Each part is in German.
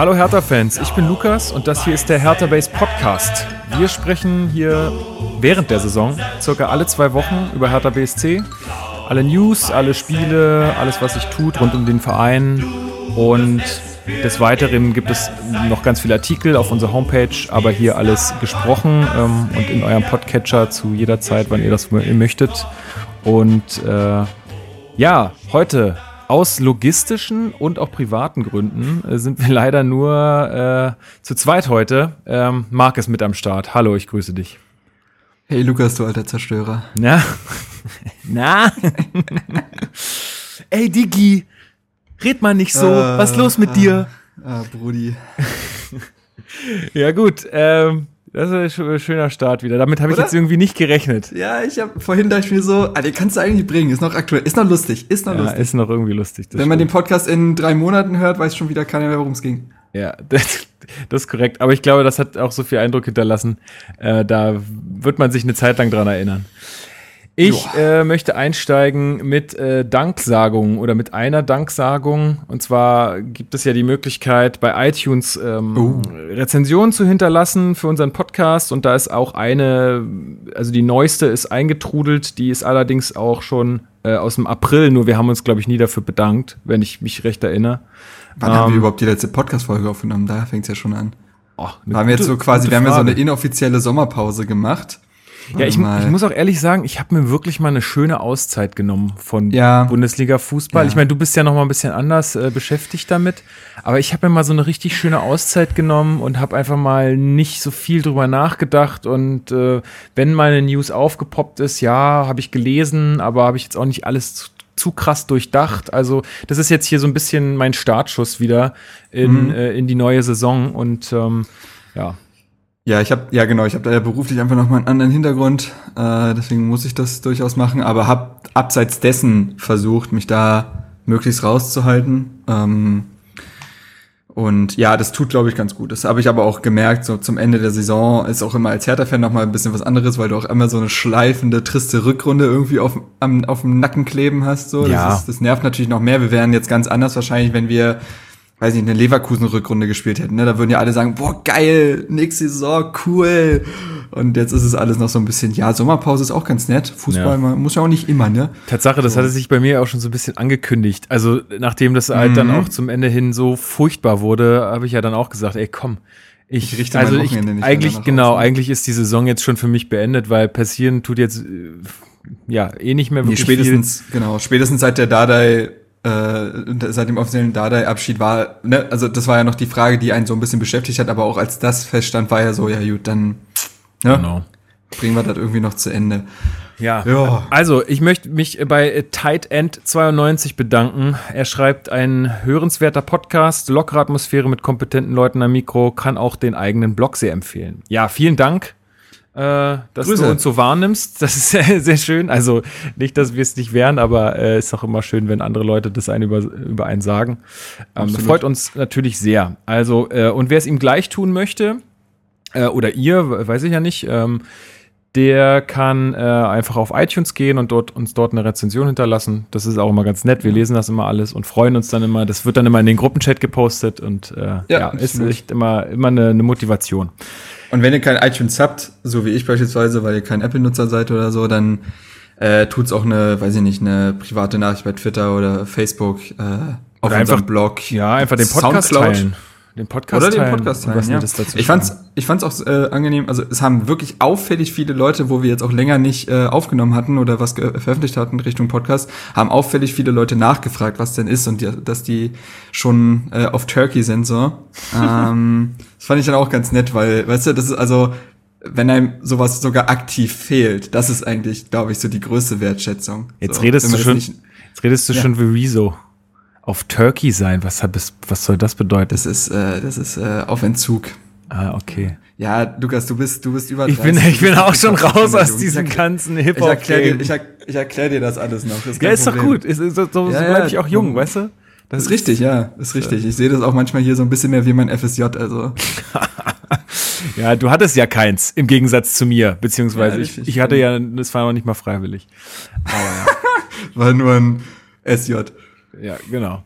Hallo Hertha-Fans, ich bin Lukas und das hier ist der Hertha Base Podcast. Wir sprechen hier während der Saison circa alle zwei Wochen über Hertha BSC. Alle News, alle Spiele, alles was sich tut rund um den Verein und des Weiteren gibt es noch ganz viele Artikel auf unserer Homepage, aber hier alles gesprochen ähm, und in eurem Podcatcher zu jeder Zeit, wann ihr das möchtet. Und äh, ja, heute aus logistischen und auch privaten Gründen äh, sind wir leider nur äh, zu zweit heute. Ähm, Marc ist mit am Start. Hallo, ich grüße dich. Hey Lukas, du alter Zerstörer. Na? Na? Ey, Digi, red mal nicht so. Uh, Was ist los mit uh, dir? Ah, Brudi. ja, gut. Ähm, das ist ein schöner Start wieder. Damit habe ich jetzt irgendwie nicht gerechnet. Ja, ich habe vorhin dachte ich mir so, ah, den kannst du eigentlich bringen. Ist noch aktuell, ist noch lustig, ist noch ja, lustig. ist noch irgendwie lustig. Wenn man den Podcast in drei Monaten hört, weiß schon wieder keiner mehr, worum es ging. Ja, das, das, ist korrekt. Aber ich glaube, das hat auch so viel Eindruck hinterlassen. Äh, da wird man sich eine Zeit lang dran erinnern. Ich äh, möchte einsteigen mit äh, Danksagungen oder mit einer Danksagung. Und zwar gibt es ja die Möglichkeit, bei iTunes ähm, uh. Rezensionen zu hinterlassen für unseren Podcast. Und da ist auch eine, also die neueste ist eingetrudelt. Die ist allerdings auch schon äh, aus dem April. Nur wir haben uns, glaube ich, nie dafür bedankt, wenn ich mich recht erinnere. Wann ähm, haben wir ähm, überhaupt die letzte Podcast-Folge aufgenommen? Da fängt es ja schon an. Oh, haben wir jetzt so quasi, wir haben ja so eine inoffizielle Sommerpause gemacht. Ja, ich, ich, muss auch ehrlich sagen, ich habe mir wirklich mal eine schöne Auszeit genommen von ja. Bundesliga Fußball. Ja. Ich meine, du bist ja noch mal ein bisschen anders äh, beschäftigt damit, aber ich habe mir mal so eine richtig schöne Auszeit genommen und habe einfach mal nicht so viel drüber nachgedacht und äh, wenn meine News aufgepoppt ist, ja, habe ich gelesen, aber habe ich jetzt auch nicht alles zu, zu krass durchdacht. Also das ist jetzt hier so ein bisschen mein Startschuss wieder in, mhm. äh, in die neue Saison und ähm, ja, ja, ich habe ja genau, ich habe da ja beruflich einfach noch mal einen anderen Hintergrund, äh, deswegen muss ich das durchaus machen, aber habe abseits dessen versucht, mich da möglichst rauszuhalten. Ähm, und ja, das tut, glaube ich, ganz gut. Das habe ich aber auch gemerkt, so zum Ende der Saison ist auch immer als Hertha-Fan noch mal ein bisschen was anderes, weil du auch immer so eine schleifende, triste Rückrunde irgendwie auf, am, auf dem Nacken kleben hast. So. Ja. Das, ist, das nervt natürlich noch mehr. Wir wären jetzt ganz anders wahrscheinlich, wenn wir weiß nicht, eine Leverkusen-Rückrunde gespielt hätten. Ne? Da würden ja alle sagen, boah, geil, nächste Saison, cool. Und jetzt ist es alles noch so ein bisschen, ja, Sommerpause ist auch ganz nett. Fußball ja. muss ja auch nicht immer, ne? Tatsache, das so. hatte sich bei mir auch schon so ein bisschen angekündigt. Also nachdem das halt mhm. dann auch zum Ende hin so furchtbar wurde, habe ich ja dann auch gesagt, ey, komm, ich, ich richte also ich, eigentlich genau, aus, ne? eigentlich ist die Saison jetzt schon für mich beendet, weil passieren tut jetzt äh, ja eh nicht mehr wirklich nee, spätestens viel. genau, spätestens seit der Dardai äh, seit dem offiziellen Dardai-Abschied war, ne, also das war ja noch die Frage, die einen so ein bisschen beschäftigt hat, aber auch als das feststand, war ja so, ja gut, dann ne, genau. bringen wir das irgendwie noch zu Ende. Ja. ja. Also, ich möchte mich bei Tight End 92 bedanken. Er schreibt ein hörenswerter Podcast, lockere Atmosphäre mit kompetenten Leuten am Mikro, kann auch den eigenen Blog sehr empfehlen. Ja, vielen Dank äh, dass Grüße. du uns so wahrnimmst. Das ist sehr, sehr schön. Also nicht, dass wir es nicht wären, aber es äh, ist auch immer schön, wenn andere Leute das einen über, über einen sagen. Ähm, freut uns natürlich sehr. Also, äh, und wer es ihm gleich tun möchte, äh, oder ihr, weiß ich ja nicht, ähm, der kann äh, einfach auf iTunes gehen und dort uns dort eine Rezension hinterlassen. Das ist auch immer ganz nett. Wir lesen das immer alles und freuen uns dann immer. Das wird dann immer in den Gruppenchat gepostet und äh, ja, ja ist echt immer, immer eine, eine Motivation. Und wenn ihr kein iTunes habt, so wie ich beispielsweise, weil ihr kein Apple-Nutzer seid oder so, dann äh, tut's auch eine, weiß ich nicht, eine private Nachricht bei Twitter oder Facebook äh, auf oder einfach, Blog. Ja, einfach den Podcast Soundcloud. teilen. Den Podcast Oder den Podcast teilen, ja. Ich fand's, ich fand's auch äh, angenehm, also es haben wirklich auffällig viele Leute, wo wir jetzt auch länger nicht äh, aufgenommen hatten oder was veröffentlicht hatten Richtung Podcast, haben auffällig viele Leute nachgefragt, was denn ist und die, dass die schon äh, auf Turkey sind so. ähm, das fand ich dann auch ganz nett, weil, weißt du, das ist also, wenn einem sowas sogar aktiv fehlt, das ist eigentlich, glaube ich, so die größte Wertschätzung. Jetzt so, redest du schon, nicht, jetzt redest du ja. schon wie Rezo auf Turkey sein. Was, hat, was soll das bedeuten? Das ist, äh, das ist äh, auf Entzug. Ah, okay. Ja, Lukas, du bist, du bist über 30. Ich bin, ich bin auch schon raus aus diesem ganzen Hip-Hop. Ich erkläre dir, ich, er, ich erklär dir das alles noch. Das ist ja, ist Problem. doch gut. Ist, so so, ja, so bleib ich auch jung, weißt du? Das ist richtig, ja, ist richtig. Ich sehe das auch manchmal hier so ein bisschen mehr wie mein FSJ, also. ja, du hattest ja keins, im Gegensatz zu mir, beziehungsweise ja, ich, ich hatte ja, das war noch nicht mal freiwillig. Aber, ja. war nur ein SJ. Ja, genau.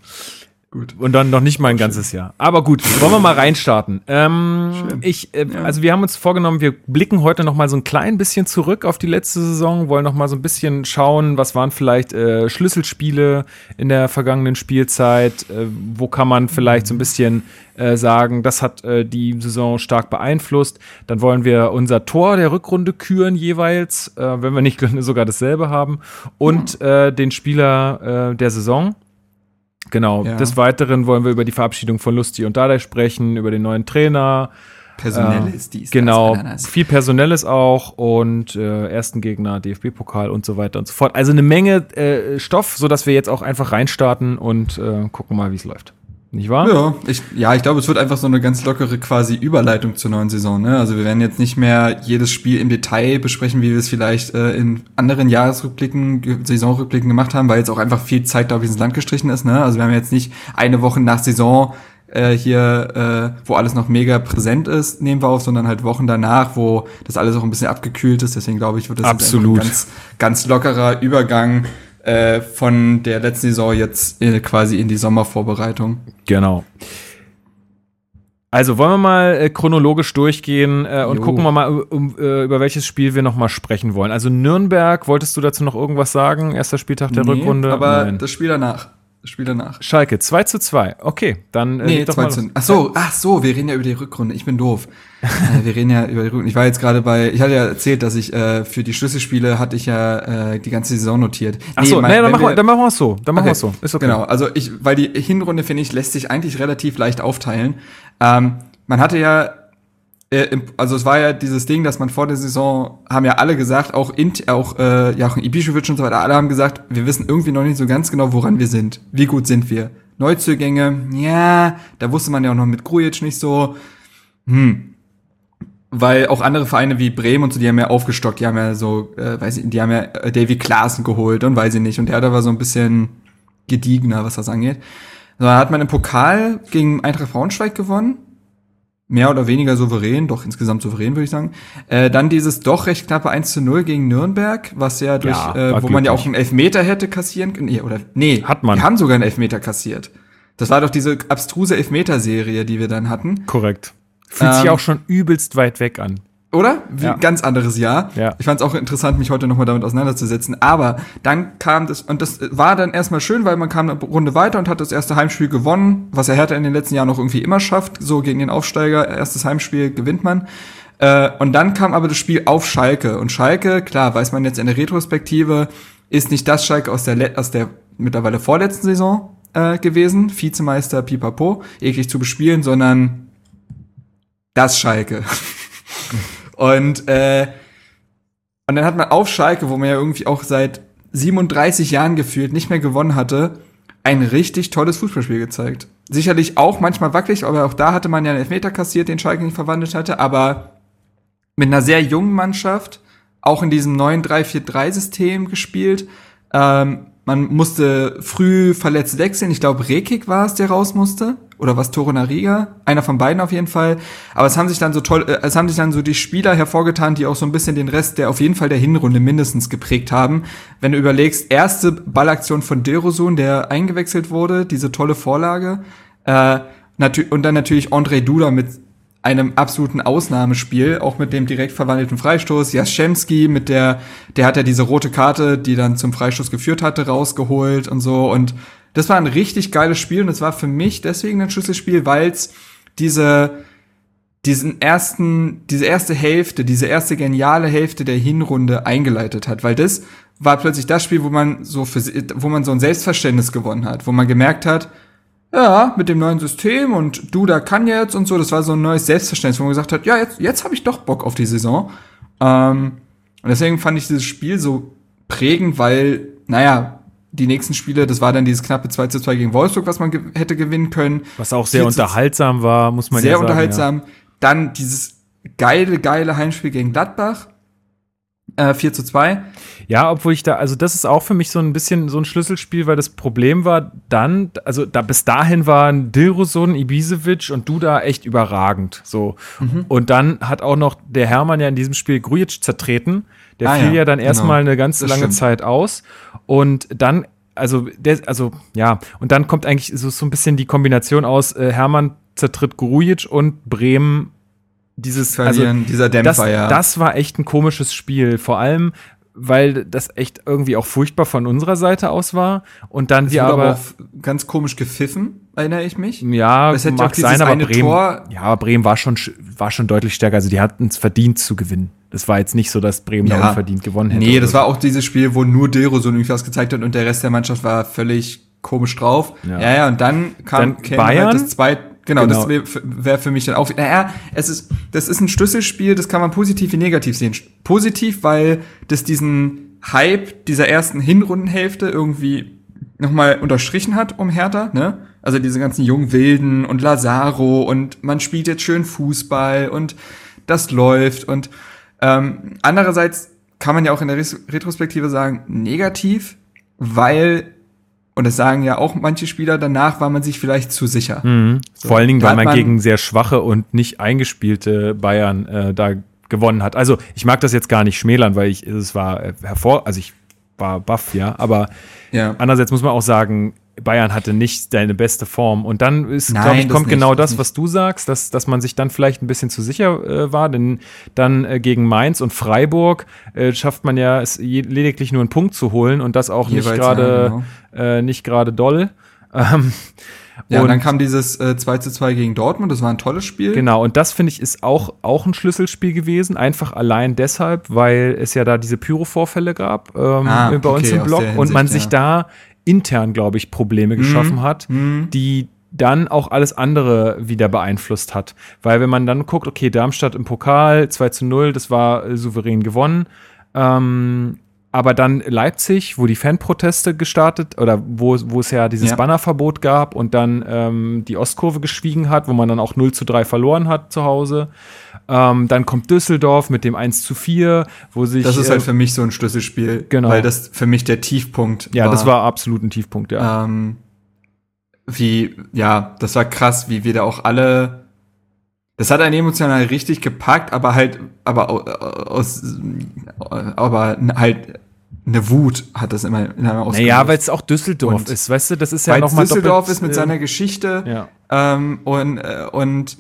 Gut. Und dann noch nicht mal ein ganzes Jahr. Aber gut, wollen wir mal reinstarten. Ähm, ich, äh, ja. Also wir haben uns vorgenommen, wir blicken heute noch mal so ein klein bisschen zurück auf die letzte Saison, wollen noch mal so ein bisschen schauen, was waren vielleicht äh, Schlüsselspiele in der vergangenen Spielzeit, äh, wo kann man vielleicht so ein bisschen äh, sagen, das hat äh, die Saison stark beeinflusst. Dann wollen wir unser Tor der Rückrunde küren jeweils, äh, wenn wir nicht sogar dasselbe haben und den Spieler der Saison. Genau. Ja. Des Weiteren wollen wir über die Verabschiedung von Lusti und Dada sprechen, über den neuen Trainer. Personelles, äh, dies, Genau, das, viel Personelles auch und äh, ersten Gegner, DFB-Pokal und so weiter und so fort. Also eine Menge äh, Stoff, sodass wir jetzt auch einfach reinstarten und äh, gucken mal, wie es läuft. Nicht wahr? Ja, ich, ja, ich glaube, es wird einfach so eine ganz lockere quasi Überleitung zur neuen Saison. Ne? Also wir werden jetzt nicht mehr jedes Spiel im Detail besprechen, wie wir es vielleicht äh, in anderen Jahresrückblicken, Saisonrückblicken gemacht haben, weil jetzt auch einfach viel Zeit, glaube ich, ins Land gestrichen ist. Ne? Also wir haben jetzt nicht eine Woche nach Saison äh, hier, äh, wo alles noch mega präsent ist, nehmen wir auf, sondern halt Wochen danach, wo das alles auch ein bisschen abgekühlt ist. Deswegen glaube ich, wird das Absolut. ein ganz, ganz lockerer Übergang äh, von der letzten Saison jetzt äh, quasi in die Sommervorbereitung. Genau. Also wollen wir mal äh, chronologisch durchgehen äh, und jo. gucken wir mal, um, äh, über welches Spiel wir noch mal sprechen wollen. Also Nürnberg, wolltest du dazu noch irgendwas sagen? Erster Spieltag der nee, Rückrunde? aber Nein. das Spiel danach. Spiel danach. Schalke, 2 zu 2. Okay, dann äh, nee, 2 zu Ach so, ach so, wir reden ja über die Rückrunde. Ich bin doof. äh, wir reden ja über die Rückrunde. Ich war jetzt gerade bei, ich hatte ja erzählt, dass ich äh, für die Schlüsselspiele hatte ich ja äh, die ganze Saison notiert. Nee, ach so, mein, nee, dann, machen wir, dann machen wir es so. Dann machen okay. wir es so. Ist okay. Genau, also ich, weil die Hinrunde, finde ich, lässt sich eigentlich relativ leicht aufteilen. Ähm, man hatte ja also es war ja dieses Ding, dass man vor der Saison, haben ja alle gesagt, auch, Int, auch äh, Joachim Ibišević und so weiter, alle haben gesagt, wir wissen irgendwie noch nicht so ganz genau, woran wir sind. Wie gut sind wir? Neuzugänge, ja, da wusste man ja auch noch mit Grujic nicht so. Hm. Weil auch andere Vereine wie Bremen und so, die haben ja aufgestockt, die haben ja so, äh, weiß ich, die haben ja äh, Davy Klaassen geholt und weiß ich nicht. Und der da war so ein bisschen gediegener, was das angeht. Dann hat man im Pokal gegen Eintracht Braunschweig gewonnen mehr oder weniger souverän, doch insgesamt souverän, würde ich sagen. Äh, dann dieses doch recht knappe 1 zu 0 gegen Nürnberg, was ja durch, ja, äh, wo glücklich. man ja auch einen Elfmeter hätte kassieren können. Nee, oder nee, hat man. Wir haben sogar einen Elfmeter kassiert. Das war doch diese abstruse Elfmeter-Serie, die wir dann hatten. Korrekt. Fühlt ähm, sich auch schon übelst weit weg an. Oder? Wie ja. ganz anderes Jahr. Ja. Ich fand es auch interessant, mich heute nochmal damit auseinanderzusetzen. Aber dann kam das, und das war dann erstmal schön, weil man kam eine Runde weiter und hat das erste Heimspiel gewonnen, was er Hertha in den letzten Jahren noch irgendwie immer schafft. So gegen den Aufsteiger, erstes Heimspiel gewinnt man. Äh, und dann kam aber das Spiel auf Schalke. Und Schalke, klar, weiß man jetzt in der Retrospektive, ist nicht das Schalke aus der, aus der mittlerweile vorletzten Saison äh, gewesen. Vizemeister Pipapo, eklig zu bespielen, sondern das Schalke. Und, äh, und dann hat man auf Schalke, wo man ja irgendwie auch seit 37 Jahren gefühlt nicht mehr gewonnen hatte, ein richtig tolles Fußballspiel gezeigt. Sicherlich auch manchmal wackelig, aber auch da hatte man ja einen Elfmeter kassiert, den Schalke nicht verwandelt hatte, aber mit einer sehr jungen Mannschaft, auch in diesem neuen 3-4-3-System gespielt. Ähm, man musste früh verletzt wechseln. Ich glaube, Rekik war es, der raus musste. Oder was Torunariga? Einer von beiden auf jeden Fall. Aber es haben sich dann so toll, äh, es haben sich dann so die Spieler hervorgetan, die auch so ein bisschen den Rest der auf jeden Fall der Hinrunde mindestens geprägt haben. Wenn du überlegst, erste Ballaktion von Dilrosun, der eingewechselt wurde, diese tolle Vorlage. Äh, und dann natürlich André Duda mit einem absoluten Ausnahmespiel, auch mit dem direkt verwandelten Freistoß. Jaschemski mit der, der hat ja diese rote Karte, die dann zum Freistoß geführt hatte, rausgeholt und so. Und das war ein richtig geiles Spiel und es war für mich deswegen ein Schlüsselspiel, weil es diese, diesen ersten, diese erste Hälfte, diese erste geniale Hälfte der Hinrunde eingeleitet hat, weil das war plötzlich das Spiel, wo man so für, wo man so ein Selbstverständnis gewonnen hat, wo man gemerkt hat, ja, mit dem neuen System und du da kann jetzt und so, das war so ein neues Selbstverständnis, wo man gesagt hat, ja, jetzt, jetzt habe ich doch Bock auf die Saison. Ähm, und deswegen fand ich dieses Spiel so prägend, weil, naja, die nächsten Spiele, das war dann dieses knappe 2 zu 2 gegen Wolfsburg, was man ge hätte gewinnen können. Was auch sehr unterhaltsam war, muss man ja sagen. Sehr unterhaltsam. Ja. Dann dieses geile, geile Heimspiel gegen Gladbach. Äh, 4 zu 2. Ja, obwohl ich da, also das ist auch für mich so ein bisschen so ein Schlüsselspiel, weil das Problem war dann, also da bis dahin waren Dilrosun, Ibisevic und Duda echt überragend. So. Mhm. Und dann hat auch noch der Hermann ja in diesem Spiel Grujic zertreten. Der ah, fiel ja, ja dann genau. erstmal eine ganz das lange stimmt. Zeit aus. Und dann also, der, also, ja, und dann kommt eigentlich so, so ein bisschen die Kombination aus äh, Hermann zertritt Grujic und Bremen dieses Verlieren, also, dieser Dämpfer, das, ja. das war echt ein komisches Spiel. Vor allem, weil das echt irgendwie auch furchtbar von unserer Seite aus war. Und dann wir aber, aber auch ganz komisch gepfiffen, erinnere ich mich. ja, es hätte mag auch dieses sein, aber Bremen, Tor- ja, aber Bremen war schon, sch- war schon deutlich stärker. Also die hatten es verdient zu gewinnen. Das war jetzt nicht so, dass Bremen da Ja. unverdient gewonnen hätte. Nee, das so. war auch dieses Spiel, wo nur Dero so irgendwie was gezeigt hat und der Rest der Mannschaft war völlig komisch drauf. Ja. Ja, ja, und dann kam Dann Bayern? Halt das zweite, genau, Genau. das wäre wär für mich dann auch, naja, es ist, das ist ein Schlüsselspiel, das kann man positiv wie negativ sehen. Positiv, weil das diesen Hype dieser ersten Hinrundenhälfte irgendwie nochmal unterstrichen hat um Hertha, ne? Also diese ganzen jungen Wilden und Lazaro und man spielt jetzt schön Fußball und das läuft und ähm, andererseits kann man ja auch in der Retrospektive sagen, negativ, weil, und das sagen ja auch manche Spieler, danach war man sich vielleicht zu sicher. Mhm. Vor allen Dingen, da weil man, man- gegen sehr schwache und nicht eingespielte Bayern äh, da gewonnen hat. Also ich mag das jetzt gar nicht schmälern, weil ich es war äh, hervor, also ich war baff, ja, aber Ja. andererseits muss man auch sagen, Bayern hatte nicht seine beste Form. Und dann ist, glaube ich, das kommt nicht, genau das das, was du sagst, dass, dass man sich dann vielleicht ein bisschen zu sicher äh, war. Denn dann äh, gegen Mainz und Freiburg äh, schafft man ja es lediglich nur einen Punkt zu holen und das auch nicht Jeweils, gerade ja, äh, nicht gerade doll. Ähm, Ja, und und- dann kam dieses äh, 2 zu 2 gegen Dortmund, das war ein tolles Spiel. Genau, und das finde ich ist auch, auch ein Schlüsselspiel gewesen. Einfach allein deshalb, weil es ja da diese Pyro-Vorfälle gab ähm, Ah, bei uns okay, im aus Blog der und man Hinsicht, sich ja. da intern, glaube ich, Probleme geschaffen hat, mhm. die dann auch alles andere wieder beeinflusst hat. Weil wenn man dann guckt, okay, Darmstadt im Pokal 2 zu 0, das war äh, souverän gewonnen. Ähm, aber dann Leipzig, wo die Fanproteste gestartet oder wo, wo es ja dieses Ja. Bannerverbot gab und dann ähm, die Ostkurve geschwiegen hat, wo man dann auch 0 zu 3 verloren hat zu Hause. Ähm, dann kommt Düsseldorf mit dem 1 zu 4, wo sich. Das ist halt äh, für mich so ein Schlüsselspiel, Genau. weil das für mich der Tiefpunkt ja, war. das war absolut ein Tiefpunkt, ja. ähm, wie, ja, das war krass, wie wir da auch alle. Das hat einen emotional richtig gepackt, aber halt, aber au- aus, aber halt eine Wut hat das immer in einem naja, weil es auch Düsseldorf Und- ist, weißt du, das ist ja nochmal Düsseldorf ist mit äh, seiner Geschichte Ja. ähm, und, äh, und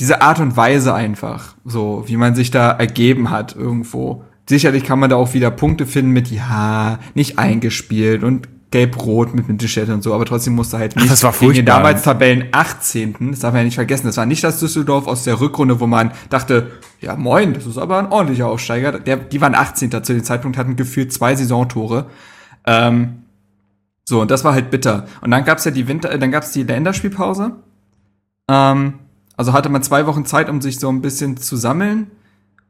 diese Art und Weise einfach, so wie man sich da ergeben hat irgendwo. Sicherlich kann man da auch wieder Punkte finden mit, ja, nicht eingespielt und gelb-rot mit Mittelstädt und so, aber trotzdem musste halt nicht das war gegen den damals Tabellen 18. Das darf man ja nicht vergessen. Das war nicht das Düsseldorf aus der Rückrunde, wo man dachte, ja moin, das ist aber ein ordentlicher Aufsteiger. Der, die waren 18. zu dem Zeitpunkt, hatten gefühlt zwei Saisontore. Ähm, so, und das war halt bitter. Und dann gab's ja die Winter, äh, dann gab's die Länderspielpause. Ähm, also hatte man zwei Wochen Zeit, um sich so ein bisschen zu sammeln.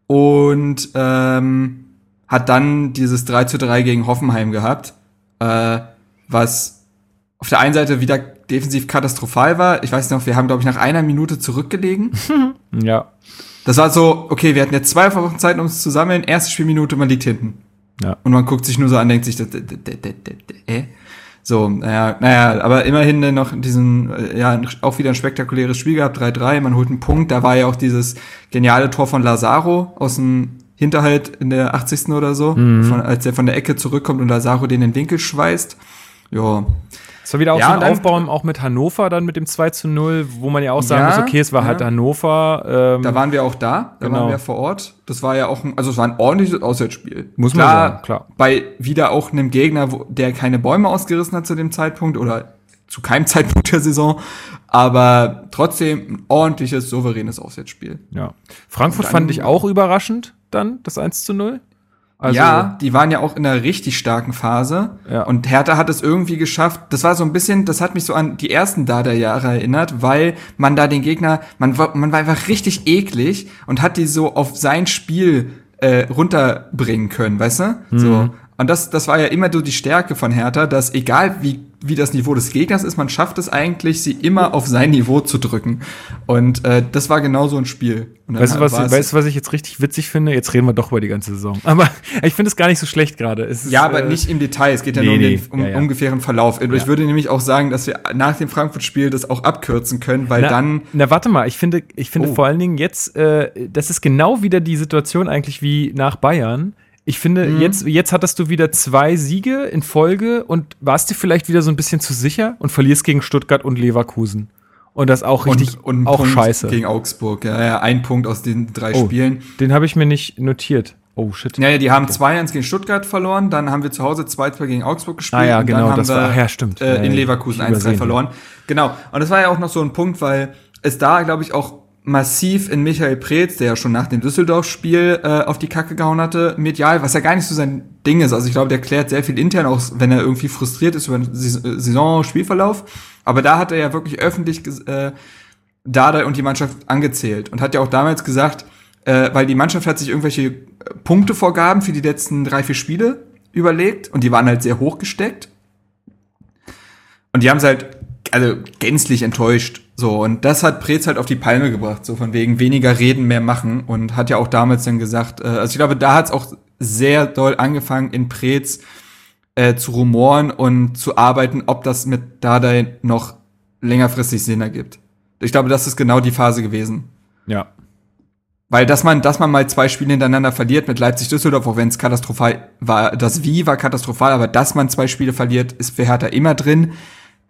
Und ähm, hat dann dieses 3 zu 3 gegen Hoffenheim gehabt. Äh, was auf der einen Seite wieder defensiv katastrophal war. Ich weiß noch, wir haben, glaube ich, nach einer Minute zurückgelegen. Ja. Das war so, okay, wir hatten jetzt zwei Wochen Zeit, um uns zu sammeln. Erste Spielminute, man liegt hinten. Ja. Und man guckt sich nur so an, denkt sich, d- d- d- äh? So, naja, naja, aber immerhin noch diesen, äh, ja, auch wieder ein spektakuläres Spiel gehabt, 3-3, man holt einen Punkt. Da war ja auch dieses geniale Tor von Lazaro aus dem Hinterhalt in der 80. oder so, von, als der von der Ecke zurückkommt und Lazaro den in den Winkel schweißt. Ja, Es war wieder auch Ja, so ein dann- Aufbau auch mit Hannover dann mit dem 2 zu 0, wo man ja auch sagen Ja, muss, okay, es war ja. halt Hannover. Ähm, da waren wir auch da, da Genau. waren wir vor Ort. Das war ja auch ein, also es war ein ordentliches Auswärtsspiel. Muss man sagen, klar. Bei wieder auch einem Gegner, wo, der keine Bäume ausgerissen hat zu dem Zeitpunkt oder zu keinem Zeitpunkt der Saison, aber trotzdem ein ordentliches, souveränes Auswärtsspiel. ja. Frankfurt fand ich auch überraschend dann, das 1 zu 0. Also, ja, die waren ja auch in einer richtig starken Phase. Ja. Und Hertha hat es irgendwie geschafft. Das war so ein bisschen, das hat mich so an die ersten Dada-Jahre erinnert, weil man da den Gegner, man war, man war einfach richtig eklig und hat die so auf sein Spiel äh, runterbringen können, weißt du? Mhm. So. Und das, das war ja immer so die Stärke von Hertha, dass egal wie, wie das Niveau des Gegners ist, man schafft es eigentlich, sie immer auf sein Niveau zu drücken. Und äh, das war genau so ein Spiel. Weißt du, was, weißt du, was ich jetzt richtig witzig finde? Jetzt reden wir doch über die ganze Saison. Aber ich finde es gar nicht so schlecht gerade. Ja, aber äh, nicht im Detail. Es geht ja nee, nur um den um, Ja, ja. ungefähren Verlauf. Ich Ja. würde nämlich auch sagen, dass wir nach dem Frankfurt-Spiel das auch abkürzen können, weil na, dann Na, warte mal, ich finde, ich finde Oh. vor allen Dingen jetzt, äh, das ist genau wieder die Situation eigentlich wie nach Bayern. Ich finde, mhm. jetzt, jetzt hattest du wieder zwei Siege in Folge und warst dir vielleicht wieder so ein bisschen zu sicher und verlierst gegen Stuttgart und Leverkusen. Und das auch richtig, und, und auch Punkt scheiße. Gegen Augsburg, ja, ja, ein Punkt aus den drei oh, Spielen. Den habe ich mir nicht notiert. Oh shit. Ja, ja die haben 2-1 gegen Stuttgart verloren, dann haben wir zu Hause 2-2 gegen Augsburg gespielt. Ah ja, genau, das wir, war, ja, stimmt. Äh, in Leverkusen 1-3 verloren. Genau. Und das war ja auch noch so ein Punkt, weil es da, glaube ich, auch massiv in Michael Preetz, der ja schon nach dem Düsseldorf-Spiel äh, auf die Kacke gehauen hatte, medial, was ja gar nicht so sein Ding ist. Also ich glaube, der klärt sehr viel intern, auch wenn er irgendwie frustriert ist über den Saison-Spielverlauf. Aber da hat er ja wirklich öffentlich äh, Dada und die Mannschaft angezählt und hat ja auch damals gesagt, äh, weil die Mannschaft hat sich irgendwelche Punktevorgaben für die letzten drei, vier Spiele überlegt und die waren halt sehr hoch gesteckt. Und die haben es halt also gänzlich enttäuscht. So, und das hat Preetz halt auf die Palme gebracht, so von wegen weniger reden, mehr machen. Und hat ja auch damals dann gesagt, äh, also ich glaube, da hat es auch sehr doll angefangen in Preetz äh, zu rumoren und zu arbeiten, ob das mit Dardai noch längerfristig Sinn ergibt. Ich glaube, das ist genau die Phase gewesen. Ja. Weil dass man, dass man mal zwei Spiele hintereinander verliert mit Leipzig-Düsseldorf, auch wenn es katastrophal war, das Wie war katastrophal, aber dass man zwei Spiele verliert, ist für Hertha immer drin.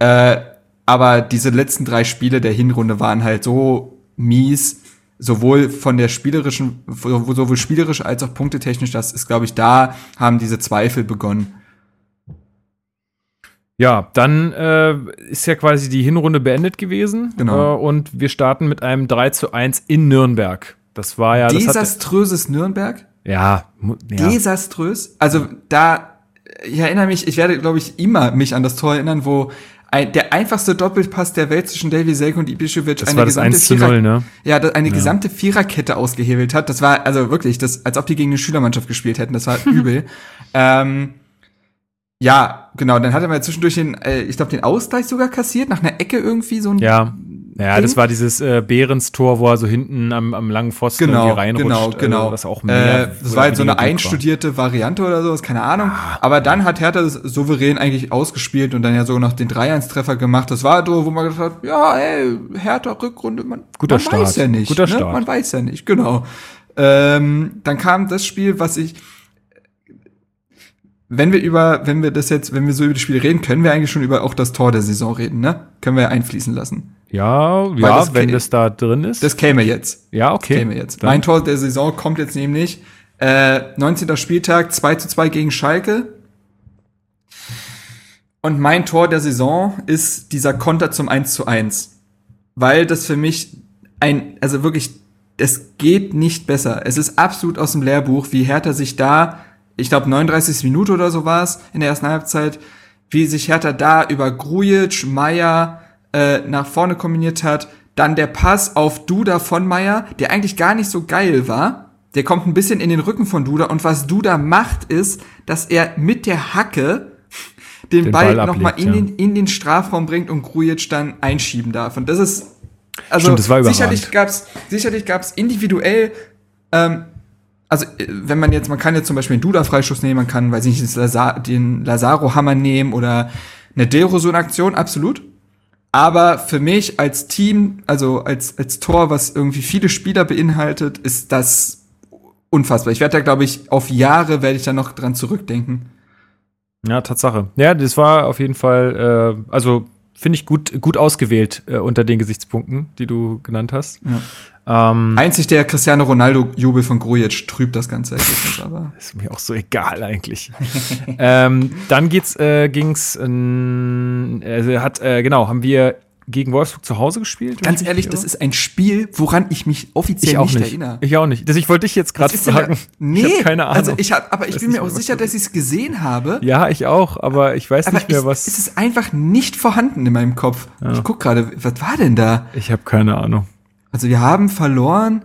Äh, aber diese letzten drei Spiele der Hinrunde waren halt so mies, sowohl von der spielerischen, sowohl spielerisch als auch punktetechnisch, das ist, glaube ich, da haben diese Zweifel begonnen. Ja, dann äh, ist ja quasi die Hinrunde beendet gewesen. Genau. Äh, und wir starten mit einem 3 zu 1 in Nürnberg. Das war ja. Desaströses Nürnberg? Ja, ja. Desaströs. Also da, ich erinnere mich, ich werde, glaube ich, immer mich an das Tor erinnern, wo ein, der einfachste Doppelpass der Welt zwischen Davy Selke und Ibišević das eine war das gesamte 1 zu 0, ne? Ja, eine ja. gesamte Viererkette ausgehebelt hat. Das war also wirklich, das, als ob die gegen eine Schülermannschaft gespielt hätten. Das war übel. ähm, ja, genau. Dann hat er mal zwischendurch den, äh, ich glaube, den Ausgleich sogar kassiert, nach einer Ecke irgendwie so ein. Ja. Ja, das war dieses äh, Behrens-Tor, wo er so hinten am, am langen Pfosten genau, irgendwie reinrutscht. Genau, genau. Äh, was auch mehr. Äh, das war halt so eine einstudierte war. Variante oder sowas, keine Ahnung. Ah. Aber dann hat Hertha das souverän eigentlich ausgespielt und dann ja so noch den 3-1-Treffer gemacht. Das war so, wo man gesagt hat, ja, ey, Hertha Rückrunde, man, Guter man Start. weiß ja nicht. Guter ne? Start. Man weiß ja nicht, genau. Ähm, dann kam das Spiel, was ich, wenn wir über, wenn wir das jetzt, wenn wir so über das Spiel reden, können wir eigentlich schon über auch das Tor der Saison reden, ne? Können wir einfließen lassen. Ja, Weil ja, das wenn das da drin ist. Das käme jetzt. Ja, okay. Das käme jetzt. Dann. Mein Tor der Saison kommt jetzt nämlich äh, 19. Spieltag 2 zu 2 gegen Schalke. Und mein Tor der Saison ist dieser Konter zum 1 zu 1. Weil das für mich ein, also wirklich, es geht nicht besser. Es ist absolut aus dem Lehrbuch, wie Hertha sich da, ich glaube 39 Minute oder so war es in der ersten Halbzeit, wie sich Hertha da über Grujic, Meier, äh, nach vorne kombiniert hat. Dann der Pass auf Duda von Meier, der eigentlich gar nicht so geil war. Der kommt ein bisschen in den Rücken von Duda und was Duda macht ist, dass er mit der Hacke den, den Ball, Ball nochmal in, ja. den, in den Strafraum bringt und Grujic dann einschieben darf. Und das ist also Stimmt, das sicherlich gab's sicherlich gab's individuell ähm, also äh, wenn man jetzt man kann jetzt zum Beispiel einen Duda Freischuss nehmen, man kann weiß ich nicht den Lazaro Hammer nehmen oder eine Derosun Aktion absolut. Aber für mich als Team, also als, als Tor, was irgendwie viele Spieler beinhaltet, ist das unfassbar. Ich werde da, glaube ich, auf Jahre werde ich da noch dran zurückdenken. Ja, Tatsache. Ja, das war auf jeden Fall, äh, also finde ich gut, gut ausgewählt äh, unter den Gesichtspunkten, die du genannt hast. Ja. Ähm, Einzig der Cristiano Ronaldo-Jubel von Grujic trübt das ganze Ergebnis, aber. Ist mir auch so egal eigentlich. ähm, dann geht's, äh, ging's, äh, also hat, äh, genau, haben wir gegen Wolfsburg zu Hause gespielt? Ganz ehrlich, das ist ein Spiel, woran ich mich offiziell ich nicht, nicht, erinnere. Ich auch nicht. Das, ich wollte dich jetzt gerade fragen. nee, ich keine Ahnung. Also ich hab, aber ich bin mir auch sicher, dass ich es gesehen habe. Ja, ich auch, aber ich weiß aber nicht mehr, ich, was. Es ist einfach nicht vorhanden in meinem Kopf. Ja. Ich guck gerade, was war denn da? Ich habe keine Ahnung. Also wir haben verloren.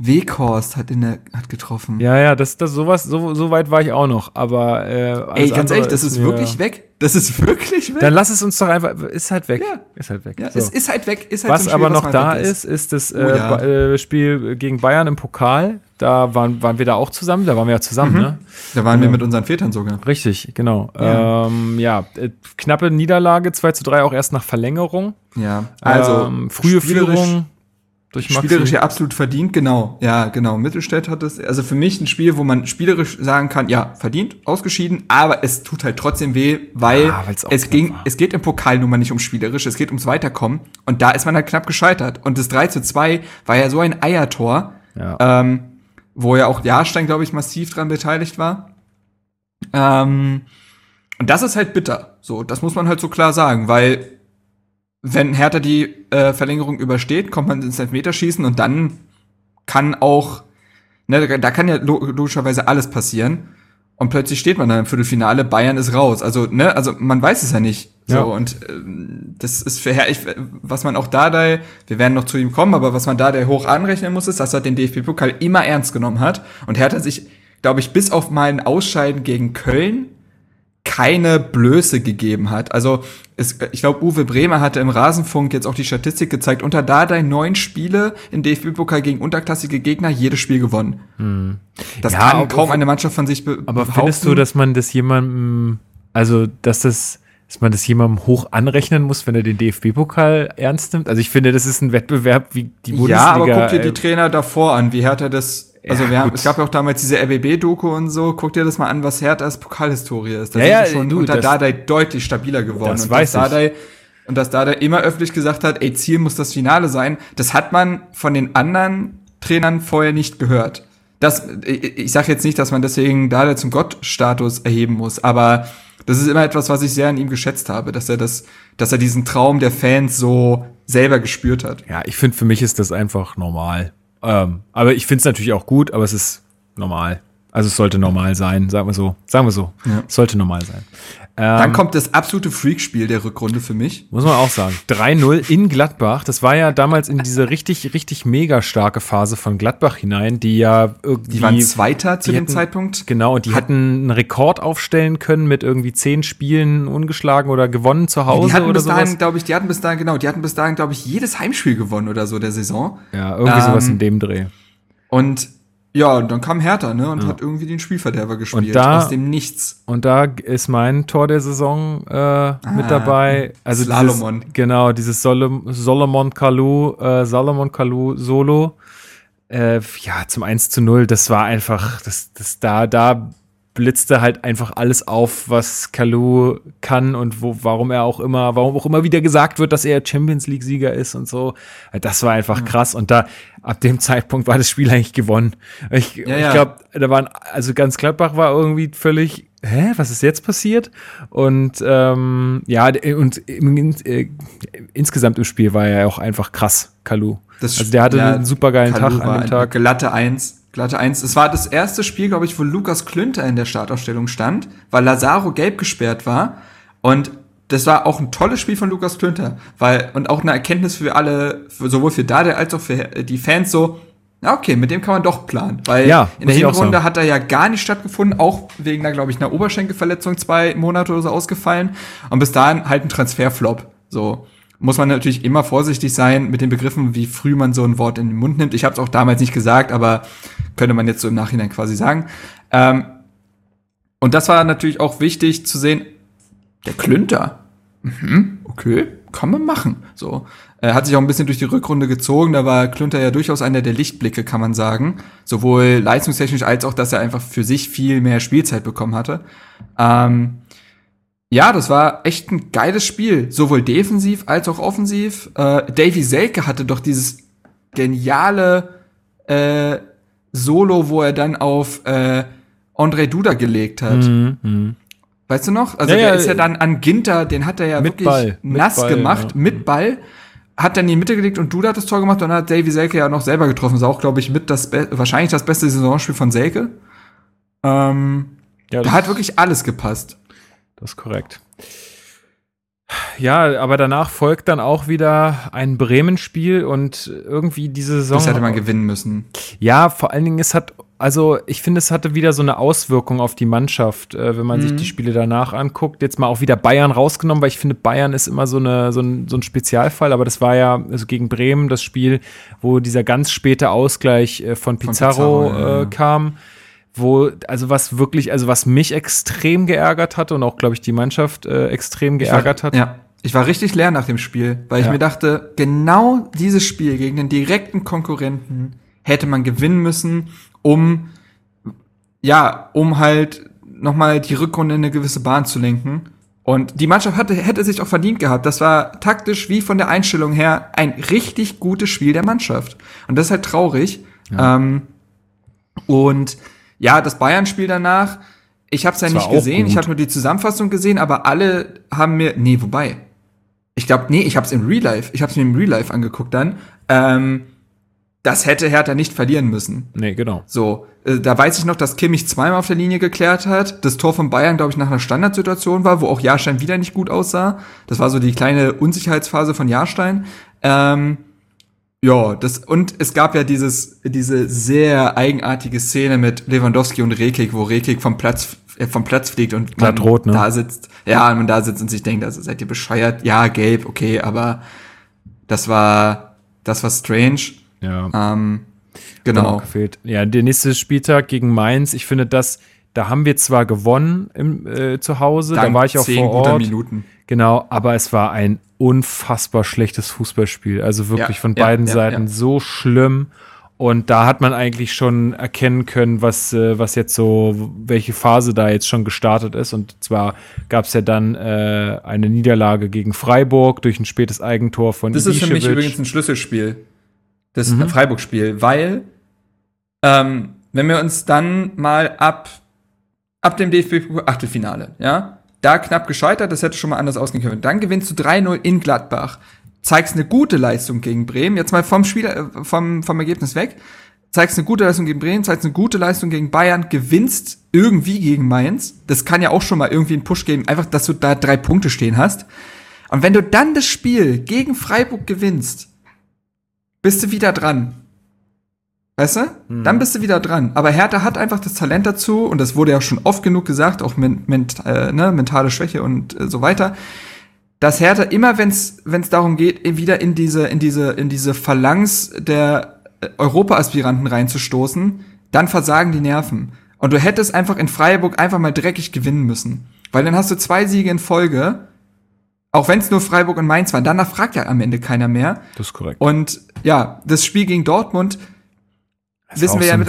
Weghorst hat in der hat getroffen. Ja, ja, das das sowas so so weit war ich auch noch, aber äh, Ey, ganz ehrlich, das ist, ist wirklich weg. Das ist wirklich weg. Dann lass es uns doch einfach ist halt weg. Ja. Ist halt weg. Ja, so. es ist halt weg, ist halt Was Spiel, aber noch was da ist, ist das äh, oh, ja. äh, Spiel gegen Bayern im Pokal. Da waren waren wir da auch zusammen, da waren wir ja zusammen, mhm. ne? Da waren wir mit unseren Vätern sogar. Richtig, genau. Ja, ähm, ja äh, knappe Niederlage 2 zu 3 auch erst nach Verlängerung. Ja. Also ähm, frühe Führung durch Maxi. Spielerisch ja absolut verdient, genau. Ja, genau. Mittelstädt hat es, also für mich ein Spiel, wo man spielerisch sagen kann, ja, verdient, ausgeschieden, aber es tut halt trotzdem weh, weil ja, es ging, war. es geht im Pokal nun mal nicht um spielerisch, es geht ums Weiterkommen und da ist man halt knapp gescheitert. Und das 3 zu 2 war ja so ein Eiertor, ja. ähm, wo ja auch Jahrstein, glaube ich, massiv dran beteiligt war. Ähm, und das ist halt bitter. So, das muss man halt so klar sagen, weil wenn Hertha die äh, Verlängerung übersteht, kommt man ins Elfmeterschießen und dann kann auch, ne, da kann ja logischerweise alles passieren. Und plötzlich steht man dann im Viertelfinale, Bayern ist raus. Also, ne, also man weiß es ja nicht. So, ja. und äh, das ist für Herr, ich, was man auch da, da, wir werden noch zu ihm kommen, aber was man da der hoch anrechnen muss, ist, dass er den DFB-Pokal immer ernst genommen hat. Und Hertha sich, glaube ich, bis auf mein Ausscheiden gegen Köln keine Blöße gegeben hat. Also es, ich glaube, Uwe Bremer hatte im Rasenfunk jetzt auch die Statistik gezeigt, unter Dardai neun Spiele in DFB-Pokal gegen unterklassige Gegner, jedes Spiel gewonnen. Hm. Das ja, kann kaum eine Mannschaft von sich be Aber findest du, dass man das jemandem, also dass das dass man das jemandem hoch anrechnen muss, wenn er den DFB-Pokal ernst nimmt. Also ich finde, das ist ein Wettbewerb wie die Bundesliga. Ja, aber guck dir die äh, Trainer davor an. Wie er das also ja, wir haben, es gab ja auch damals diese RBB-Doku und so. Guck dir das mal an, was Herthas Pokalhistorie ist. Da ja, sind ja, schon du, unter das, Dardai deutlich stabiler geworden. Das und weiß dass Dardai, und dass Dardai immer öffentlich gesagt hat, ey, Ziel muss das Finale sein, das hat man von den anderen Trainern vorher nicht gehört. Das, ich sage jetzt nicht, dass man deswegen Dardai zum Gottstatus erheben muss, aber das ist immer etwas, was ich sehr an ihm geschätzt habe, dass er das, dass er diesen Traum der Fans so selber gespürt hat. Ja, ich finde, für mich ist das einfach normal. Ähm, aber ich finde es natürlich auch gut, aber es ist normal. Also es sollte normal sein, sagen wir so. Sagen wir so. Ja. Es sollte normal sein. Ähm, Dann kommt das absolute Freakspiel der Rückrunde für mich. Muss man auch sagen. 3-0 in Gladbach. Das war ja damals in diese richtig, richtig mega starke Phase von Gladbach hinein, die ja irgendwie. Die waren Zweiter zu dem hätten, Zeitpunkt. Genau, und die Hat, hatten einen Rekord aufstellen können mit irgendwie zehn Spielen ungeschlagen oder gewonnen zu Hause die hatten oder bis dahin, glaube ich, die hatten bis dahin, genau, die hatten bis dahin, glaube ich, jedes Heimspiel gewonnen oder so der Saison. Ja, irgendwie ähm, sowas in dem Dreh. Und ja, und dann kam Hertha, ne, und ja. hat irgendwie den Spielverderber gespielt. Und da, aus dem Nichts. Und da ist mein Tor der Saison äh, ah, mit dabei. Also Salomon. Dieses, genau, dieses Sol Solomon Kalu, äh, Salomon Kalu Solo. Äh, ja, zum 1 zu 0, das war einfach, das, das da, da blitzte halt einfach alles auf, was Kalu kann und wo, warum er auch immer, warum auch immer wieder gesagt wird, dass er Champions League Sieger ist und so. Das war einfach krass. Und da, ab dem Zeitpunkt war das Spiel eigentlich gewonnen. Ich, ja, ich glaube, da waren, also ganz Gladbach war irgendwie völlig, hä, was ist jetzt passiert? Und ähm, ja, und im, äh, insgesamt im Spiel war er ja auch einfach krass, Kalu. Das, also der hatte ja, einen super geilen Tag an dem Tag. Glatte Eins Glatte 1. Es war das erste Spiel, glaube ich, wo Lukas Klünter in der Startaufstellung stand, weil Lazaro gelb gesperrt war. Und das war auch ein tolles Spiel von Lukas Klünter, weil, und auch eine Erkenntnis für alle, für, sowohl für Dade als auch für die Fans so, ja, okay, mit dem kann man doch planen. Weil ja, in der Hinrunde hat er ja gar nicht stattgefunden, auch wegen einer, glaube ich, einer Oberschenkelverletzung zwei Monate oder so ausgefallen. Und bis dahin halt ein Transferflop. So muss man natürlich immer vorsichtig sein mit den Begriffen, wie früh man so ein Wort in den Mund nimmt. Ich habe es auch damals nicht gesagt, aber könnte man jetzt so im Nachhinein quasi sagen. Ähm, und das war natürlich auch wichtig zu sehen, der Klünter. Mhm, okay, kann man machen. So. Er hat sich auch ein bisschen durch die Rückrunde gezogen. Da war Klünter ja durchaus einer der Lichtblicke, kann man sagen. Sowohl leistungstechnisch als auch, dass er einfach für sich viel mehr Spielzeit bekommen hatte. Ähm, ja, das war echt ein geiles Spiel, sowohl defensiv als auch offensiv. Äh, Davy Selke hatte doch dieses geniale äh, Solo, wo er dann auf äh, Andre Duda gelegt hat. Mhm, mh. Weißt du noch? Also ja, der ja, ist ja dann an Ginter, den hat er ja wirklich Ball, nass Ball, gemacht, ja. mit Ball. Hat dann in die Mitte gelegt und Duda hat das Tor gemacht und dann hat Davy Selke ja noch selber getroffen. Das ist auch, glaube ich, mit das wahrscheinlich das beste Saisonspiel von Selke. Ähm, ja, da hat wirklich alles gepasst. Das ist korrekt. Ja, aber danach folgt dann auch wieder ein Bremen-Spiel und irgendwie diese Saison. Das hätte man gewinnen müssen. Ja, vor allen Dingen, es hat, also ich finde, es hatte wieder so eine Auswirkung auf die Mannschaft, äh, wenn man mhm. sich die Spiele danach anguckt. Jetzt mal auch wieder Bayern rausgenommen, weil ich finde, Bayern ist immer so, eine, so, ein, so ein Spezialfall, aber das war ja also gegen Bremen das Spiel, wo dieser ganz späte Ausgleich äh, von Pizarro, von Pizarro äh, kam wo, also was wirklich, also was mich extrem geärgert hatte und auch, glaube ich, die Mannschaft äh, extrem geärgert war, hat. Ja, Ich war richtig leer nach dem Spiel, weil Ja. ich mir dachte, genau dieses Spiel gegen den direkten Konkurrenten hätte man gewinnen müssen, um ja, um halt nochmal die Rückrunde in eine gewisse Bahn zu lenken. Und die Mannschaft hatte, hätte sich auch verdient gehabt. Das war taktisch wie von der Einstellung her ein richtig gutes Spiel der Mannschaft. Und das ist halt traurig. Ähm, und ja, das Bayern-Spiel danach, ich habe es ja nicht gesehen, ich habe nur die Zusammenfassung gesehen, aber alle haben mir, nee, wobei, ich glaube, nee, ich habe es im Real Life, ich habe es mir im Real Life angeguckt dann. Ähm, das hätte Hertha nicht verlieren müssen. Nee, genau. So, äh, da weiß ich noch, dass Kimmich zweimal auf der Linie geklärt hat. Das Tor von Bayern, glaube ich, nach einer Standardsituation war, wo auch Jahrstein wieder nicht gut aussah. Das war so die kleine Unsicherheitsphase von Jahrstein. Ähm, ja, das, und es gab ja dieses, diese sehr eigenartige Szene mit Lewandowski und Rekik, wo Rekik vom Platz, äh, vom Platz fliegt und man rot, ne? da sitzt. Ja, und man da sitzt und sich denkt, also seid ihr bescheuert? Ja, gelb, okay, aber das war, das war strange. Ja. Ähm, genau. gefehlt. Ja, der nächste Spieltag gegen Mainz. Ich finde das, da haben wir zwar gewonnen im, äh, zu Hause, da Dank war ich auch zehn vor Ort. Minuten. Genau, aber es war ein unfassbar schlechtes Fußballspiel. Also wirklich Ja, von beiden ja, Seiten ja. so schlimm. Und da hat man eigentlich schon erkennen können, was, äh, was jetzt so, welche Phase da jetzt schon gestartet ist. Und zwar gab es ja dann äh, eine Niederlage gegen Freiburg durch ein spätes Eigentor von Das ist für mich übrigens ein Schlüsselspiel. Das Mhm. Freiburg-Spiel, weil ähm, wenn wir uns dann mal ab, ab dem DFB-Achtelfinale, ja, da knapp gescheitert, das hätte schon mal anders ausgehen können. Dann gewinnst du 3-0 in Gladbach, zeigst eine gute Leistung gegen Bremen, jetzt mal vom Spiel, äh, vom, vom Ergebnis weg, zeigst eine gute Leistung gegen Bremen, zeigst eine gute Leistung gegen Bayern, gewinnst irgendwie gegen Mainz. Das kann ja auch schon mal irgendwie einen Push geben, einfach, dass du da drei Punkte stehen hast. Und wenn du dann das Spiel gegen Freiburg gewinnst, bist du wieder dran. Weißt du? Dann bist du wieder dran. Aber Hertha hat einfach das Talent dazu, und das wurde ja schon oft genug gesagt, auch men ment äh, ne, mentale Schwäche und äh, so weiter, dass Hertha immer, wenn es darum geht, eh wieder in diese, in diese, in diese Phalanx der äh, Europa-Aspiranten reinzustoßen, dann versagen die Nerven. Und du hättest einfach in Freiburg einfach mal dreckig gewinnen müssen. Weil dann hast du zwei Siege in Folge, auch wenn es nur Freiburg und Mainz waren. Danach fragt ja am Ende keiner mehr. Das ist korrekt. Und ja, das Spiel gegen Dortmund Das wissen wir ja mit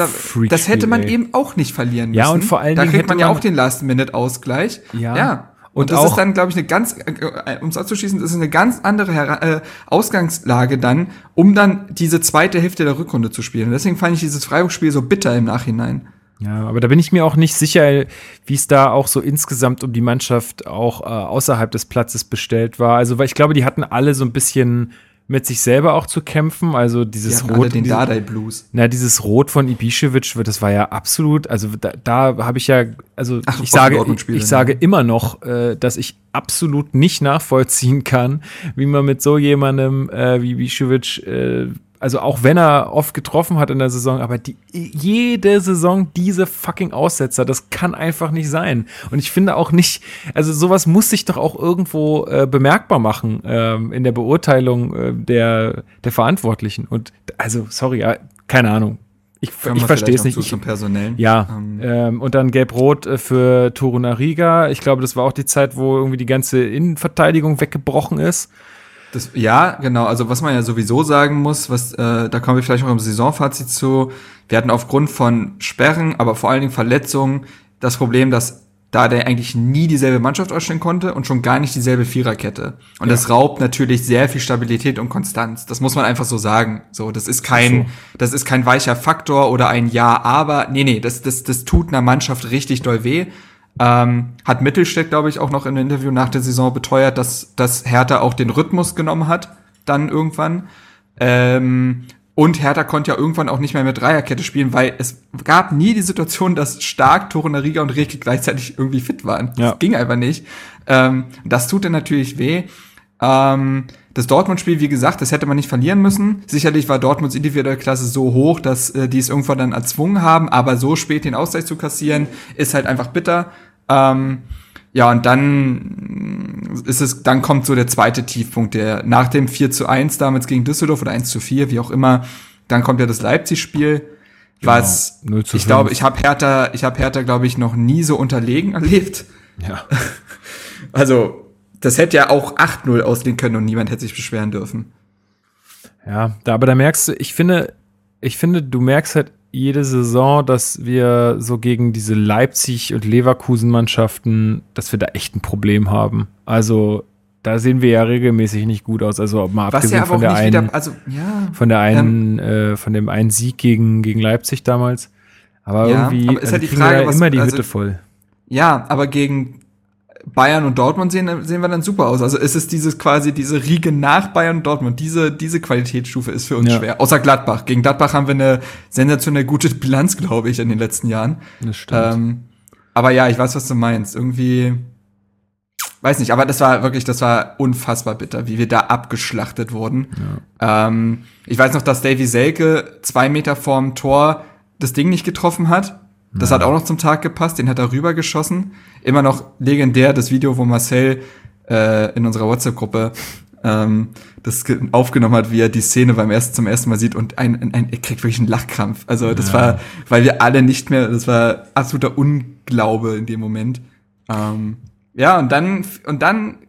das hätte man ey. eben auch nicht verlieren müssen. Ja, und vor allen da Dingen kriegt hätte man ja auch den Last-Minute-Ausgleich. Ja. ja. Und Und, das ist dann, glaube ich, eine ganz, äh, um es abzuschließen, das ist eine ganz andere Hera äh, Ausgangslage dann, um dann diese zweite Hälfte der Rückrunde zu spielen. Und deswegen fand ich dieses Freiburg-Spiel so bitter im Nachhinein. Ja, aber da bin ich mir auch nicht sicher, wie es da auch so insgesamt um die Mannschaft auch äh, außerhalb des Platzes bestellt war. Also, weil ich glaube, die hatten alle so ein bisschen mit sich selber auch zu kämpfen. Also Die dieses alle Rot, den diese- Dardai-Blues. na, dieses Rot von Ibišević, das war ja absolut, also da, da habe ich ja, also Ach, ich sage, ich, ich ne? sage immer noch, äh, dass ich absolut nicht nachvollziehen kann, wie man mit so jemandem äh, wie Ibišević, äh, also auch wenn er oft getroffen hat in der Saison, aber die, jede Saison diese fucking Aussetzer, das kann einfach nicht sein. Und ich finde auch nicht, also sowas muss sich doch auch irgendwo äh, bemerkbar machen ähm, in der Beurteilung äh, der, der Verantwortlichen. Und also, sorry, keine Ahnung. Ich, ich verstehe es nicht. zu zum Personellen. ja, Ähm, ähm, und dann gelb-rot äh, für Torunariga. Ich glaube, das war auch die Zeit, wo irgendwie die ganze Innenverteidigung weggebrochen ist. Das, ja, genau. Also was man ja sowieso sagen muss, was äh, da kommen wir vielleicht auch im Saisonfazit zu. Wir hatten aufgrund von Sperren, aber vor allen Dingen Verletzungen das Problem, dass da der eigentlich nie dieselbe Mannschaft ausstellen konnte und schon gar nicht dieselbe Viererkette. Und das raubt natürlich sehr viel Stabilität und Konstanz. Das muss man einfach so sagen. So, das ist kein, das ist kein weicher Faktor oder ein Ja, aber. Nee, nee, das, das, das tut einer Mannschaft richtig doll weh. Ähm, hat Mittelstädt, glaube ich, auch noch im Interview nach der Saison beteuert, dass, dass Hertha auch den Rhythmus genommen hat, dann irgendwann. Ähm, und Hertha konnte ja irgendwann auch nicht mehr mit Dreierkette spielen, weil es gab nie die Situation, dass Stark, Torunariga und Reke gleichzeitig irgendwie fit waren. Ja. Das ging einfach nicht. Ähm, das tut dann natürlich weh. Ähm, das Dortmund-Spiel, wie gesagt, das hätte man nicht verlieren müssen. Sicherlich war Dortmunds individuelle Klasse so hoch, dass äh, die es irgendwann dann erzwungen haben, aber so spät den Ausgleich zu kassieren, ist halt einfach bitter. Ähm, ja, und dann ist es, dann kommt so der zweite Tiefpunkt, der nach dem 4 zu 1 damals gegen Düsseldorf oder 1 zu 4, wie auch immer, dann kommt ja das Leipzig-Spiel, was, 0 zu ich 5. glaube, ich habe Hertha, ich habe Hertha, glaube ich, noch nie so unterlegen erlebt. Ja. Also, das hätte ja auch 8-0 ausgehen können und niemand hätte sich beschweren dürfen. Ja, da, aber da merkst du, ich finde, ich finde, du merkst halt jede Saison, dass wir so gegen diese Leipzig- und Leverkusen-Mannschaften, dass wir da echt ein Problem haben. Also da sehen wir ja regelmäßig nicht gut aus. Also mal Was abgesehen ja von der einen, wieder, also, ja, von der einen, äh, von dem einen Sieg gegen, gegen Leipzig damals. Aber Ja, irgendwie aber ist halt die Frage, ja was- immer die also- Hütte voll. Ja, aber gegen Bayern und Dortmund sehen, sehen wir dann super aus. Also es ist dieses quasi diese Riege nach Bayern und Dortmund. Diese, diese Qualitätsstufe ist für uns Ja. schwer. Außer Gladbach. Gegen Gladbach haben wir eine sensationell gute Bilanz, glaube ich, in den letzten Jahren. Das stimmt. Ähm, aber ja, ich weiß, was du meinst. Irgendwie, weiß nicht, aber das war wirklich, das war unfassbar bitter, wie wir da abgeschlachtet wurden. Ähm, ich weiß noch, dass Davy Selke zwei Meter vorm Tor das Ding nicht getroffen hat. Das hat auch noch zum Tag gepasst, den hat er rübergeschossen. Immer noch legendär das Video, wo Marcel äh, in unserer WhatsApp-Gruppe ähm, das ge- aufgenommen hat, wie er die Szene beim ersten zum ersten Mal sieht und ein, ein, ein er kriegt wirklich einen Lachkrampf. Also das Ja. war, weil wir alle nicht mehr, das war absoluter Unglaube in dem Moment. Ähm, ja, und dann und dann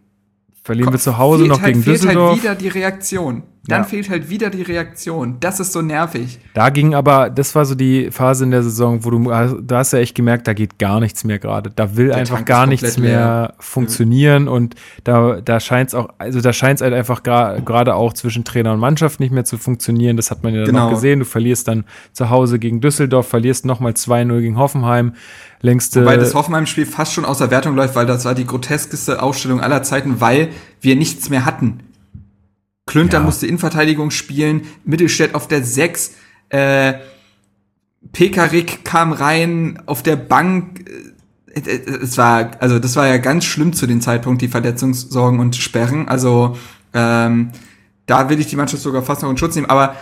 Verlieren wir zu Hause noch halt, gegen fehlt Düsseldorf. halt wieder die Reaktion. Dann Ja. fehlt halt wieder die Reaktion. Das ist so nervig. Da ging aber, das war so die Phase in der Saison, wo du, da hast du echt gemerkt, da geht gar nichts mehr gerade. Da will einfach Tank gar nichts mehr funktionieren und da, da scheint es auch, also da scheint es halt einfach gra- gerade auch zwischen Trainer und Mannschaft nicht mehr zu funktionieren. Das hat man ja dann Genau. auch gesehen. Du verlierst dann zu Hause gegen Düsseldorf, verlierst nochmal 2-0 gegen Hoffenheim. Längste. Weil das Hoffenheim-Spiel fast schon außer Wertung läuft, weil das war die groteskeste Ausstellung aller Zeiten, weil wir nichts mehr hatten. Klünter Ja. musste Innenverteidigung spielen, Mittelstädt auf der 6, äh, Pekarik kam rein auf der Bank. äh, äh, Es war, also das war ja ganz schlimm zu dem Zeitpunkt, die Verletzungssorgen und Sperren. Also ähm, da will ich die Mannschaft sogar fast noch in Schutz nehmen. Aber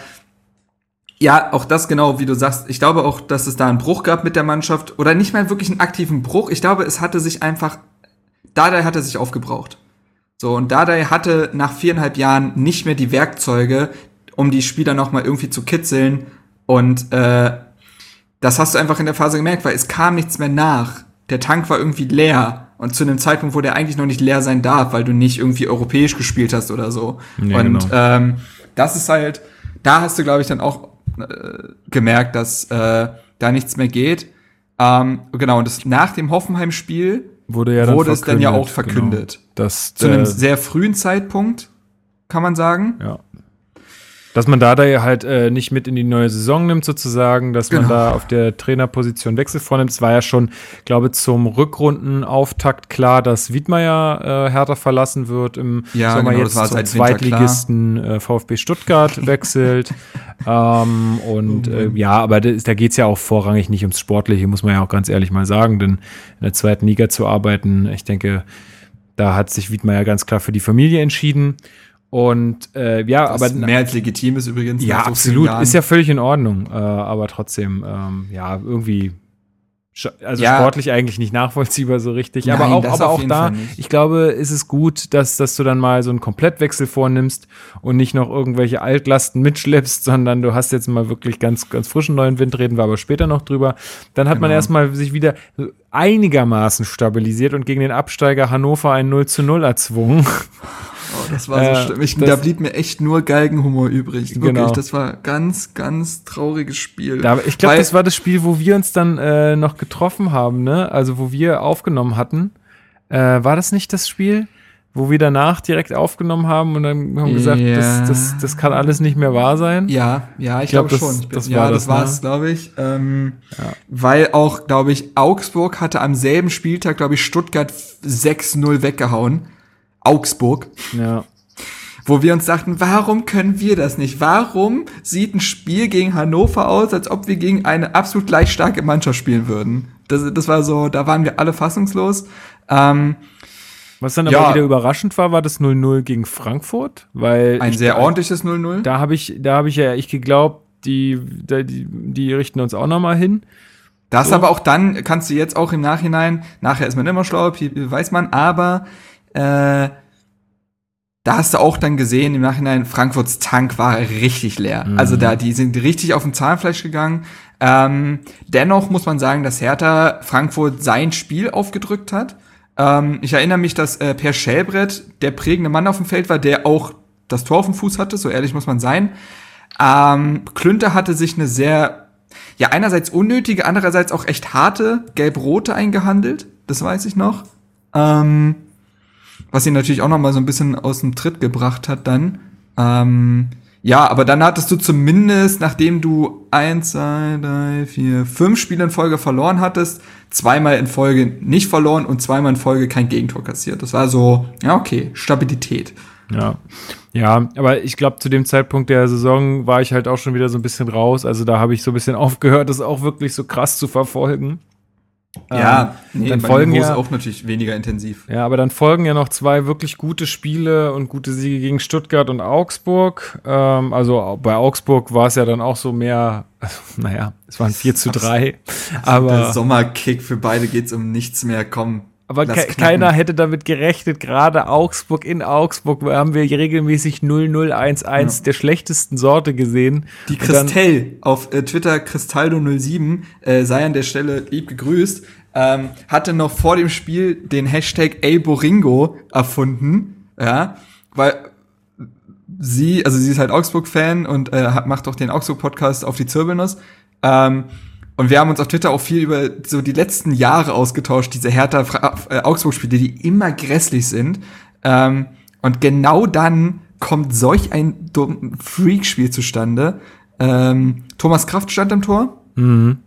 ja, auch das genau, wie du sagst. Ich glaube auch, dass es da einen Bruch gab mit der Mannschaft. Oder nicht mal wirklich einen aktiven Bruch. Ich glaube, es hatte sich einfach, Dardai hatte sich aufgebraucht. So, und Dardai hatte nach viereinhalb Jahren nicht mehr die Werkzeuge, um die Spieler noch mal irgendwie zu kitzeln. Und äh, das hast du einfach in der Phase gemerkt, weil es kam nichts mehr nach. Der Tank war irgendwie leer. Und zu einem Zeitpunkt, wo der eigentlich noch nicht leer sein darf, weil du nicht irgendwie europäisch gespielt hast oder so. Ja, und genau. ähm, das ist halt, da hast du, glaube ich, dann auch äh, gemerkt, dass äh, da nichts mehr geht. Ähm, genau, und das nach dem Hoffenheim-Spiel wurde ja dann wurde es dann ja auch verkündet. Genau. Dass, zu einem sehr frühen Zeitpunkt, kann man sagen. Ja. Dass man da, da halt äh, nicht mit in die neue Saison nimmt, sozusagen, dass man Genau. da auf der Trainerposition Wechsel vornimmt. Es war ja schon, glaube zum Rückrundenauftakt klar, dass Wiedmeier äh, Hertha verlassen wird im Ja, Sommer genau, jetzt zum Zweitligisten äh, VfB Stuttgart wechselt. ähm, und Oh äh, ja, aber das, da geht's ja auch vorrangig nicht ums Sportliche, muss man ja auch ganz ehrlich mal sagen, denn in der zweiten Liga zu arbeiten, ich denke, da hat sich Wiedmeier ganz klar für die Familie entschieden. Und äh, ja, Was aber mehr als legitim ist übrigens. ja, so absolut. Ist ja völlig in Ordnung. Äh, aber trotzdem, ähm, ja, irgendwie. Also Ja. sportlich eigentlich nicht nachvollziehbar so richtig. Nein, aber auch, aber auch da, ich glaube, ist es gut, dass, dass du dann mal so einen Komplettwechsel vornimmst und nicht noch irgendwelche Altlasten mitschleppst, sondern du hast jetzt mal wirklich ganz, ganz frischen neuen Wind, reden wir aber später noch drüber. Dann hat man Genau. erstmal sich wieder einigermaßen stabilisiert und gegen den Absteiger Hannover ein 0 zu 0 erzwungen. Das war so schlimm. Ich, das- da blieb mir echt nur Galgenhumor übrig. Wirklich, Genau. das war ganz, ganz trauriges Spiel. Da, ich glaube, das war das Spiel, wo wir uns dann äh, noch getroffen haben, ne? Also wo wir aufgenommen hatten. Äh, war das nicht das Spiel, wo wir danach direkt aufgenommen haben und dann haben gesagt, Ja. das, das, das kann alles nicht mehr wahr sein? Ja, ja, ich glaub, glaube das- schon. Ich bin, das ja, war das, das, ne? war's, glaube ich. Ähm, Weil auch, glaube ich, Augsburg hatte am selben Spieltag, glaube ich, Stuttgart 6-0 weggehauen. Augsburg. Ja. Wo wir uns dachten, warum können wir das nicht? Warum sieht ein Spiel gegen Hannover aus, als ob wir gegen eine absolut gleich starke Mannschaft spielen würden? Das, das war so, da waren wir alle fassungslos. Ähm, Was dann Ja. aber wieder überraschend war, war das 0-0 gegen Frankfurt, weil ein sehr ordentliches 0-0. Da habe ich, da habe ich ja ich geglaubt, die, da- die, die richten uns auch noch mal hin. Das So. aber auch dann kannst du jetzt auch im Nachhinein, nachher ist man immer schlauer, pi- weiß man, aber äh, da hast du auch dann gesehen im Nachhinein, Frankfurts Tank war richtig leer. Mhm. Also da, die sind richtig auf dem Zahnfleisch gegangen. Ähm, dennoch muss man sagen, dass Hertha Frankfurt sein Spiel aufgedrückt hat. Ähm, ich erinnere mich, dass äh, Per Schellbrett der prägende Mann auf dem Feld war, der auch das Tor auf dem Fuß hatte, so ehrlich muss man sein. Ähm, Klünter hatte sich eine sehr, ja, einerseits unnötige, andererseits auch echt harte gelb-rote eingehandelt. Das weiß ich noch. Ähm, was ihn natürlich auch noch mal so ein bisschen aus dem Tritt gebracht hat dann. Ähm, ja, aber dann hattest du zumindest, nachdem du eins, zwei, drei, vier, fünf Spiele in Folge verloren hattest, zweimal in Folge nicht verloren und zweimal in Folge kein Gegentor kassiert. Das war so, ja, okay, Stabilität. Ja. Ja, aber ich glaube, zu dem Zeitpunkt der Saison war ich halt auch schon wieder so ein bisschen raus. Also da habe ich so ein bisschen aufgehört, das auch wirklich so krass zu verfolgen. Ja, ähm, nee, dann folgen ja auch natürlich weniger intensiv. Ja, aber dann folgen ja noch zwei wirklich gute Spiele und gute Siege gegen Stuttgart und Augsburg. Ähm, also bei Augsburg war es ja dann auch so mehr, also, naja, es waren 4 zu 3. aber der Sommerkick für beide geht's um nichts mehr. Komm, aber ke keiner hätte damit gerechnet, gerade Augsburg in Augsburg haben wir regelmäßig 0011 ja. der schlechtesten Sorte gesehen. Die Christell auf äh, Twitter Cristaldo07 äh, sei an der Stelle lieb gegrüßt, ähm, hatte noch vor dem Spiel den Hashtag Boringo erfunden, ja, weil sie, also sie ist halt Augsburg-Fan und äh, macht auch den Augsburg-Podcast auf die Zirbelnuss. Ähm, und wir haben uns auf Twitter auch viel über so die letzten Jahre ausgetauscht, diese Hertha-Augsburg-Spiele, die immer grässlich sind. Ähm, und genau dann kommt solch ein Freak-Spiel zustande. Ähm, Thomas Kraft stand im Tor. Mhm.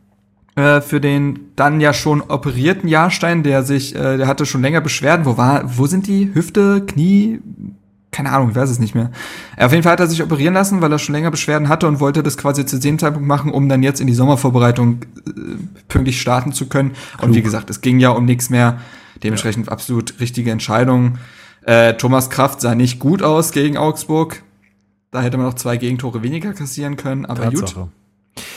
Äh, für den dann ja schon operierten Jahrstein, der sich, äh, der hatte schon länger Beschwerden. Wo war, wo sind die? Hüfte, Knie, keine Ahnung, ich weiß es nicht mehr. Auf jeden Fall hat er sich operieren lassen, weil er schon länger Beschwerden hatte und wollte das quasi zu dem Zeitpunkt machen, um dann jetzt in die Sommervorbereitung äh, pünktlich starten zu können. Klug. Und wie gesagt, es ging ja um nichts mehr. Dementsprechend ja. absolut richtige Entscheidung. Äh, Thomas Kraft sah nicht gut aus gegen Augsburg. Da hätte man noch zwei Gegentore weniger kassieren können, aber Tatsache. gut.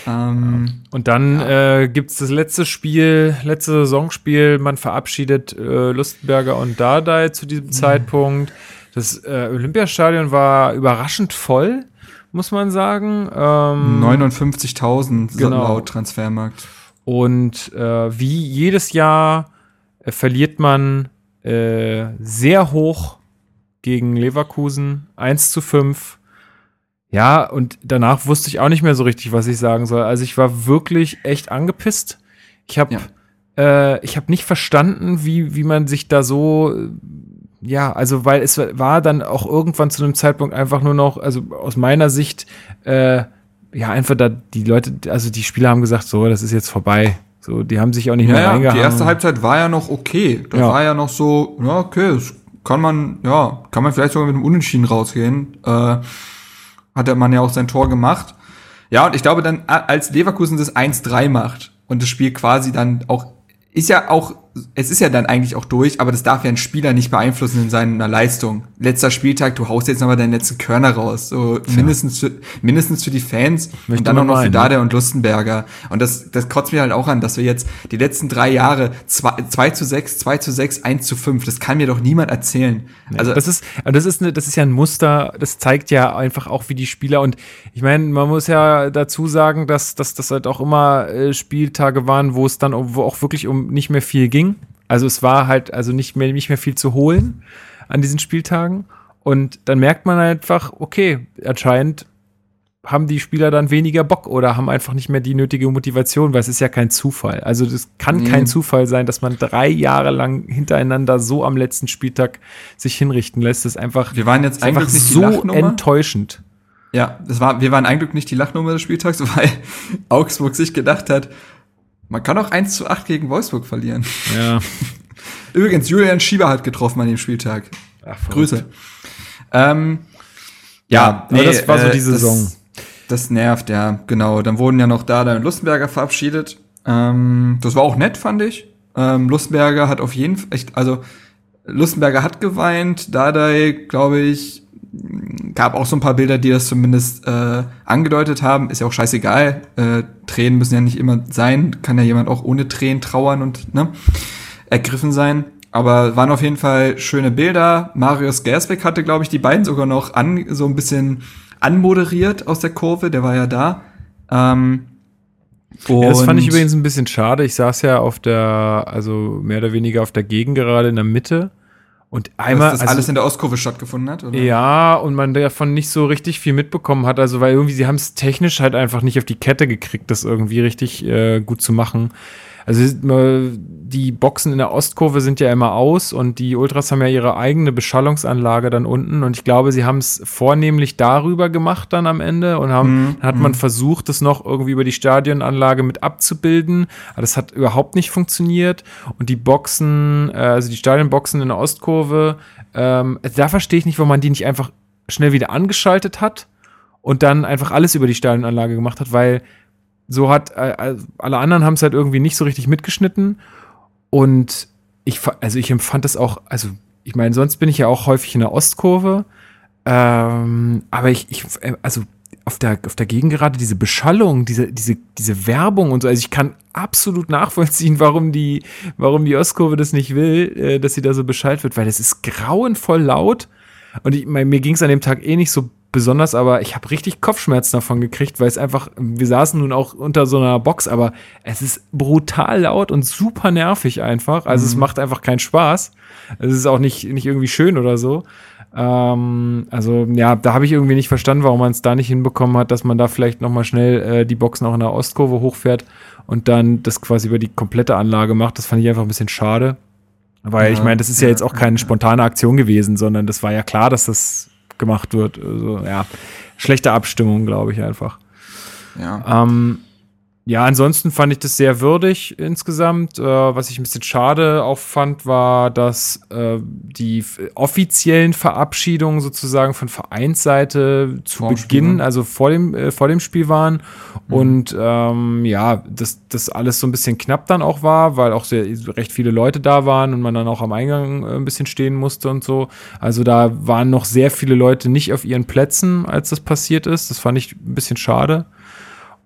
Ähm, und dann ja. äh, gibt das letzte Spiel, letzte Saisonspiel. Man verabschiedet äh, Lustenberger und Dardai zu diesem mhm. Zeitpunkt. Das äh, Olympiastadion war überraschend voll, muss man sagen. Ähm, 59.000 genau. laut Transfermarkt. Und äh, wie jedes Jahr äh, verliert man äh, sehr hoch gegen Leverkusen, 1 zu 5. Ja, und danach wusste ich auch nicht mehr so richtig, was ich sagen soll. Also ich war wirklich echt angepisst. Ich habe ja. äh, ich habe nicht verstanden, wie, wie man sich da so ja, also weil es war dann auch irgendwann zu einem Zeitpunkt einfach nur noch, also aus meiner Sicht, äh, ja, einfach da die Leute, also die Spieler haben gesagt, so, das ist jetzt vorbei. So, die haben sich auch nicht ja, mehr reingehangen. Die erste Halbzeit war ja noch okay. Da ja. war ja noch so, ja, okay, das kann man, ja, kann man vielleicht sogar mit einem Unentschieden rausgehen. Äh, hat man ja auch sein Tor gemacht. Ja, und ich glaube dann, als Leverkusen das 1-3 macht und das Spiel quasi dann auch ist ja auch, es ist ja dann eigentlich auch durch, aber das darf ja ein Spieler nicht beeinflussen in seiner Leistung. Letzter Spieltag, du haust jetzt nochmal deinen letzten Körner raus. So ja. mindestens, für, mindestens für die Fans Möchte und dann auch noch für Dade und Lustenberger. Und das, das kotzt mir halt auch an, dass wir jetzt die letzten drei Jahre 2 zu 6, 2 zu 6, 1 zu 5, das kann mir doch niemand erzählen. Also das ist, das ist, eine, das ist ja ein Muster, das zeigt ja einfach auch, wie die Spieler und ich meine, man muss ja dazu sagen, dass, dass das halt auch immer äh, Spieltage waren, wo es dann wo auch wirklich um nicht mehr viel ging. Also es war halt also nicht mehr, nicht mehr viel zu holen an diesen Spieltagen. Und dann merkt man einfach, okay, anscheinend haben die Spieler dann weniger Bock oder haben einfach nicht mehr die nötige Motivation, weil es ist ja kein Zufall. Also das kann mhm. kein Zufall sein, dass man drei Jahre lang hintereinander so am letzten Spieltag sich hinrichten lässt. Das ist einfach, wir waren jetzt einfach nicht so enttäuschend. Ja, das war, wir waren eigentlich nicht die Lachnummer des Spieltags, weil Augsburg sich gedacht hat, man kann auch 1 zu 8 gegen Wolfsburg verlieren. Ja. Übrigens, Julian Schieber hat getroffen an dem Spieltag. Ach, Grüße. Ähm, ja, ja nee, das war so die Saison. Das, das, nervt, ja, genau. Dann wurden ja noch Dada und Lustenberger verabschiedet. Ähm, das war auch nett, fand ich. Ähm, Lustenberger hat auf jeden Fall, also Lustenberger hat geweint, Dardai, glaube ich, gab auch so ein paar Bilder, die das zumindest äh, angedeutet haben. Ist ja auch scheißegal. Äh, Tränen müssen ja nicht immer sein. Kann ja jemand auch ohne Tränen trauern und ne, ergriffen sein. Aber waren auf jeden Fall schöne Bilder. Marius Gersbeck hatte, glaube ich, die beiden sogar noch an, so ein bisschen anmoderiert aus der Kurve. Der war ja da. Ähm, ja, das fand ich übrigens ein bisschen schade. Ich saß ja auf der, also mehr oder weniger auf der Gegend gerade in der Mitte. Und einmal. Dass das also, alles in der Ostkurve stattgefunden hat, oder? Ja, und man davon nicht so richtig viel mitbekommen hat. Also, weil irgendwie sie haben es technisch halt einfach nicht auf die Kette gekriegt, das irgendwie richtig äh, gut zu machen. Also die Boxen in der Ostkurve sind ja immer aus und die Ultras haben ja ihre eigene Beschallungsanlage dann unten und ich glaube, sie haben es vornehmlich darüber gemacht dann am Ende und haben, mhm. hat man mhm. versucht, das noch irgendwie über die Stadionanlage mit abzubilden, aber das hat überhaupt nicht funktioniert und die Boxen, äh, also die Stadionboxen in der Ostkurve, ähm, da verstehe ich nicht, warum man die nicht einfach schnell wieder angeschaltet hat und dann einfach alles über die Stadionanlage gemacht hat, weil so hat, äh, äh, alle anderen haben es halt irgendwie nicht so richtig mitgeschnitten. Und ich, also ich empfand das auch, also ich meine, sonst bin ich ja auch häufig in der Ostkurve. Ähm, aber ich, ich, äh, also auf der, auf der Gegengerade diese Beschallung, diese, diese, diese Werbung und so. Also ich kann absolut nachvollziehen, warum die, warum die Ostkurve das nicht will, äh, dass sie da so Bescheid wird, weil es ist grauenvoll laut. Und ich, mir ging es an dem Tag eh nicht so besonders, aber ich habe richtig Kopfschmerzen davon gekriegt, weil es einfach, wir saßen nun auch unter so einer Box, aber es ist brutal laut und super nervig einfach. Also mhm. es macht einfach keinen Spaß. Es ist auch nicht, nicht irgendwie schön oder so. Ähm, also ja, da habe ich irgendwie nicht verstanden, warum man es da nicht hinbekommen hat, dass man da vielleicht nochmal schnell äh, die Boxen auch in der Ostkurve hochfährt und dann das quasi über die komplette Anlage macht. Das fand ich einfach ein bisschen schade. Weil ja, ich meine, das ist ja, ja jetzt auch keine spontane Aktion gewesen, sondern das war ja klar, dass das gemacht wird. Also, ja, schlechte Abstimmung, glaube ich einfach. Ja. Ähm, ja, ansonsten fand ich das sehr würdig insgesamt. Äh, was ich ein bisschen schade auch fand, war, dass äh, die offiziellen Verabschiedungen sozusagen von Vereinsseite zu Beginn, also vor dem, äh, vor dem Spiel waren. Mhm. Und ähm, ja, dass das alles so ein bisschen knapp dann auch war, weil auch sehr, recht viele Leute da waren und man dann auch am Eingang äh, ein bisschen stehen musste und so. Also da waren noch sehr viele Leute nicht auf ihren Plätzen, als das passiert ist. Das fand ich ein bisschen schade.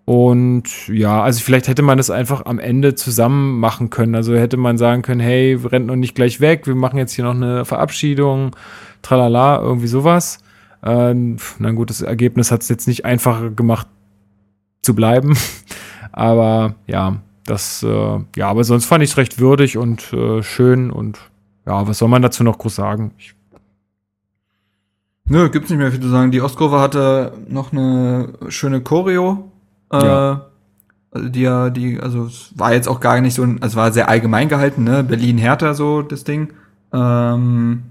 Und ja, also vielleicht hätte man das einfach am Ende zusammen machen können. Also hätte man sagen können, hey, rennt noch nicht gleich weg, wir machen jetzt hier noch eine Verabschiedung, tralala, irgendwie sowas. Ähm, na gut, das Ergebnis hat es jetzt nicht einfacher gemacht zu bleiben. aber ja, das, äh, ja, aber sonst fand ich es recht würdig und äh, schön und ja, was soll man dazu noch groß sagen? Ich Nö, gibt's nicht mehr viel zu sagen. Die Ostkurve hatte noch eine schöne Choreo ja. Äh, also die ja, die, also es war jetzt auch gar nicht so, also es war sehr allgemein gehalten, ne? Berlin-Hertha so das Ding. Ähm,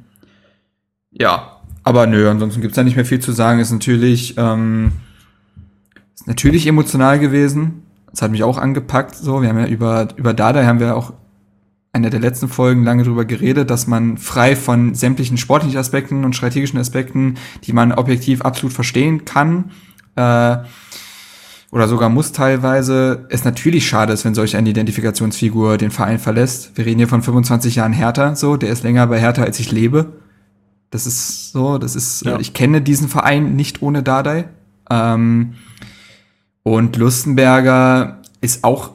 ja, aber nö, ansonsten gibt's da nicht mehr viel zu sagen. Ist natürlich, ähm, ist natürlich emotional gewesen. Das hat mich auch angepackt. So, wir haben ja über über Dada haben wir auch einer der letzten Folgen lange drüber geredet, dass man frei von sämtlichen sportlichen Aspekten und strategischen Aspekten, die man objektiv absolut verstehen kann, äh, oder sogar muss teilweise, es natürlich schade ist, wenn solch eine Identifikationsfigur den Verein verlässt. Wir reden hier von 25 Jahren Hertha, so, der ist länger bei Hertha, als ich lebe. Das ist so, das ist, ja. ich kenne diesen Verein nicht ohne Dardai. Ähm, und Lustenberger ist auch,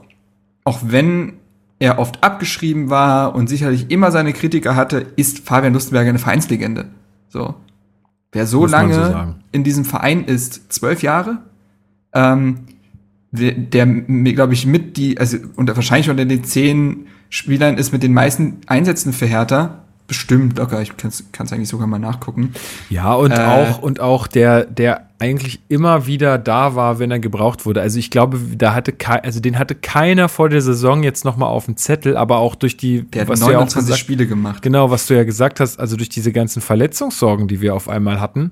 auch wenn er oft abgeschrieben war und sicherlich immer seine Kritiker hatte, ist Fabian Lustenberger eine Vereinslegende. So. Wer so Muss lange so in diesem Verein ist, zwölf Jahre, ähm, der, glaube ich, mit die, also unter, wahrscheinlich unter den zehn Spielern ist mit den meisten Einsätzen für Hertha. Bestimmt locker, ich kann es eigentlich sogar mal nachgucken. Ja, und äh, auch, und auch der, der eigentlich immer wieder da war, wenn er gebraucht wurde. Also ich glaube, da hatte also den hatte keiner vor der Saison jetzt nochmal auf dem Zettel, aber auch durch die, der was hat 29 du ja auch gesagt, Spiele gemacht. Genau, was du ja gesagt hast, also durch diese ganzen Verletzungssorgen, die wir auf einmal hatten,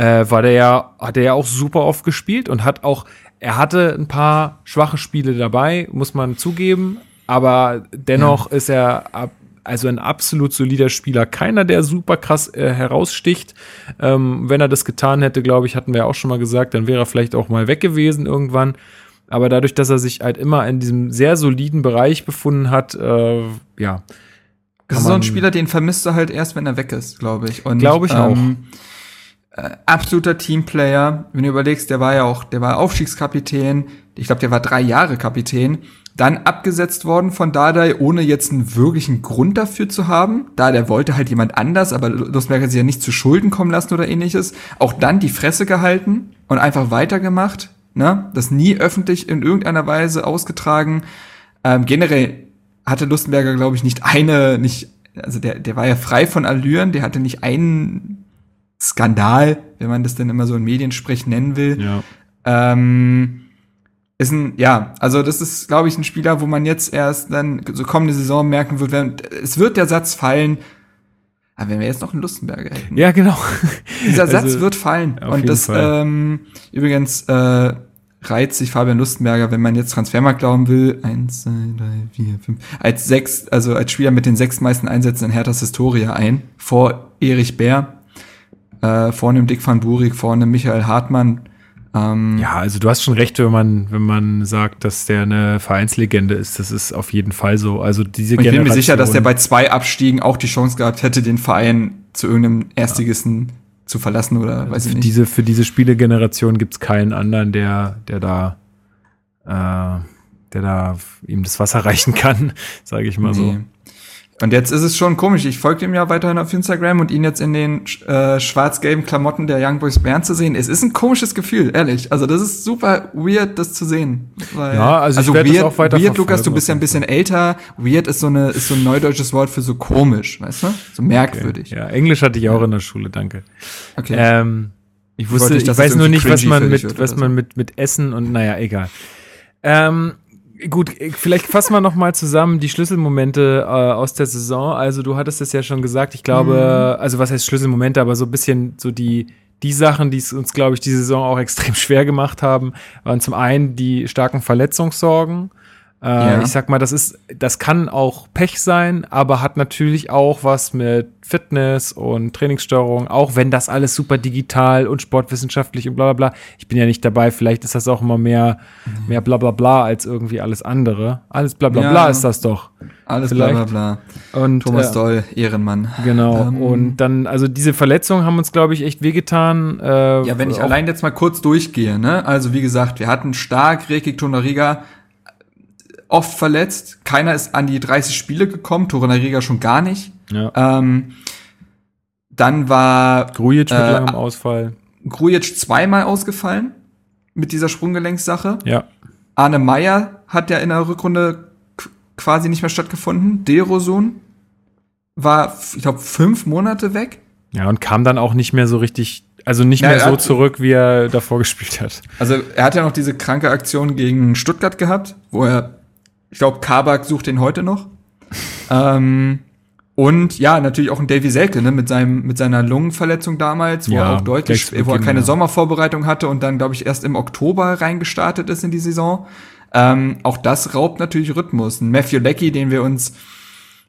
äh, war der ja, hat er ja auch super oft gespielt und hat auch, er hatte ein paar schwache Spiele dabei, muss man zugeben, aber dennoch ja. ist er ab, also ein absolut solider Spieler. Keiner, der super krass äh, heraussticht. Ähm, wenn er das getan hätte, glaube ich, hatten wir auch schon mal gesagt, dann wäre er vielleicht auch mal weg gewesen irgendwann. Aber dadurch, dass er sich halt immer in diesem sehr soliden Bereich befunden hat, äh, ja. Das ist so ein Spieler, den vermisst du halt erst, wenn er weg ist, glaube ich. Glaube ich ähm, auch äh, absoluter Teamplayer. Wenn du überlegst, der war ja auch, der war Aufstiegskapitän. Ich glaube, der war drei Jahre Kapitän. Dann abgesetzt worden von Dardai, ohne jetzt einen wirklichen Grund dafür zu haben. Da der wollte halt jemand anders, aber Lustberg hat sich ja nicht zu Schulden kommen lassen oder ähnliches. Auch dann die Fresse gehalten und einfach weitergemacht. ne? Das nie öffentlich in irgendeiner Weise ausgetragen. Ähm, generell hatte Lustenberger, glaube ich, nicht eine, nicht, also der, der war ja frei von Allüren, der hatte nicht einen Skandal, wenn man das denn immer so in Mediensprech nennen will. Ja. Ähm, ist ein, ja, also das ist, glaube ich, ein Spieler, wo man jetzt erst dann so kommende Saison merken wird, wenn, es wird der Satz fallen, aber wenn wir jetzt noch einen Lustenberger hätten. Ja, genau. Dieser Satz also, wird fallen. Und das, Fall. ähm, übrigens, äh, reizt sich Fabian Lustenberger, wenn man jetzt Transfermarkt glauben will, eins, zwei, drei, vier, fünf, als sechs, also als Spieler mit den sechs meisten Einsätzen in Herthas Historia ein, vor Erich Bär, äh, vor einem Dick van Burik, vor einem Michael Hartmann, ähm, ja, also du hast schon recht, wenn man, wenn man sagt, dass der eine Vereinslegende ist. Das ist auf jeden Fall so. Also diese Und ich bin mir sicher, dass der bei zwei Abstiegen auch die Chance gehabt hätte, den Verein zu irgendeinem Erstligisten ja. zu verlassen oder also weiß ich nicht. Diese, für diese Spielegeneration gibt es keinen anderen, der, der da, äh, der da ihm das Wasser reichen kann, sage ich mal nee. so. Und jetzt ist es schon komisch. Ich folge ihm ja weiterhin auf Instagram und ihn jetzt in den äh, schwarz-gelben Klamotten der Young Boys Bern zu sehen. Es ist ein komisches Gefühl, ehrlich. Also das ist super weird, das zu sehen. Weil, ja, also, also ich weird, auch weiter weird Lukas, du bist ja ein bisschen älter. Weird ist so eine ist so ein neudeutsches Wort für so komisch, weißt du? So merkwürdig. Okay. Ja, Englisch hatte ich auch in der Schule, danke. Okay. Ähm, ich wusste, ich, ich weiß nur nicht, was man mit was man so. mit mit Essen und naja, egal. Ähm, Gut, vielleicht fassen wir noch mal zusammen die Schlüsselmomente äh, aus der Saison. Also du hattest es ja schon gesagt. Ich glaube, mhm. also was heißt Schlüsselmomente, aber so ein bisschen so die die Sachen, die es uns, glaube ich, die Saison auch extrem schwer gemacht haben, waren zum einen die starken Verletzungssorgen. Äh, ja. Ich sag mal, das ist, das kann auch Pech sein, aber hat natürlich auch was mit Fitness und Trainingssteuerung, auch wenn das alles super digital und sportwissenschaftlich und bla bla bla. Ich bin ja nicht dabei, vielleicht ist das auch immer mehr, mhm. mehr bla bla bla als irgendwie alles andere. Alles bla bla ja. bla ist das doch. Alles vielleicht. bla bla bla. Und, Thomas äh, Doll, Ehrenmann. Genau. Ähm. Und dann, also diese Verletzungen haben uns, glaube ich, echt wehgetan. Äh, ja, wenn ich allein jetzt mal kurz durchgehe, ne? Also wie gesagt, wir hatten stark Rekik Tonariga oft verletzt. Keiner ist an die 30 Spiele gekommen, Torunariga schon gar nicht. Ja. Ähm, dann war Grujic mit äh, langem Ausfall. Grujic zweimal ausgefallen mit dieser Sprunggelenkssache. Ja. Arne Meyer hat ja in der Rückrunde quasi nicht mehr stattgefunden. Derosun war, ich glaube, fünf Monate weg. Ja, und kam dann auch nicht mehr so richtig, also nicht ja, mehr so hat, zurück, wie er davor gespielt hat. Also er hat ja noch diese kranke Aktion gegen Stuttgart gehabt, wo er ich glaube, Kabak sucht den heute noch. ähm, und ja, natürlich auch ein Davy Selke, ne, mit seinem, mit seiner Lungenverletzung damals, wo ja, er auch deutlich, wo er keine ja. Sommervorbereitung hatte und dann, glaube ich, erst im Oktober reingestartet ist in die Saison. Ähm, auch das raubt natürlich Rhythmus. Ein Matthew Leckie, den wir uns,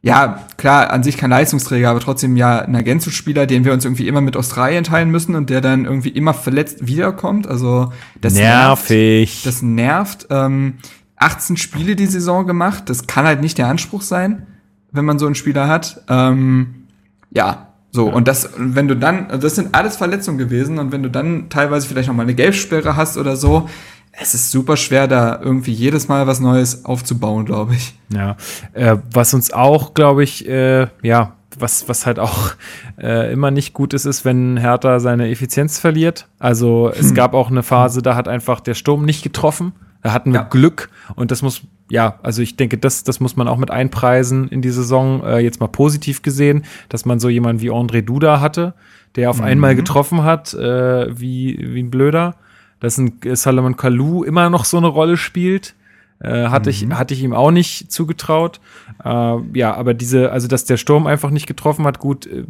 ja, klar, an sich kein Leistungsträger, aber trotzdem ja ein Ergänzungsspieler, den wir uns irgendwie immer mit Australien teilen müssen und der dann irgendwie immer verletzt wiederkommt. Also das nervig. Nervt, das nervt. Ähm, 18 Spiele die Saison gemacht. Das kann halt nicht der Anspruch sein, wenn man so einen Spieler hat. Ähm, ja, so, ja. und das, wenn du dann, das sind alles Verletzungen gewesen, und wenn du dann teilweise vielleicht noch mal eine Gelbsperre hast oder so, es ist super schwer, da irgendwie jedes Mal was Neues aufzubauen, glaube ich. Ja, äh, was uns auch, glaube ich, äh, ja, was, was halt auch äh, immer nicht gut ist, ist, wenn Hertha seine Effizienz verliert. Also es hm. gab auch eine Phase, da hat einfach der Sturm nicht getroffen. Da hatten wir ja. Glück und das muss, ja, also ich denke, das, das muss man auch mit einpreisen in die Saison, äh, jetzt mal positiv gesehen, dass man so jemanden wie André Duda hatte, der auf mhm. einmal getroffen hat, äh, wie, wie ein Blöder. Dass ein Salomon Kalou immer noch so eine Rolle spielt. Äh, hatte, mhm. ich, hatte ich ihm auch nicht zugetraut. Äh, ja, aber diese, also dass der Sturm einfach nicht getroffen hat, gut, äh,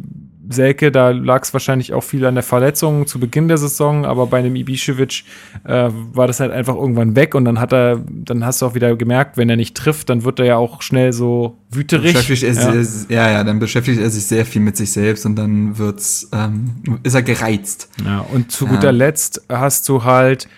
Selke, da lag es wahrscheinlich auch viel an der Verletzung zu Beginn der Saison, aber bei einem Ibišević äh, war das halt einfach irgendwann weg und dann hat er, dann hast du auch wieder gemerkt, wenn er nicht trifft, dann wird er ja auch schnell so wüterig. Beschäftigt er ja. Sich, ja, ja, dann beschäftigt er sich sehr viel mit sich selbst und dann wird's, ähm, ist er gereizt. Ja, und zu guter Letzt hast du halt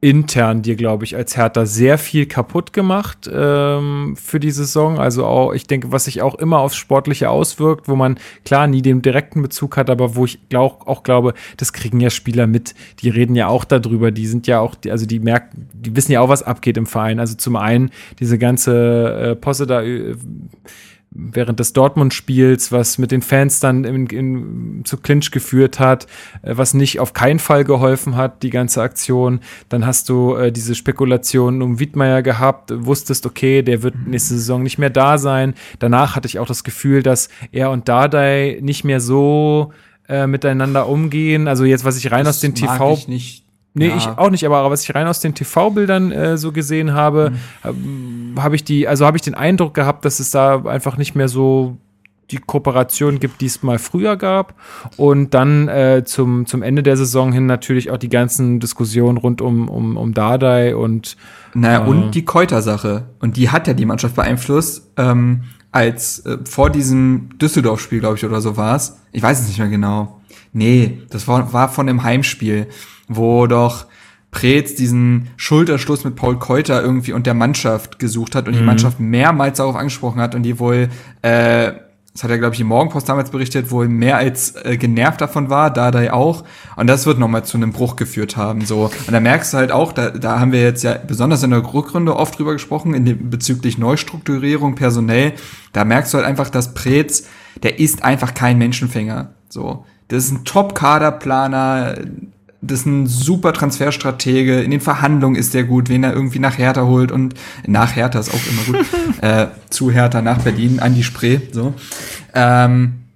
intern dir, glaube ich, als Hertha sehr viel kaputt gemacht ähm, für die Saison. Also auch, ich denke, was sich auch immer aufs Sportliche auswirkt, wo man klar nie den direkten Bezug hat, aber wo ich glaub, auch glaube, das kriegen ja Spieler mit, die reden ja auch darüber, die sind ja auch, also die merken, die wissen ja auch, was abgeht im Verein. Also zum einen diese ganze äh, Posse da. Äh, während des Dortmund-Spiels, was mit den Fans dann in, in, zu Clinch geführt hat, äh, was nicht auf keinen Fall geholfen hat, die ganze Aktion. Dann hast du äh, diese Spekulationen um Wiedmeier gehabt, wusstest, okay, der wird nächste Saison nicht mehr da sein. Danach hatte ich auch das Gefühl, dass er und Dardai nicht mehr so äh, miteinander umgehen. Also jetzt, was ich rein das aus den TV. Ich nicht Nee, ja. ich auch nicht, aber was ich rein aus den TV-Bildern äh, so gesehen habe, mhm. habe hab ich die, also habe ich den Eindruck gehabt, dass es da einfach nicht mehr so die Kooperation gibt, die es mal früher gab. Und dann äh, zum, zum Ende der Saison hin natürlich auch die ganzen Diskussionen rund um, um, um Dardai und Naja, äh, und die Keuter-Sache. Und die hat ja die Mannschaft beeinflusst. Ähm, als äh, vor diesem Düsseldorf-Spiel, glaube ich, oder so war es. Ich weiß es nicht mehr genau. Nee, das war, war von dem Heimspiel wo doch Preetz diesen Schulterschluss mit Paul Keuter irgendwie und der Mannschaft gesucht hat und mhm. die Mannschaft mehrmals darauf angesprochen hat und die wohl, äh, das hat er, glaube ich, im Morgenpost damals berichtet, wohl mehr als äh, genervt davon war, da da auch. Und das wird nochmal zu einem Bruch geführt haben. So. Und da merkst du halt auch, da, da haben wir jetzt ja besonders in der Rückrunde oft drüber gesprochen, in dem, bezüglich Neustrukturierung personell. Da merkst du halt einfach, dass Preetz, der ist einfach kein Menschenfänger. So. Das ist ein Top-Kaderplaner, das ist ein super Transferstratege. In den Verhandlungen ist der gut, wen er irgendwie nach Hertha holt und nach Hertha ist auch immer gut. äh, zu Hertha nach Berlin, an die Spree, so. Ähm,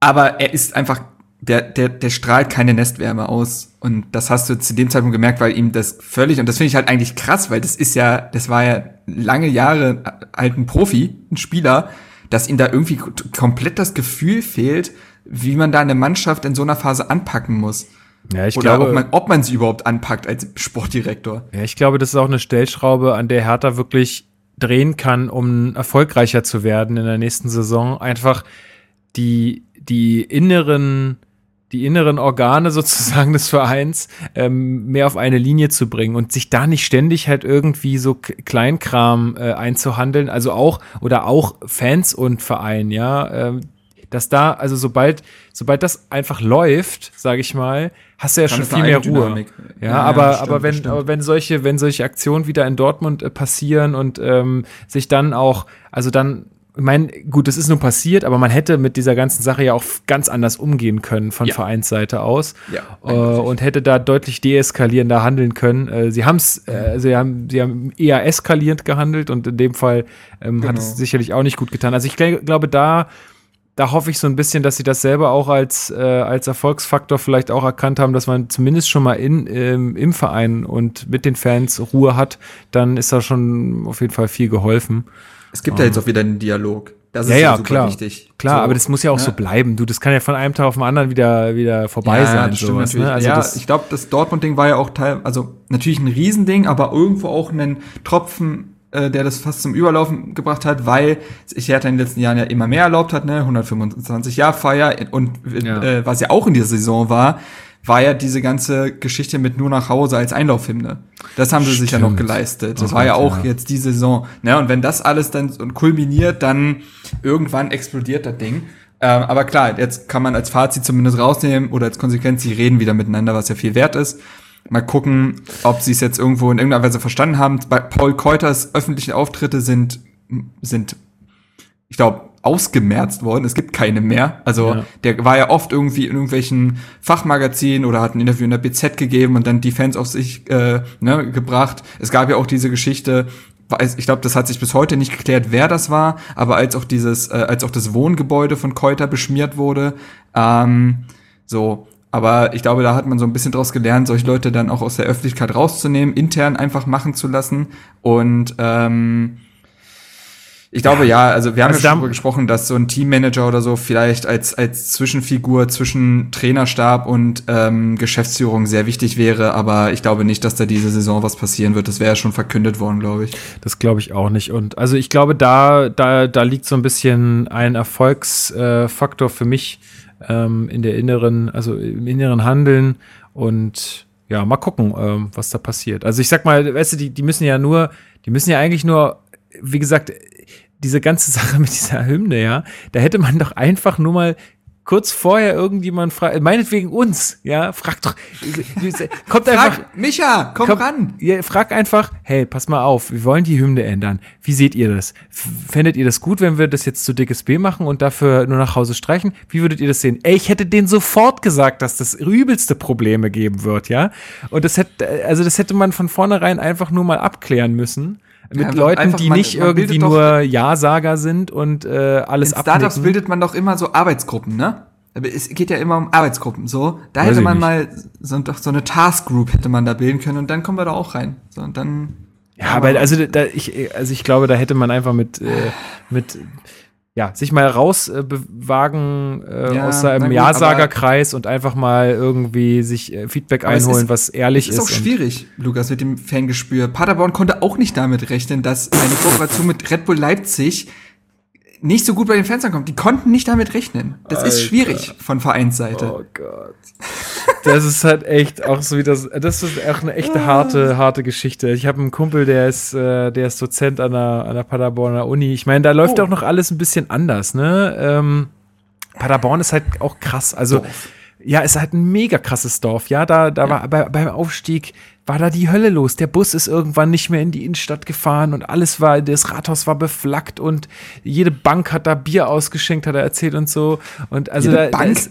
aber er ist einfach, der, der, der strahlt keine Nestwärme aus. Und das hast du zu dem Zeitpunkt gemerkt, weil ihm das völlig, und das finde ich halt eigentlich krass, weil das ist ja, das war ja lange Jahre halt ein Profi, ein Spieler, dass ihm da irgendwie komplett das Gefühl fehlt, wie man da eine Mannschaft in so einer Phase anpacken muss. Ja, ich Oder glaube, ob man, ob man sie überhaupt anpackt als Sportdirektor. Ja, ich glaube, das ist auch eine Stellschraube, an der Hertha wirklich drehen kann, um erfolgreicher zu werden in der nächsten Saison. Einfach die, die inneren, die inneren Organe sozusagen des Vereins ähm, mehr auf eine Linie zu bringen und sich da nicht ständig halt irgendwie so Kleinkram äh, einzuhandeln, also auch oder auch Fans und Verein, ja, äh, dass da, also sobald, sobald das einfach läuft, sage ich mal, hast du ja schon viel mehr Ruhe. Ja, ja, aber, ja, stimmt, aber wenn, aber wenn solche, wenn solche Aktionen wieder in Dortmund äh, passieren und ähm, sich dann auch, also dann ich meine, gut, das ist nun passiert, aber man hätte mit dieser ganzen Sache ja auch ganz anders umgehen können von ja. Vereinsseite aus ja, äh, und hätte da deutlich deeskalierender handeln können. Äh, sie, haben's, äh, sie, haben, sie haben eher eskalierend gehandelt und in dem Fall ähm, genau. hat es sicherlich auch nicht gut getan. Also ich glaube, da da hoffe ich so ein bisschen, dass sie das selber auch als, äh, als Erfolgsfaktor vielleicht auch erkannt haben, dass man zumindest schon mal in, ähm, im Verein und mit den Fans Ruhe hat, dann ist da schon auf jeden Fall viel geholfen. Es gibt ja jetzt auch wieder einen Dialog. Das ist ja, ja, super klar, wichtig. Klar, so, aber das muss ja auch ja. so bleiben. Du, das kann ja von einem Tag auf den anderen wieder, wieder vorbei ja, sein. Das sowas, ne? also ja, ich glaube, das Dortmund-Ding war ja auch teil, also natürlich ein Riesending, aber irgendwo auch ein Tropfen äh, der das fast zum Überlaufen gebracht hat, weil sich Hertha in den letzten Jahren ja immer mehr erlaubt hat, ne, 125 Jahr Feier und ja. äh, was ja auch in dieser Saison war, war ja diese ganze Geschichte mit nur nach Hause als Einlaufhymne. Das haben sie Stimmt. sich ja noch geleistet. Das oh war ja auch ja. jetzt die Saison. Ne? Und wenn das alles dann kulminiert, dann irgendwann explodiert das Ding. Ähm, aber klar, jetzt kann man als Fazit zumindest rausnehmen oder als Konsequenz, sie reden wieder miteinander, was ja viel wert ist. Mal gucken, ob sie es jetzt irgendwo in irgendeiner Weise verstanden haben. Bei Paul Keuters öffentlichen Auftritte sind, sind, ich glaube, ausgemerzt worden. Es gibt keine mehr. Also ja. der war ja oft irgendwie in irgendwelchen Fachmagazinen oder hat ein Interview in der BZ gegeben und dann die Fans auf sich äh, ne, gebracht. Es gab ja auch diese Geschichte, ich glaube, das hat sich bis heute nicht geklärt, wer das war, aber als auch dieses, äh, als auch das Wohngebäude von Keuter beschmiert wurde, ähm, so, aber ich glaube, da hat man so ein bisschen draus gelernt, solche Leute dann auch aus der Öffentlichkeit rauszunehmen, intern einfach machen zu lassen. Und ähm, ich glaube ja, also wir haben also ja darüber gesprochen, dass so ein Teammanager oder so vielleicht als, als Zwischenfigur zwischen Trainerstab und ähm, Geschäftsführung sehr wichtig wäre, aber ich glaube nicht, dass da diese Saison was passieren wird. Das wäre ja schon verkündet worden, glaube ich. Das glaube ich auch nicht. Und also ich glaube, da, da, da liegt so ein bisschen ein Erfolgsfaktor äh, für mich ähm, in der inneren, also im inneren Handeln und ja, mal gucken, ähm, was da passiert. Also ich sag mal, weißt du, die, die müssen ja nur, die müssen ja eigentlich nur, wie gesagt, diese ganze Sache mit dieser Hymne, ja, da hätte man doch einfach nur mal kurz vorher irgendjemand fragt, meinetwegen uns, ja, frag doch, kommt frag, einfach. Micha, komm, komm ran. Ja, frag einfach, hey, pass mal auf, wir wollen die Hymne ändern. Wie seht ihr das? Fändet ihr das gut, wenn wir das jetzt zu dickes B machen und dafür nur nach Hause streichen? Wie würdet ihr das sehen? Ey, ich hätte denen sofort gesagt, dass das übelste Probleme geben wird, ja? Und das hätte, also das hätte man von vornherein einfach nur mal abklären müssen mit ja, Leuten, die man, nicht man irgendwie nur Ja-Sager sind und äh, alles In Startups abnicken. bildet man doch immer so Arbeitsgruppen, ne? Es geht ja immer um Arbeitsgruppen, so. Da Weiß hätte man mal so, doch so eine Task Group hätte man da bilden können und dann kommen wir da auch rein. So, und dann. Ja, aber also da, ich, also ich glaube, da hätte man einfach mit, äh, mit ja, sich mal rausbewagen äh, äh, ja, aus seinem Ja-Sager-Kreis und einfach mal irgendwie sich äh, Feedback einholen, ist, was ehrlich ist. Ist auch schwierig, Lukas, mit dem Fangespür. Paderborn konnte auch nicht damit rechnen, dass eine Kooperation mit Red Bull Leipzig nicht so gut bei den Fans ankommt. Die konnten nicht damit rechnen. Das Alter. ist schwierig von Vereinsseite. Oh Gott. Das ist halt echt auch so wie das. Das ist auch eine echte harte, harte Geschichte. Ich habe einen Kumpel, der ist, äh, der ist Dozent an der, an der Paderborner Uni. Ich meine, da läuft oh. auch noch alles ein bisschen anders, ne? Ähm, Paderborn ist halt auch krass. Also, Dorf. ja, ist halt ein mega krasses Dorf. Ja, da, da ja. war bei, beim Aufstieg war da die Hölle los. Der Bus ist irgendwann nicht mehr in die Innenstadt gefahren und alles war, das Rathaus war beflaggt und jede Bank hat da Bier ausgeschenkt, hat er erzählt und so. Und also jede da, Bank? Da ist,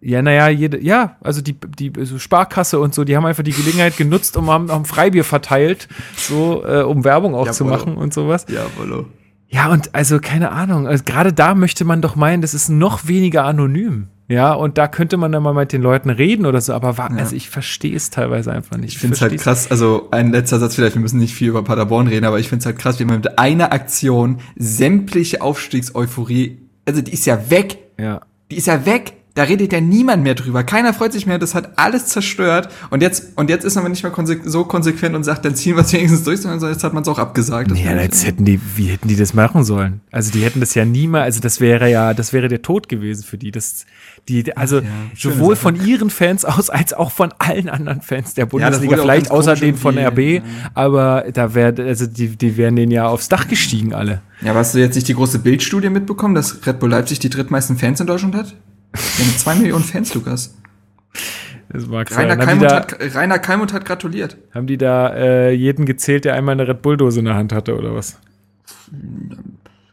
ja, naja, jede, ja, also die, die so Sparkasse und so, die haben einfach die Gelegenheit genutzt und haben, haben Freibier verteilt, so, äh, um Werbung auch ja, zu machen und sowas. Ja, Wollo. Ja, und also keine Ahnung, also gerade da möchte man doch meinen, das ist noch weniger anonym. Ja, und da könnte man dann mal mit den Leuten reden oder so, aber war, ja. also ich verstehe es teilweise einfach nicht. Ich finde es halt krass, also ein letzter Satz vielleicht, wir müssen nicht viel über Paderborn reden, aber ich finde es halt krass, wie man mit einer Aktion sämtliche Aufstiegseuphorie, also die ist ja weg. Ja. Die ist ja weg. Da redet ja niemand mehr drüber. Keiner freut sich mehr. Das hat alles zerstört. Und jetzt, und jetzt ist man nicht mehr konse so konsequent und sagt, dann ziehen wir es wenigstens durch, sondern jetzt hat man es auch abgesagt. Das ja, jetzt hätten die, wie hätten die das machen sollen? Also die hätten das ja niemals, also das wäre ja, das wäre der Tod gewesen für die. Das, die, also ja, sowohl Sache. von ihren Fans aus als auch von allen anderen Fans der Bundesliga, ja, vielleicht außer den von RB, ja. aber da wäre, also die, die wären denen ja aufs Dach gestiegen alle. Ja, aber hast du jetzt nicht die große Bildstudie mitbekommen, dass Red Bull Leipzig die drittmeisten Fans in Deutschland hat? Wir haben zwei Millionen Fans, Lukas. Das mag Rainer, Keimund da, hat, Rainer Keimund hat gratuliert. Haben die da äh, jeden gezählt, der einmal eine Red Bull-Dose in der Hand hatte, oder was?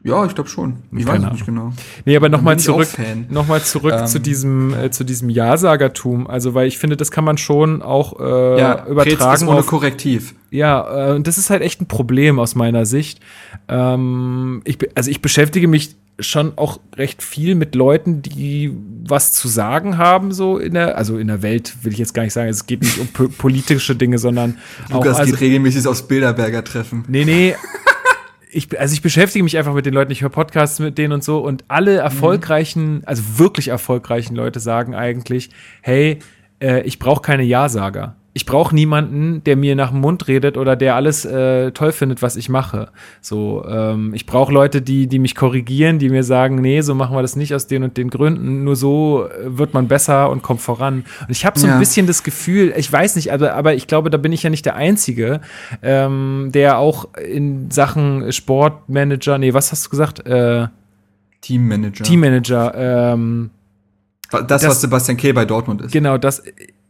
Ja, ich glaube schon. Ich weiß nicht genau. Nee, aber nochmal zurück, noch mal zurück ähm, zu diesem, äh, zu diesem Ja-Sagertum. Also, weil ich finde, das kann man schon auch äh, ja, übertragen. Ist ohne auf, Korrektiv. Ja, äh, und das ist halt echt ein Problem aus meiner Sicht. Ähm, ich, also ich beschäftige mich schon auch recht viel mit Leuten, die was zu sagen haben, so in der, also in der Welt will ich jetzt gar nicht sagen, es geht nicht um politische Dinge, sondern Lukas auch. also, geht regelmäßig aufs Bilderberger Treffen. Nee, nee. ich, also ich beschäftige mich einfach mit den Leuten, ich höre Podcasts mit denen und so und alle erfolgreichen, also wirklich erfolgreichen Leute sagen eigentlich, hey, äh, ich brauche keine Ja-Sager ich brauche niemanden, der mir nach dem Mund redet oder der alles äh, toll findet, was ich mache. So, ähm, ich brauche Leute, die, die mich korrigieren, die mir sagen, nee, so machen wir das nicht aus den und den Gründen. Nur so äh, wird man besser und kommt voran. Und ich habe so ja. ein bisschen das Gefühl, ich weiß nicht, aber, aber ich glaube, da bin ich ja nicht der Einzige, ähm, der auch in Sachen Sportmanager, nee, was hast du gesagt? Äh, Teammanager. Teammanager. Ähm, das, das, was Sebastian Kehl bei Dortmund ist. Genau, das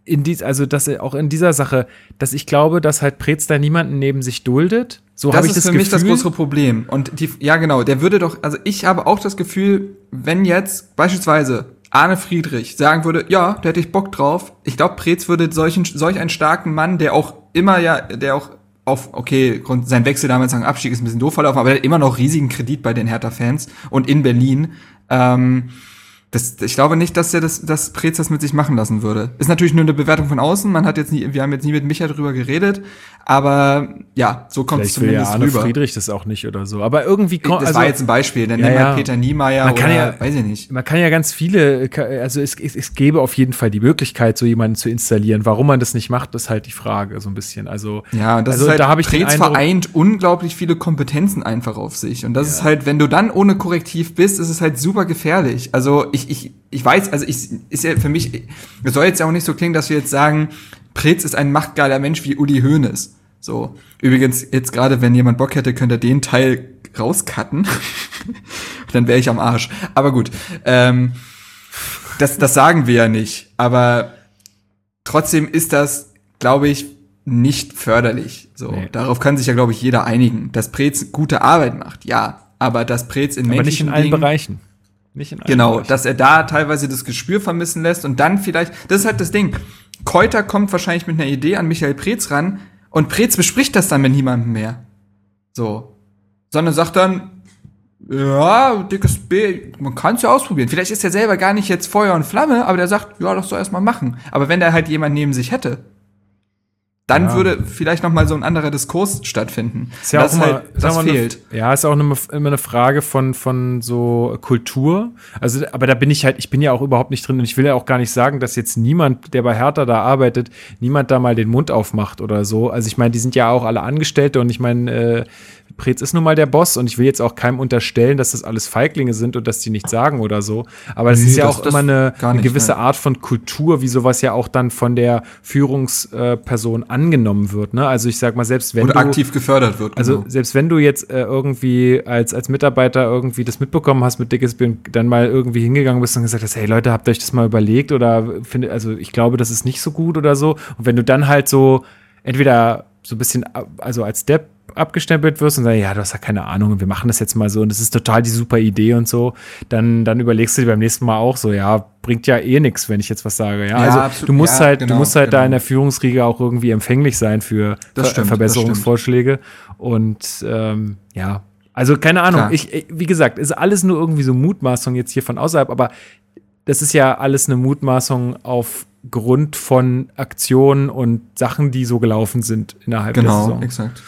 in dies, also dass auch in dieser Sache, dass ich glaube, dass halt Preetz da niemanden neben sich duldet. So habe ich das für Gefühl. mich das größere Problem. Und die, ja genau, der würde doch, also ich habe auch das Gefühl, wenn jetzt beispielsweise Arne Friedrich sagen würde, ja, da hätte ich Bock drauf. Ich glaube, Preetz würde solchen, solch einen starken Mann, der auch immer ja, der auch auf, okay, sein Wechsel damals nach dem Abstieg ist ein bisschen doof verlaufen, aber er hat immer noch riesigen Kredit bei den Hertha-Fans und in Berlin. Ähm, das, ich glaube nicht, dass er das, dass Prez das mit sich machen lassen würde. Ist natürlich nur eine Bewertung von außen. Man hat jetzt nie, wir haben jetzt nie mit Micha drüber geredet, aber ja, so kommt es zumindest ja Arne rüber. Friedrich das auch nicht oder so. Aber irgendwie kommt. Das also, war jetzt ein Beispiel. Dann ja, wir ja. Peter Niemeyer man kann oder, ja, weiß ich nicht. Man kann ja ganz viele, also es, es, es gäbe auf jeden Fall die Möglichkeit, so jemanden zu installieren. Warum man das nicht macht, ist halt die Frage, so ein bisschen. Also, ja, und das also, ist halt, da habe ich Prez vereint unglaublich viele Kompetenzen einfach auf sich. Und das ja. ist halt, wenn du dann ohne Korrektiv bist, ist es halt super gefährlich. Also ich, ich, ich weiß, also ich, ist ja für mich, es soll jetzt auch nicht so klingen, dass wir jetzt sagen, Preetz ist ein machtgeiler Mensch wie Uli Hoeneß. So. Übrigens, jetzt gerade, wenn jemand Bock hätte, könnte er den Teil rauscutten. Dann wäre ich am Arsch. Aber gut. Ähm, das, das sagen wir ja nicht. Aber trotzdem ist das, glaube ich, nicht förderlich. So, nee. darauf kann sich ja, glaube ich, jeder einigen. Dass Prez gute Arbeit macht, ja. Aber dass Prez in Aber nicht in allen Dingen, Bereichen. Nicht in allen Genau, Bereichen. dass er da teilweise das Gespür vermissen lässt und dann vielleicht, das ist halt das Ding. Keuter kommt wahrscheinlich mit einer Idee an Michael Preetz ran und Preetz bespricht das dann mit niemandem mehr. So. Sondern sagt dann, ja, dickes B, man kann es ja ausprobieren. Vielleicht ist er selber gar nicht jetzt Feuer und Flamme, aber der sagt, ja, das soll erstmal machen. Aber wenn der halt jemand neben sich hätte, dann ja. würde vielleicht noch mal so ein anderer Diskurs stattfinden. Ist ja das, auch immer, halt, das fehlt. Eine, ja, ist auch immer eine Frage von von so Kultur. Also, aber da bin ich halt, ich bin ja auch überhaupt nicht drin und ich will ja auch gar nicht sagen, dass jetzt niemand, der bei Hertha da arbeitet, niemand da mal den Mund aufmacht oder so. Also ich meine, die sind ja auch alle Angestellte und ich meine, äh, Preetz ist nun mal der Boss und ich will jetzt auch keinem unterstellen, dass das alles Feiglinge sind und dass die nichts sagen oder so. Aber es nee, ist ja das, auch immer eine, eine gewisse nein. Art von Kultur, wie sowas ja auch dann von der Führungsperson angenommen wird. Ne? Also ich sag mal, selbst wenn oder du, aktiv gefördert wird. Also genau. selbst wenn du jetzt äh, irgendwie als, als Mitarbeiter irgendwie das mitbekommen hast mit Dickes und dann mal irgendwie hingegangen bist und gesagt hast, hey Leute, habt ihr euch das mal überlegt oder findet, also ich glaube, das ist nicht so gut oder so. Und wenn du dann halt so entweder so ein bisschen, also als Depp abgestempelt wirst und sagst, ja, du hast ja keine Ahnung, wir machen das jetzt mal so und das ist total die super Idee und so, dann, dann überlegst du dir beim nächsten Mal auch so, ja, bringt ja eh nichts, wenn ich jetzt was sage. Ja, ja also absolut. du musst ja, halt, genau, du musst halt genau. da in der Führungsriege auch irgendwie empfänglich sein für Ver stimmt, Verbesserungsvorschläge. Und ähm, ja, also keine Ahnung, ich, wie gesagt, ist alles nur irgendwie so Mutmaßung jetzt hier von außerhalb, aber das ist ja alles eine Mutmaßung aufgrund von Aktionen und Sachen, die so gelaufen sind innerhalb genau, der Saison. Genau, exakt.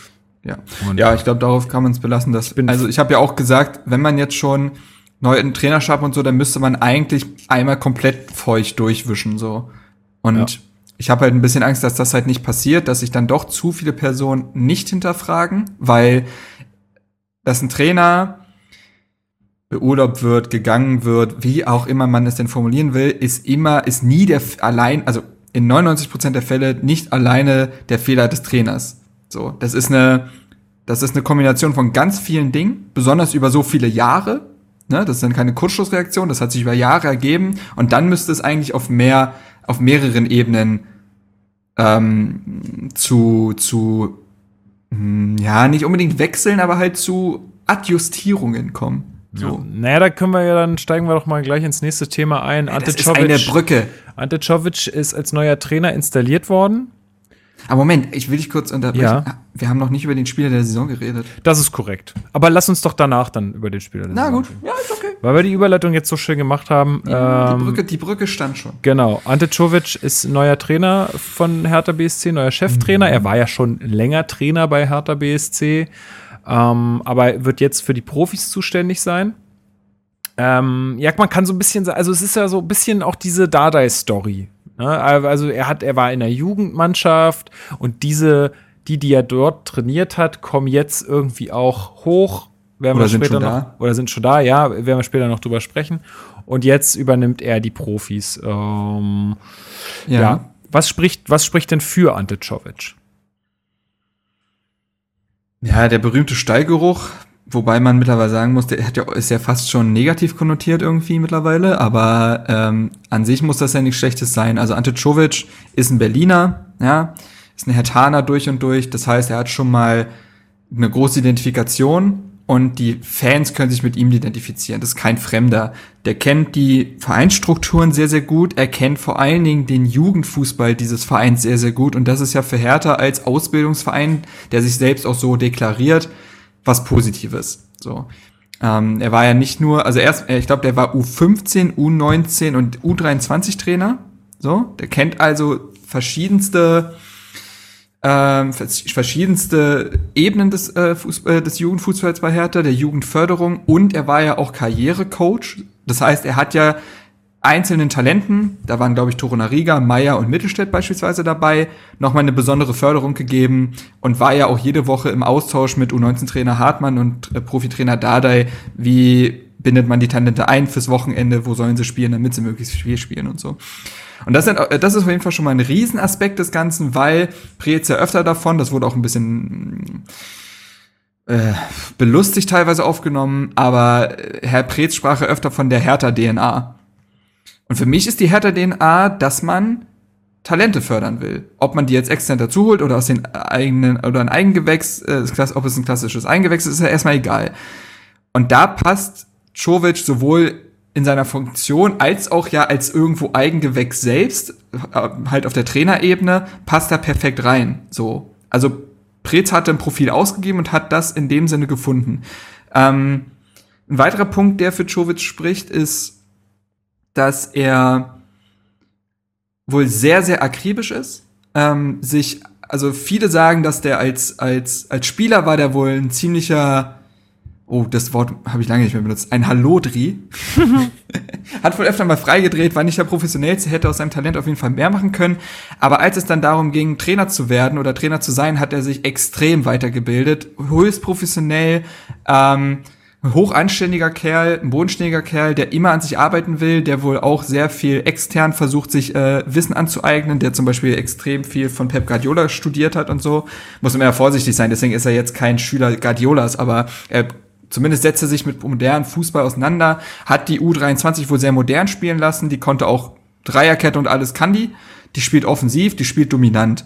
Ja, und ja ich glaube, darauf kann man es belassen. Dass, ich also ich habe ja auch gesagt, wenn man jetzt schon neuen Trainerstab und so, dann müsste man eigentlich einmal komplett feucht durchwischen so. Und ja. ich habe halt ein bisschen Angst, dass das halt nicht passiert, dass sich dann doch zu viele Personen nicht hinterfragen, weil dass ein Trainer beurlaubt wird, gegangen wird, wie auch immer man es denn formulieren will, ist immer, ist nie der allein, also in 99 Prozent der Fälle nicht alleine der Fehler des Trainers. So, das ist eine, das ist eine Kombination von ganz vielen Dingen, besonders über so viele Jahre. Ne? Das ist dann keine Kurzschlussreaktion, das hat sich über Jahre ergeben und dann müsste es eigentlich auf mehr, auf mehreren Ebenen ähm, zu, zu, mh, hm, ja, nicht unbedingt wechseln, aber halt zu Adjustierungen kommen. So. Ja. Naja, da können wir ja dann steigen wir doch mal gleich ins nächste Thema ein. Ja, das ist eine Brücke. Ante Czovic ist als neuer Trainer installiert worden. Aber Moment, ich will dich kurz unterbrechen. Ja. Wir haben noch nicht über den Spieler der Saison geredet. Das ist korrekt. Aber lass uns doch danach dann über den Spieler der Na Saison gut, reden. ja, ist okay. Weil wir die Überleitung jetzt so schön gemacht haben. Die, ähm, die, Brücke, die Brücke stand schon. Genau. Ante Czovic ist neuer Trainer von Hertha BSC, neuer Cheftrainer. Mhm. Er war ja schon länger Trainer bei Hertha BSC, ähm, aber wird jetzt für die Profis zuständig sein. Ähm, ja, man kann so ein bisschen, also es ist ja so ein bisschen auch diese Dardai-Story. Ne? Also er hat, er war in der Jugendmannschaft und diese, die, die er dort trainiert hat, kommen jetzt irgendwie auch hoch. Werden oder wir später noch, da? oder sind schon da, ja, werden wir später noch drüber sprechen. Und jetzt übernimmt er die Profis. Ähm, ja. ja. Was spricht, was spricht denn für Ante Czovic? Ja, der berühmte Stallgeruch, Wobei man mittlerweile sagen muss, der hat ja, ist ja fast schon negativ konnotiert irgendwie mittlerweile, aber ähm, an sich muss das ja nichts Schlechtes sein. Also Ante Czovic ist ein Berliner, ja, ist ein Hertaner durch und durch. Das heißt, er hat schon mal eine große Identifikation und die Fans können sich mit ihm identifizieren. Das ist kein Fremder. Der kennt die Vereinsstrukturen sehr, sehr gut. Er kennt vor allen Dingen den Jugendfußball dieses Vereins sehr, sehr gut. Und das ist ja für Hertha als Ausbildungsverein, der sich selbst auch so deklariert, was Positives. So. Ähm, er war ja nicht nur, also erst, äh, ich glaube, der war U15, U19 und U23 Trainer. So, der kennt also verschiedenste ähm, verschiedenste Ebenen des, äh, Fußball, äh, des Jugendfußballs bei Hertha, der Jugendförderung und er war ja auch Karrierecoach. Das heißt, er hat ja einzelnen Talenten, da waren glaube ich Torunariga, Meier und Mittelstädt beispielsweise dabei, nochmal eine besondere Förderung gegeben und war ja auch jede Woche im Austausch mit U19-Trainer Hartmann und äh, Profitrainer Dardai, wie bindet man die Talente ein fürs Wochenende, wo sollen sie spielen, damit sie möglichst viel spielen und so. Und das, sind, äh, das ist auf jeden Fall schon mal ein Riesenaspekt des Ganzen, weil Preetz ja öfter davon, das wurde auch ein bisschen äh, belustigt teilweise aufgenommen, aber Herr Preetz sprach ja öfter von der Hertha-DNA. Und für mich ist die Hertha-DNA, dass man Talente fördern will. Ob man die jetzt extern dazu holt oder aus den eigenen oder ein Eigengewächs, äh, ob es ein klassisches Eigengewächs ist, ist ja erstmal egal. Und da passt Czovic sowohl in seiner Funktion als auch ja als irgendwo Eigengewächs selbst, äh, halt auf der Trainerebene, passt da perfekt rein. So. Also Preetz hatte ein Profil ausgegeben und hat das in dem Sinne gefunden. Ähm, ein weiterer Punkt, der für Czovic spricht, ist, dass er wohl sehr, sehr akribisch ist. Ähm, sich, also viele sagen, dass der als, als, als Spieler war der wohl ein ziemlicher oh, das Wort habe ich lange nicht mehr benutzt, ein Hallodri. Hat wohl öfter mal freigedreht, war nicht der professionellste, hätte aus seinem Talent auf jeden Fall mehr machen können. Aber als es dann darum ging, Trainer zu werden oder Trainer zu sein, hat er sich extrem weitergebildet, höchst professionell, ähm, hochanständiger Kerl, ein bodenständiger Kerl, der immer an sich arbeiten will, der wohl auch sehr viel extern versucht, sich äh, Wissen anzueignen, der zum Beispiel extrem viel von Pep Guardiola studiert hat und so. Muss man ja vorsichtig sein, deswegen ist er jetzt kein Schüler Guardiolas, aber er zumindest setzt er sich mit modernen Fußball auseinander, hat die U23 wohl sehr modern spielen lassen, die konnte auch Dreierkette und alles kann die, die spielt offensiv, die spielt dominant.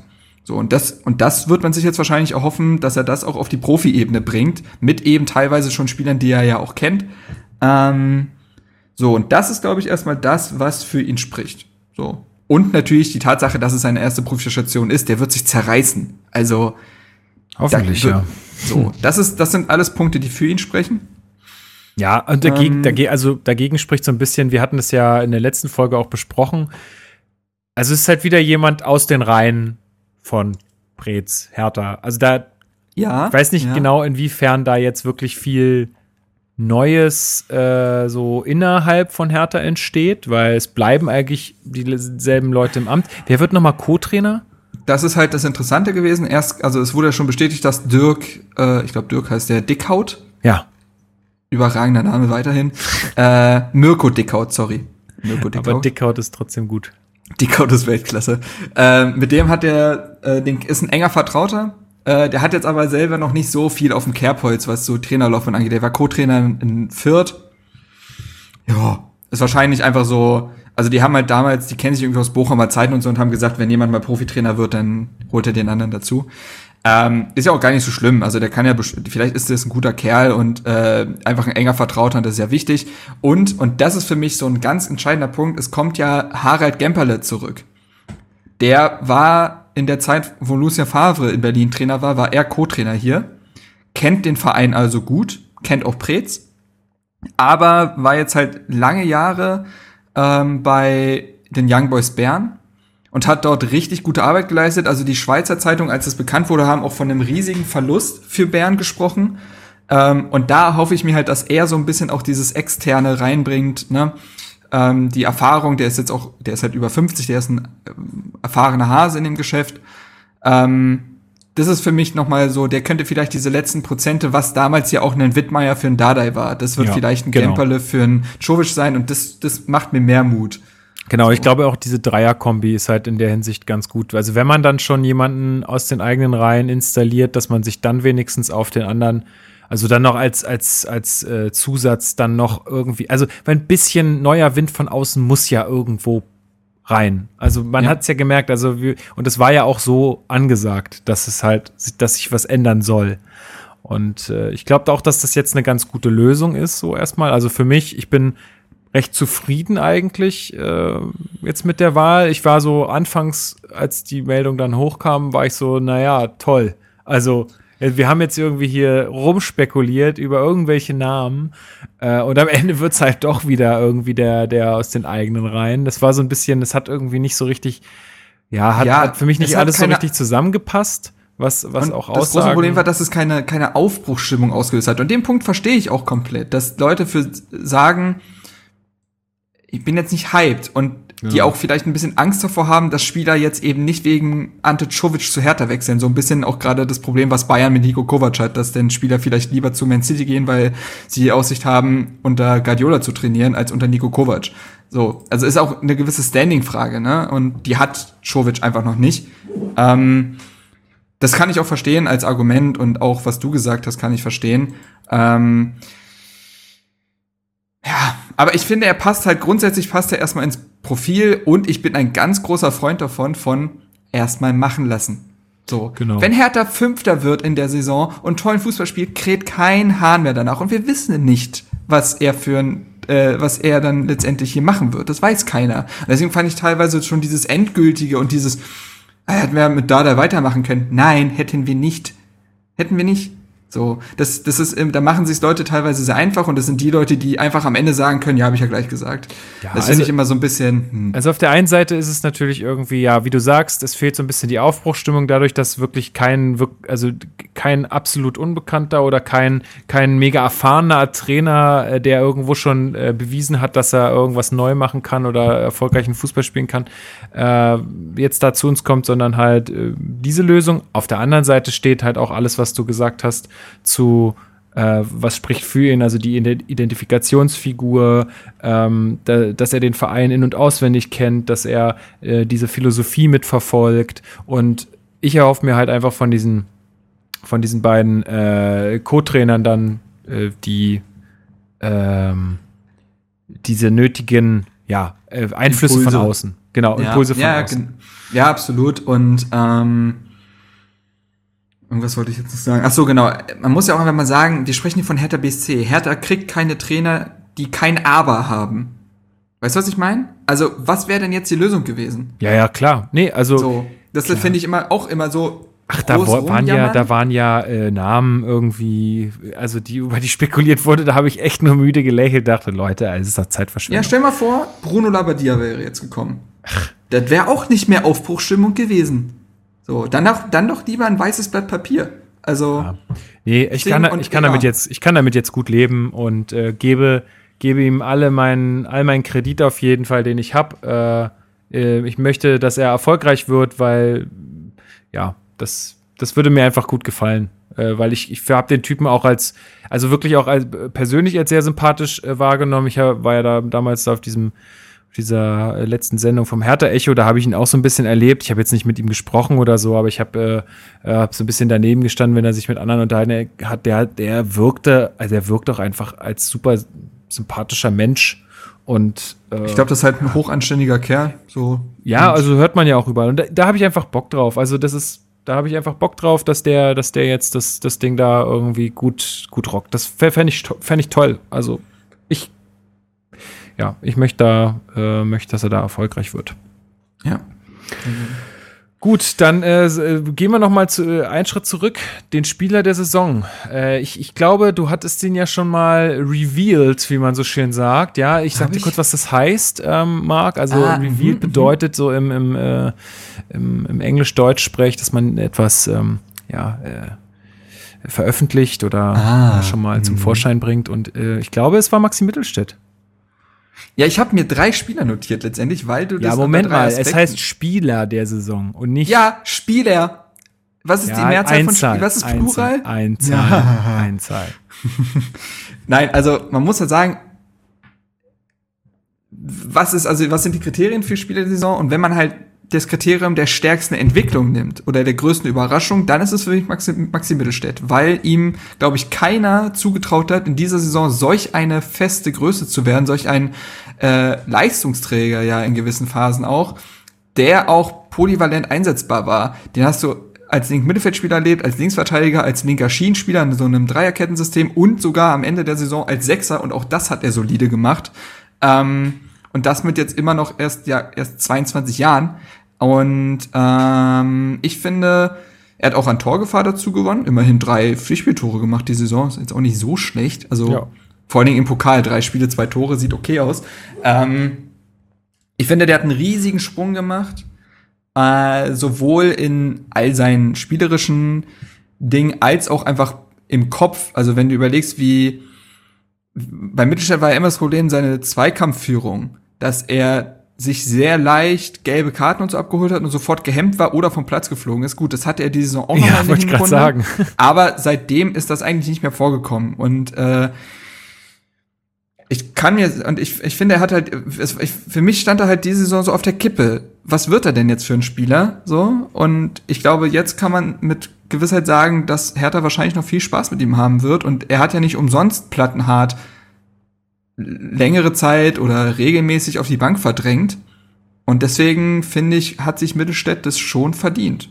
So, und das, und das wird man sich jetzt wahrscheinlich erhoffen, dass er das auch auf die Profi-Ebene bringt, mit eben teilweise schon Spielern, die er ja auch kennt. Ähm, so, und das ist, glaube ich, erstmal das, was für ihn spricht. So. Und natürlich die Tatsache, dass es seine erste Profistation ist, der wird sich zerreißen. Also, Hoffentlich, ja. So, das ist, das sind alles Punkte, die für ihn sprechen. Ja, und dagegen, ähm, dagegen, also dagegen spricht so ein bisschen, wir hatten es ja in der letzten Folge auch besprochen. Also es ist halt wieder jemand aus den Reihen von Preetz, Hertha. Also da, ja, ich weiß nicht ja. genau, inwiefern da jetzt wirklich viel Neues äh, so innerhalb von Hertha entsteht, weil es bleiben eigentlich dieselben Leute im Amt. Wer wird nochmal Co-Trainer? das ist halt das Interessante gewesen. Erst, also es wurde ja schon bestätigt, dass Dirk, äh, ich glaube Dirk heißt der Dickhaut. Ja. Überragender Name weiterhin. äh, Mirko Dickhaut, sorry. Mirko Dickhaut. Aber Dickhaut ist trotzdem gut. Dickhaut ist Weltklasse. Äh, mit dem hat er, äh, den, ist ein enger Vertrauter. Äh, der hat jetzt aber selber noch nicht so viel auf dem Kerbholz, was so Trainerlaufbahn angeht. Der war Co-Trainer in, in Fürth. Ja, ist wahrscheinlich einfach so also die haben halt damals, die kennen sich irgendwie aus Bochumer Zeiten und so und haben gesagt, wenn jemand mal Profitrainer wird, dann holt er den anderen dazu. Ähm, ist ja auch gar nicht so schlimm. Also der kann ja, vielleicht ist das ein guter Kerl und äh, einfach ein enger Vertrauter, das ist ja wichtig. Und, und das ist für mich so ein ganz entscheidender Punkt, es kommt ja Harald Gemperle zurück. Der war in der Zeit, wo Lucien Favre in Berlin Trainer war, war er Co-Trainer hier, kennt den Verein also gut, kennt auch Preetz, aber war jetzt halt lange Jahre ähm, bei den Young Boys Bern und hat dort richtig gute Arbeit geleistet. Also die Schweizer Zeitung, als es bekannt wurde, haben auch von einem riesigen Verlust für Bern gesprochen. Ähm, und da hoffe ich mir halt, dass er so ein bisschen auch dieses Externe reinbringt, ne? Ähm, die Erfahrung, der ist jetzt auch, der ist halt über 50, der ist ein äh, erfahrener Hase in dem Geschäft. Ähm, das ist für mich nochmal so, der könnte vielleicht diese letzten Prozente, was damals ja auch ein Wittmeier für ein Dardai war, das wird ja, vielleicht ein genau. Gemperle für ein Czovic sein und das, das macht mir mehr Mut. Genau, ich glaube auch diese Dreier-Kombi ist halt in der Hinsicht ganz gut. Also wenn man dann schon jemanden aus den eigenen Reihen installiert, dass man sich dann wenigstens auf den anderen, also dann noch als, als, als äh, Zusatz dann noch irgendwie, also weil ein bisschen neuer Wind von außen muss ja irgendwo rein. Also man ja. hat es ja gemerkt, also wir, und es war ja auch so angesagt, dass es halt, dass sich was ändern soll. Und äh, ich glaube auch, dass das jetzt eine ganz gute Lösung ist, so erstmal. Also für mich, ich bin recht zufrieden eigentlich äh, jetzt mit der Wahl. Ich war so anfangs, als die Meldung dann hochkam, war ich so, naja, toll. Also wir haben jetzt irgendwie hier rumspekuliert über irgendwelche Namen äh, und am Ende wird es halt doch wieder irgendwie der, der aus den eigenen Reihen. Das war so ein bisschen, das hat irgendwie nicht so richtig, ja, hat, ja, hat für mich nicht alles so richtig zusammengepasst was, was und auch Das große Problem war, dass es keine, keine Aufbruchsstimmung ausgelöst hat. Und den Punkt verstehe ich auch komplett, dass Leute für sagen, ich bin jetzt nicht hyped und ja. die auch vielleicht ein bisschen Angst davor haben, dass Spieler jetzt eben nicht wegen Ante Czovic zu Hertha wechseln. So ein bisschen auch gerade das Problem, was Bayern mit Nico Kovac hat, dass denn Spieler vielleicht lieber zu Man City gehen, weil sie die Aussicht haben, unter Guardiola zu trainieren, als unter Nico Kovac. So, also ist auch eine gewisse Standing-Frage, ne? Und die hat Czovic einfach noch nicht. Ähm, das kann ich auch verstehen als Argument und auch was du gesagt hast, kann ich verstehen. Ähm, ja, ja, aber ich finde, er passt halt grundsätzlich passt er erstmal ins Profil und ich bin ein ganz großer Freund davon, von erstmal machen lassen. So. Genau. Wenn Hertha Fünfter wird in der Saison und tollen Fußball spielt, kräht kein Hahn mehr danach. Und wir wissen nicht, was er für ein, äh, was er dann letztendlich hier machen wird. Das weiß keiner. Deswegen fand ich teilweise schon dieses Endgültige und dieses, äh, hätten wir mit Dada weitermachen können. Nein, hätten wir nicht. Hätten wir nicht. So, das, das ist, da machen sich Leute teilweise sehr einfach und das sind die Leute, die einfach am Ende sagen können, ja, habe ich ja gleich gesagt. Ja, das also, finde ich immer so ein bisschen. Hm. Also auf der einen Seite ist es natürlich irgendwie, ja, wie du sagst, es fehlt so ein bisschen die Aufbruchstimmung dadurch, dass wirklich kein, also kein absolut Unbekannter oder kein, kein mega erfahrener Trainer, äh, der irgendwo schon äh, bewiesen hat, dass er irgendwas neu machen kann oder erfolgreichen Fußball spielen kann, äh, jetzt da zu uns kommt, sondern halt äh, diese Lösung. Auf der anderen Seite steht halt auch alles, was du gesagt hast zu äh, was spricht für ihn, also die Identifikationsfigur, ähm, da, dass er den Verein in- und auswendig kennt, dass er äh, diese Philosophie mitverfolgt. Und ich erhoffe mir halt einfach von diesen, von diesen beiden äh, Co-Trainern dann äh, die ähm, diese nötigen ja, äh, Einflüsse Impulse. von außen. Genau, ja, Impulse von ja, außen. Ja, absolut. Und ähm Irgendwas wollte ich jetzt noch sagen. Ach so, genau. Man muss ja auch einfach mal sagen, wir sprechen hier von Hertha BSC. Hertha kriegt keine Trainer, die kein Aber haben. Weißt du, was ich meine? Also, was wäre denn jetzt die Lösung gewesen? Ja, ja, klar. Nee, also. So, das finde ich immer auch immer so. Ach, da waren ja, da waren ja äh, Namen irgendwie, also die über die spekuliert wurde, da habe ich echt nur müde gelächelt, dachte, Leute, es ist doch Zeitverschwendung. Ja, stell mal vor, Bruno Labbadia wäre jetzt gekommen. Ach. Das wäre auch nicht mehr Aufbruchstimmung gewesen. So, dann doch, dann doch lieber ein weißes Blatt Papier. Also. Ja. Nee, ich kann, ich kann damit jetzt, ich kann damit jetzt gut leben und äh, gebe, gebe ihm alle meinen, all meinen Kredit auf jeden Fall, den ich habe. Äh, äh, ich möchte, dass er erfolgreich wird, weil, ja, das, das würde mir einfach gut gefallen. Äh, weil ich, ich habe den Typen auch als, also wirklich auch als persönlich als sehr sympathisch äh, wahrgenommen. Ich war ja da damals auf diesem dieser äh, letzten Sendung vom Hertha Echo, da habe ich ihn auch so ein bisschen erlebt. Ich habe jetzt nicht mit ihm gesprochen oder so, aber ich habe äh, hab so ein bisschen daneben gestanden, wenn er sich mit anderen unterhalten hat. Der, der wirkte, also er wirkt auch einfach als super sympathischer Mensch. Und äh, ich glaube, das ist halt ein hochanständiger Kerl. So. Ja, also hört man ja auch überall. Und da, da habe ich einfach Bock drauf. Also das ist, da habe ich einfach Bock drauf, dass der, dass der jetzt das, das Ding da irgendwie gut, gut rockt. Das fände ich, fänd ich toll. Also ich ja, ich möchte, da, äh, möchte, dass er da erfolgreich wird. Ja. Mhm. Gut, dann äh, äh, gehen wir noch mal zu, äh, einen Schritt zurück. Den Spieler der Saison. Äh, ich, ich glaube, du hattest den ja schon mal revealed, wie man so schön sagt. Ja, ich sag dir kurz, was das heißt, ähm, Marc. Also ah, revealed mhm, bedeutet so im, im, äh, im, im Englisch-Deutsch-Sprech, dass man etwas ähm, ja, äh, veröffentlicht oder ah, schon mal zum mhm. Vorschein bringt. Und äh, ich glaube, es war Maxi Mittelstädt. Ja, ich habe mir drei Spieler notiert letztendlich, weil du das. Ja, Moment mal, Aspekten es heißt Spieler der Saison und nicht. Ja, Spieler. Was ist ja, die Mehrzahl von Spielern? Was ist Plural? Einzahl. Ja. Einzahl. Nein, also man muss ja sagen, was ist, also was sind die Kriterien für Spieler der Saison? Und wenn man halt das Kriterium der stärksten Entwicklung nimmt oder der größten Überraschung, dann ist es für mich Maxi, Maxi Mittelstädt, weil ihm, glaube ich, keiner zugetraut hat, in dieser Saison solch eine feste Größe zu werden, solch ein äh, Leistungsträger ja in gewissen Phasen auch, der auch polyvalent einsetzbar war. Den hast du als linken Mittelfeldspieler erlebt, als Linksverteidiger, als linker Schienenspieler in so einem Dreierkettensystem und sogar am Ende der Saison als Sechser und auch das hat er solide gemacht. Ähm, und das mit jetzt immer noch erst ja erst 22 Jahren. Und ähm, ich finde, er hat auch an Torgefahr dazu gewonnen. Immerhin drei Pflichtspieltore gemacht die Saison. Ist jetzt auch nicht so schlecht. Also ja. vor allen Dingen im Pokal drei Spiele, zwei Tore, sieht okay aus. Ähm, ich finde, der hat einen riesigen Sprung gemacht. Äh, sowohl in all seinen spielerischen Dingen als auch einfach im Kopf. Also wenn du überlegst, wie bei Mittelstadt war ja immer das Problem seine Zweikampfführung, dass er sich sehr leicht gelbe Karten und so abgeholt hat und sofort gehemmt war oder vom Platz geflogen ist. Gut, das hatte er diese Saison auch noch ja, mal in der sagen. Aber seitdem ist das eigentlich nicht mehr vorgekommen. Und äh, ich kann mir, und ich, ich finde, er hat halt, es, ich, für mich stand er halt diese Saison so auf der Kippe. Was wird er denn jetzt für ein Spieler? So. Und ich glaube, jetzt kann man mit Gewissheit sagen, dass Hertha wahrscheinlich noch viel Spaß mit ihm haben wird. Und er hat ja nicht umsonst plattenhart längere Zeit oder regelmäßig auf die Bank verdrängt. Und deswegen finde ich, hat sich Mittelstädt das schon verdient.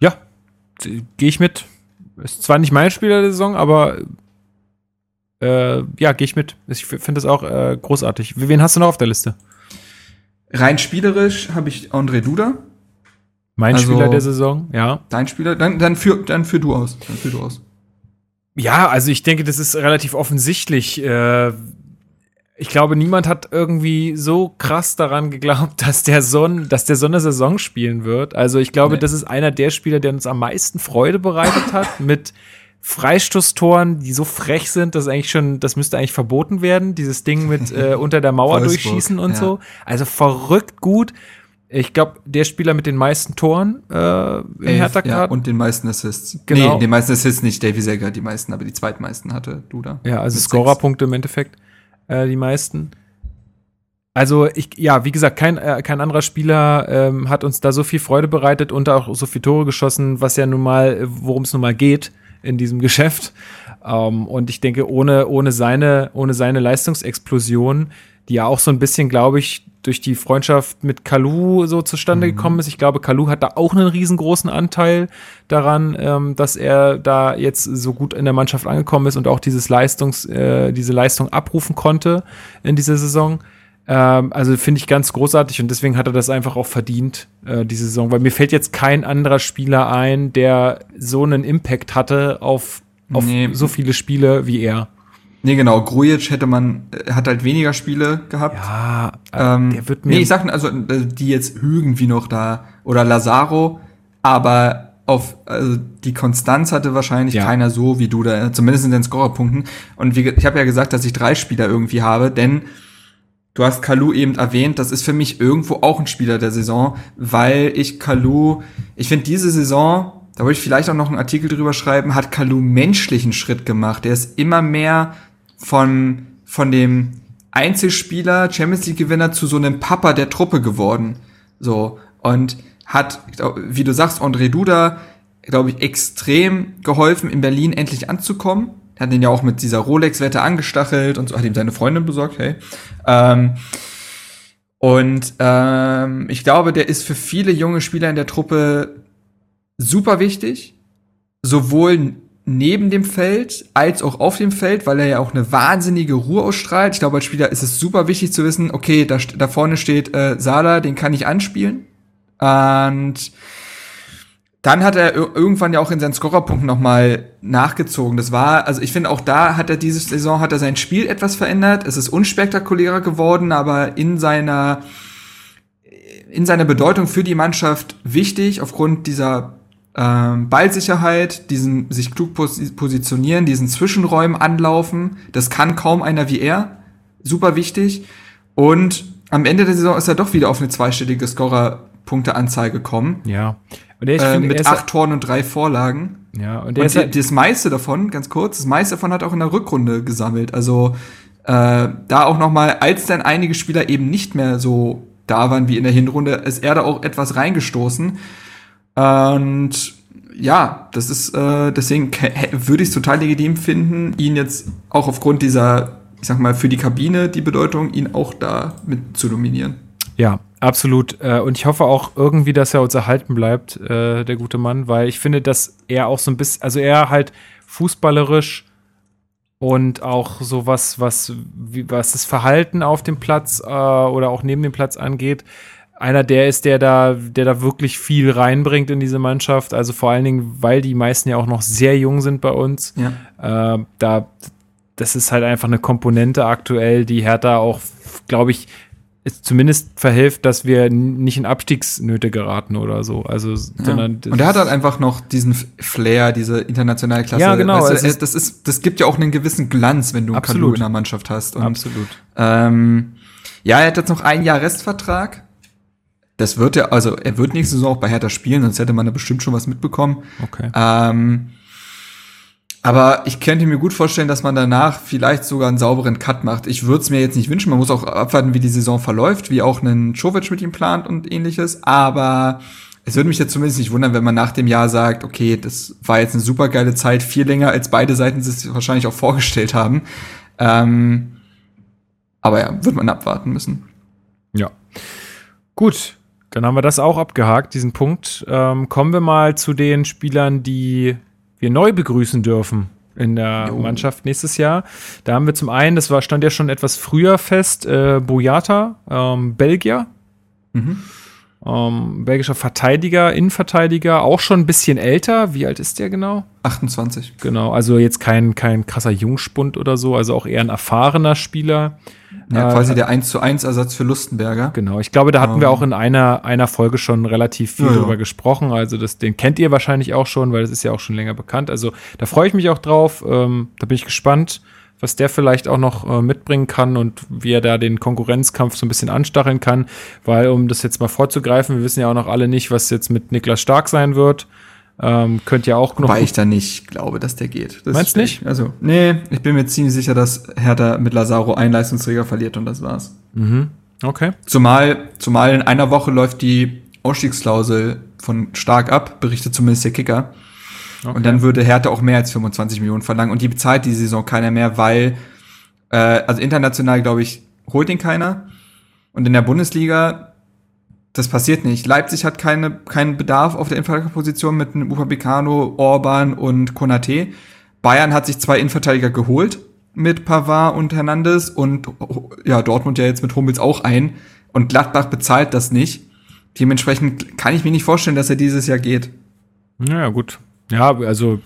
Ja, gehe ich mit. Ist zwar nicht mein Spieler der Saison, aber äh, ja, gehe ich mit. Ich finde das auch äh, großartig. Wen hast du noch auf der Liste? Rein spielerisch habe ich André Duda. Mein also, Spieler der Saison, ja. Dein Spieler, dann, dann, für, dann für du aus. Dann für du aus. Ja, also ich denke, das ist relativ offensichtlich. Äh, ich glaube, niemand hat irgendwie so krass daran geglaubt, dass der Son, dass der so eine Saison spielen wird. Also ich glaube, nee. das ist einer der Spieler, der uns am meisten Freude bereitet hat mit Freistoßtoren, die so frech sind, dass eigentlich schon, das müsste eigentlich verboten werden. Dieses Ding mit äh, unter der Mauer durchschießen und ja. so. Also verrückt gut. Ich glaube, der Spieler mit den meisten Toren äh, im Hertha ja, und den meisten Assists. Genau. Nee, den meisten Assists nicht. Davy Segger hat die meisten, aber die zweitmeisten hatte Duda. Ja, also Scorerpunkte im Endeffekt äh, die meisten. Also ich, ja, wie gesagt, kein, äh, kein anderer Spieler ähm, hat uns da so viel Freude bereitet und auch so viele Tore geschossen, was ja nun mal, worum es nun mal geht in diesem Geschäft. Ähm, und ich denke, ohne, ohne, seine, ohne seine Leistungsexplosion die ja auch so ein bisschen, glaube ich, durch die Freundschaft mit Kalu so zustande mhm. gekommen ist. Ich glaube, Kalu hat da auch einen riesengroßen Anteil daran, ähm, dass er da jetzt so gut in der Mannschaft angekommen ist und auch dieses Leistungs, äh, diese Leistung abrufen konnte in dieser Saison. Ähm, also finde ich ganz großartig und deswegen hat er das einfach auch verdient, äh, diese Saison, weil mir fällt jetzt kein anderer Spieler ein, der so einen Impact hatte auf, auf nee. so viele Spiele wie er. Nee, genau. Grujic hätte man, äh, hat halt weniger Spiele gehabt. Ja, ähm, der wird mir. Nee, ich sag, also, äh, die jetzt irgendwie noch da, oder Lazaro, aber auf, also, die Konstanz hatte wahrscheinlich ja. keiner so wie du da, zumindest in den Scorerpunkten. Und wie, ich habe ja gesagt, dass ich drei Spieler irgendwie habe, denn du hast Kalu eben erwähnt, das ist für mich irgendwo auch ein Spieler der Saison, weil ich Kalu, ich finde diese Saison, da wollte ich vielleicht auch noch einen Artikel drüber schreiben, hat Kalu menschlichen Schritt gemacht. Der ist immer mehr von, von dem Einzelspieler, Champions League Gewinner zu so einem Papa der Truppe geworden. So. Und hat, wie du sagst, André Duda, glaube ich, extrem geholfen, in Berlin endlich anzukommen. Hat ihn ja auch mit dieser Rolex-Wette angestachelt und so, hat ihm seine Freundin besorgt, hey. Ähm, und ähm, ich glaube, der ist für viele junge Spieler in der Truppe super wichtig. Sowohl neben dem Feld als auch auf dem Feld, weil er ja auch eine wahnsinnige Ruhe ausstrahlt. Ich glaube, als Spieler ist es super wichtig zu wissen, okay, da, da vorne steht äh, Sala, den kann ich anspielen. Und dann hat er irgendwann ja auch in seinen Scorerpunkten nochmal nachgezogen. Das war, also ich finde auch da hat er diese Saison, hat er sein Spiel etwas verändert. Es ist unspektakulärer geworden, aber in seiner, in seiner Bedeutung für die Mannschaft wichtig, aufgrund dieser ähm, Ballsicherheit, diesen sich klug pos positionieren, diesen Zwischenräumen anlaufen. Das kann kaum einer wie er. Super wichtig. Und am Ende der Saison ist er doch wieder auf eine zweistellige Scorer-Punkte-Anzahl gekommen. Ja. Und der, äh, mit acht Toren und drei Vorlagen. Ja, und, der und die, halt das meiste davon, ganz kurz, das meiste davon hat er auch in der Rückrunde gesammelt. Also äh, da auch noch mal, als dann einige Spieler eben nicht mehr so da waren wie in der Hinrunde, ist er da auch etwas reingestoßen. Und ja, das ist äh, deswegen würde ich es total legitim finden, ihn jetzt auch aufgrund dieser, ich sag mal, für die Kabine die Bedeutung, ihn auch da mit zu dominieren. Ja, absolut. Äh, und ich hoffe auch irgendwie, dass er uns erhalten bleibt, äh, der gute Mann, weil ich finde, dass er auch so ein bisschen, also er halt fußballerisch und auch so was, was, was das Verhalten auf dem Platz äh, oder auch neben dem Platz angeht, einer der ist, der da, der da wirklich viel reinbringt in diese Mannschaft. Also vor allen Dingen, weil die meisten ja auch noch sehr jung sind bei uns. Ja. Äh, da, das ist halt einfach eine Komponente aktuell, die Hertha auch, glaube ich, zumindest verhilft, dass wir nicht in Abstiegsnöte geraten oder so. Also, sondern ja. Und er hat halt einfach noch diesen Flair, diese internationale Klasse. Ja, genau. Weißt du, ist, das ist, das gibt ja auch einen gewissen Glanz, wenn du einen Kalu in der Mannschaft hast. Und, absolut. Ähm, ja, er hat jetzt noch ein Jahr Restvertrag das wird er, also er wird nächste Saison auch bei Hertha spielen, sonst hätte man da bestimmt schon was mitbekommen. Okay. Ähm, aber ich könnte mir gut vorstellen, dass man danach vielleicht sogar einen sauberen Cut macht. Ich würde es mir jetzt nicht wünschen. Man muss auch abwarten, wie die Saison verläuft, wie auch ein Czovic mit ihm plant und ähnliches. Aber es würde mich jetzt zumindest nicht wundern, wenn man nach dem Jahr sagt, okay, das war jetzt eine super geile Zeit, viel länger als beide Seiten es wahrscheinlich auch vorgestellt haben. Ähm, Aber ja, wird man abwarten müssen. Ja. Gut, dann haben wir das auch abgehakt, diesen Punkt. Ähm, kommen wir mal zu den Spielern, die wir neu begrüßen dürfen in der jo. Mannschaft nächstes Jahr. Da haben wir zum einen, das war, stand ja schon etwas früher fest, äh, Boyata, ähm, Belgier. Mhm. Ähm, belgischer Verteidiger, Innenverteidiger, auch schon ein bisschen älter. Wie alt ist der genau? 28. Genau, also jetzt kein, kein krasser Jungspund oder so, also auch eher ein erfahrener Spieler. Ja, äh, quasi der 1 zu 1 Ersatz für Lustenberger. Genau, ich glaube, da hatten um. wir ähm. auch in einer, einer Folge schon relativ viel ja, drüber ja. gesprochen. Also das, den kennt ihr wahrscheinlich auch schon, weil das ist ja auch schon länger bekannt. Also da freue ich mich auch drauf. Ähm, da bin ich gespannt was der vielleicht auch noch äh, mitbringen kann und wie er da den Konkurrenzkampf so ein bisschen anstacheln kann. Weil, um das jetzt mal vorzugreifen, wir wissen ja auch noch alle nicht, was jetzt mit Niklas Stark sein wird. Ähm, könnte ja auch noch. Weil ich da nicht glaube, dass der geht. Das Meinst du nicht? Also, nee, ich bin mir ziemlich sicher, dass Hertha mit Lazaro einen Leistungsträger verliert und das war's. Mhm. Okay. Zumal, zumal in einer Woche läuft die Ausstiegsklausel von Stark ab, berichtet zumindest der Kicker. Okay. Und dann würde Hertha auch mehr als 25 Millionen verlangen. Und die bezahlt die Saison keiner mehr, weil, äh, also international, glaube ich, holt ihn keiner. Und in der Bundesliga, das passiert nicht. Leipzig hat keine, keinen Bedarf auf der Innenverteidigerposition mit einem Upamecano, Orban und Konate. Bayern hat sich zwei Innenverteidiger geholt mit Pavard und Hernandez und ja, Dortmund ja jetzt mit Hummels auch ein. Und Gladbach bezahlt das nicht. Dementsprechend kann ich mir nicht vorstellen, dass er dieses Jahr geht. Ja, gut. Ja, also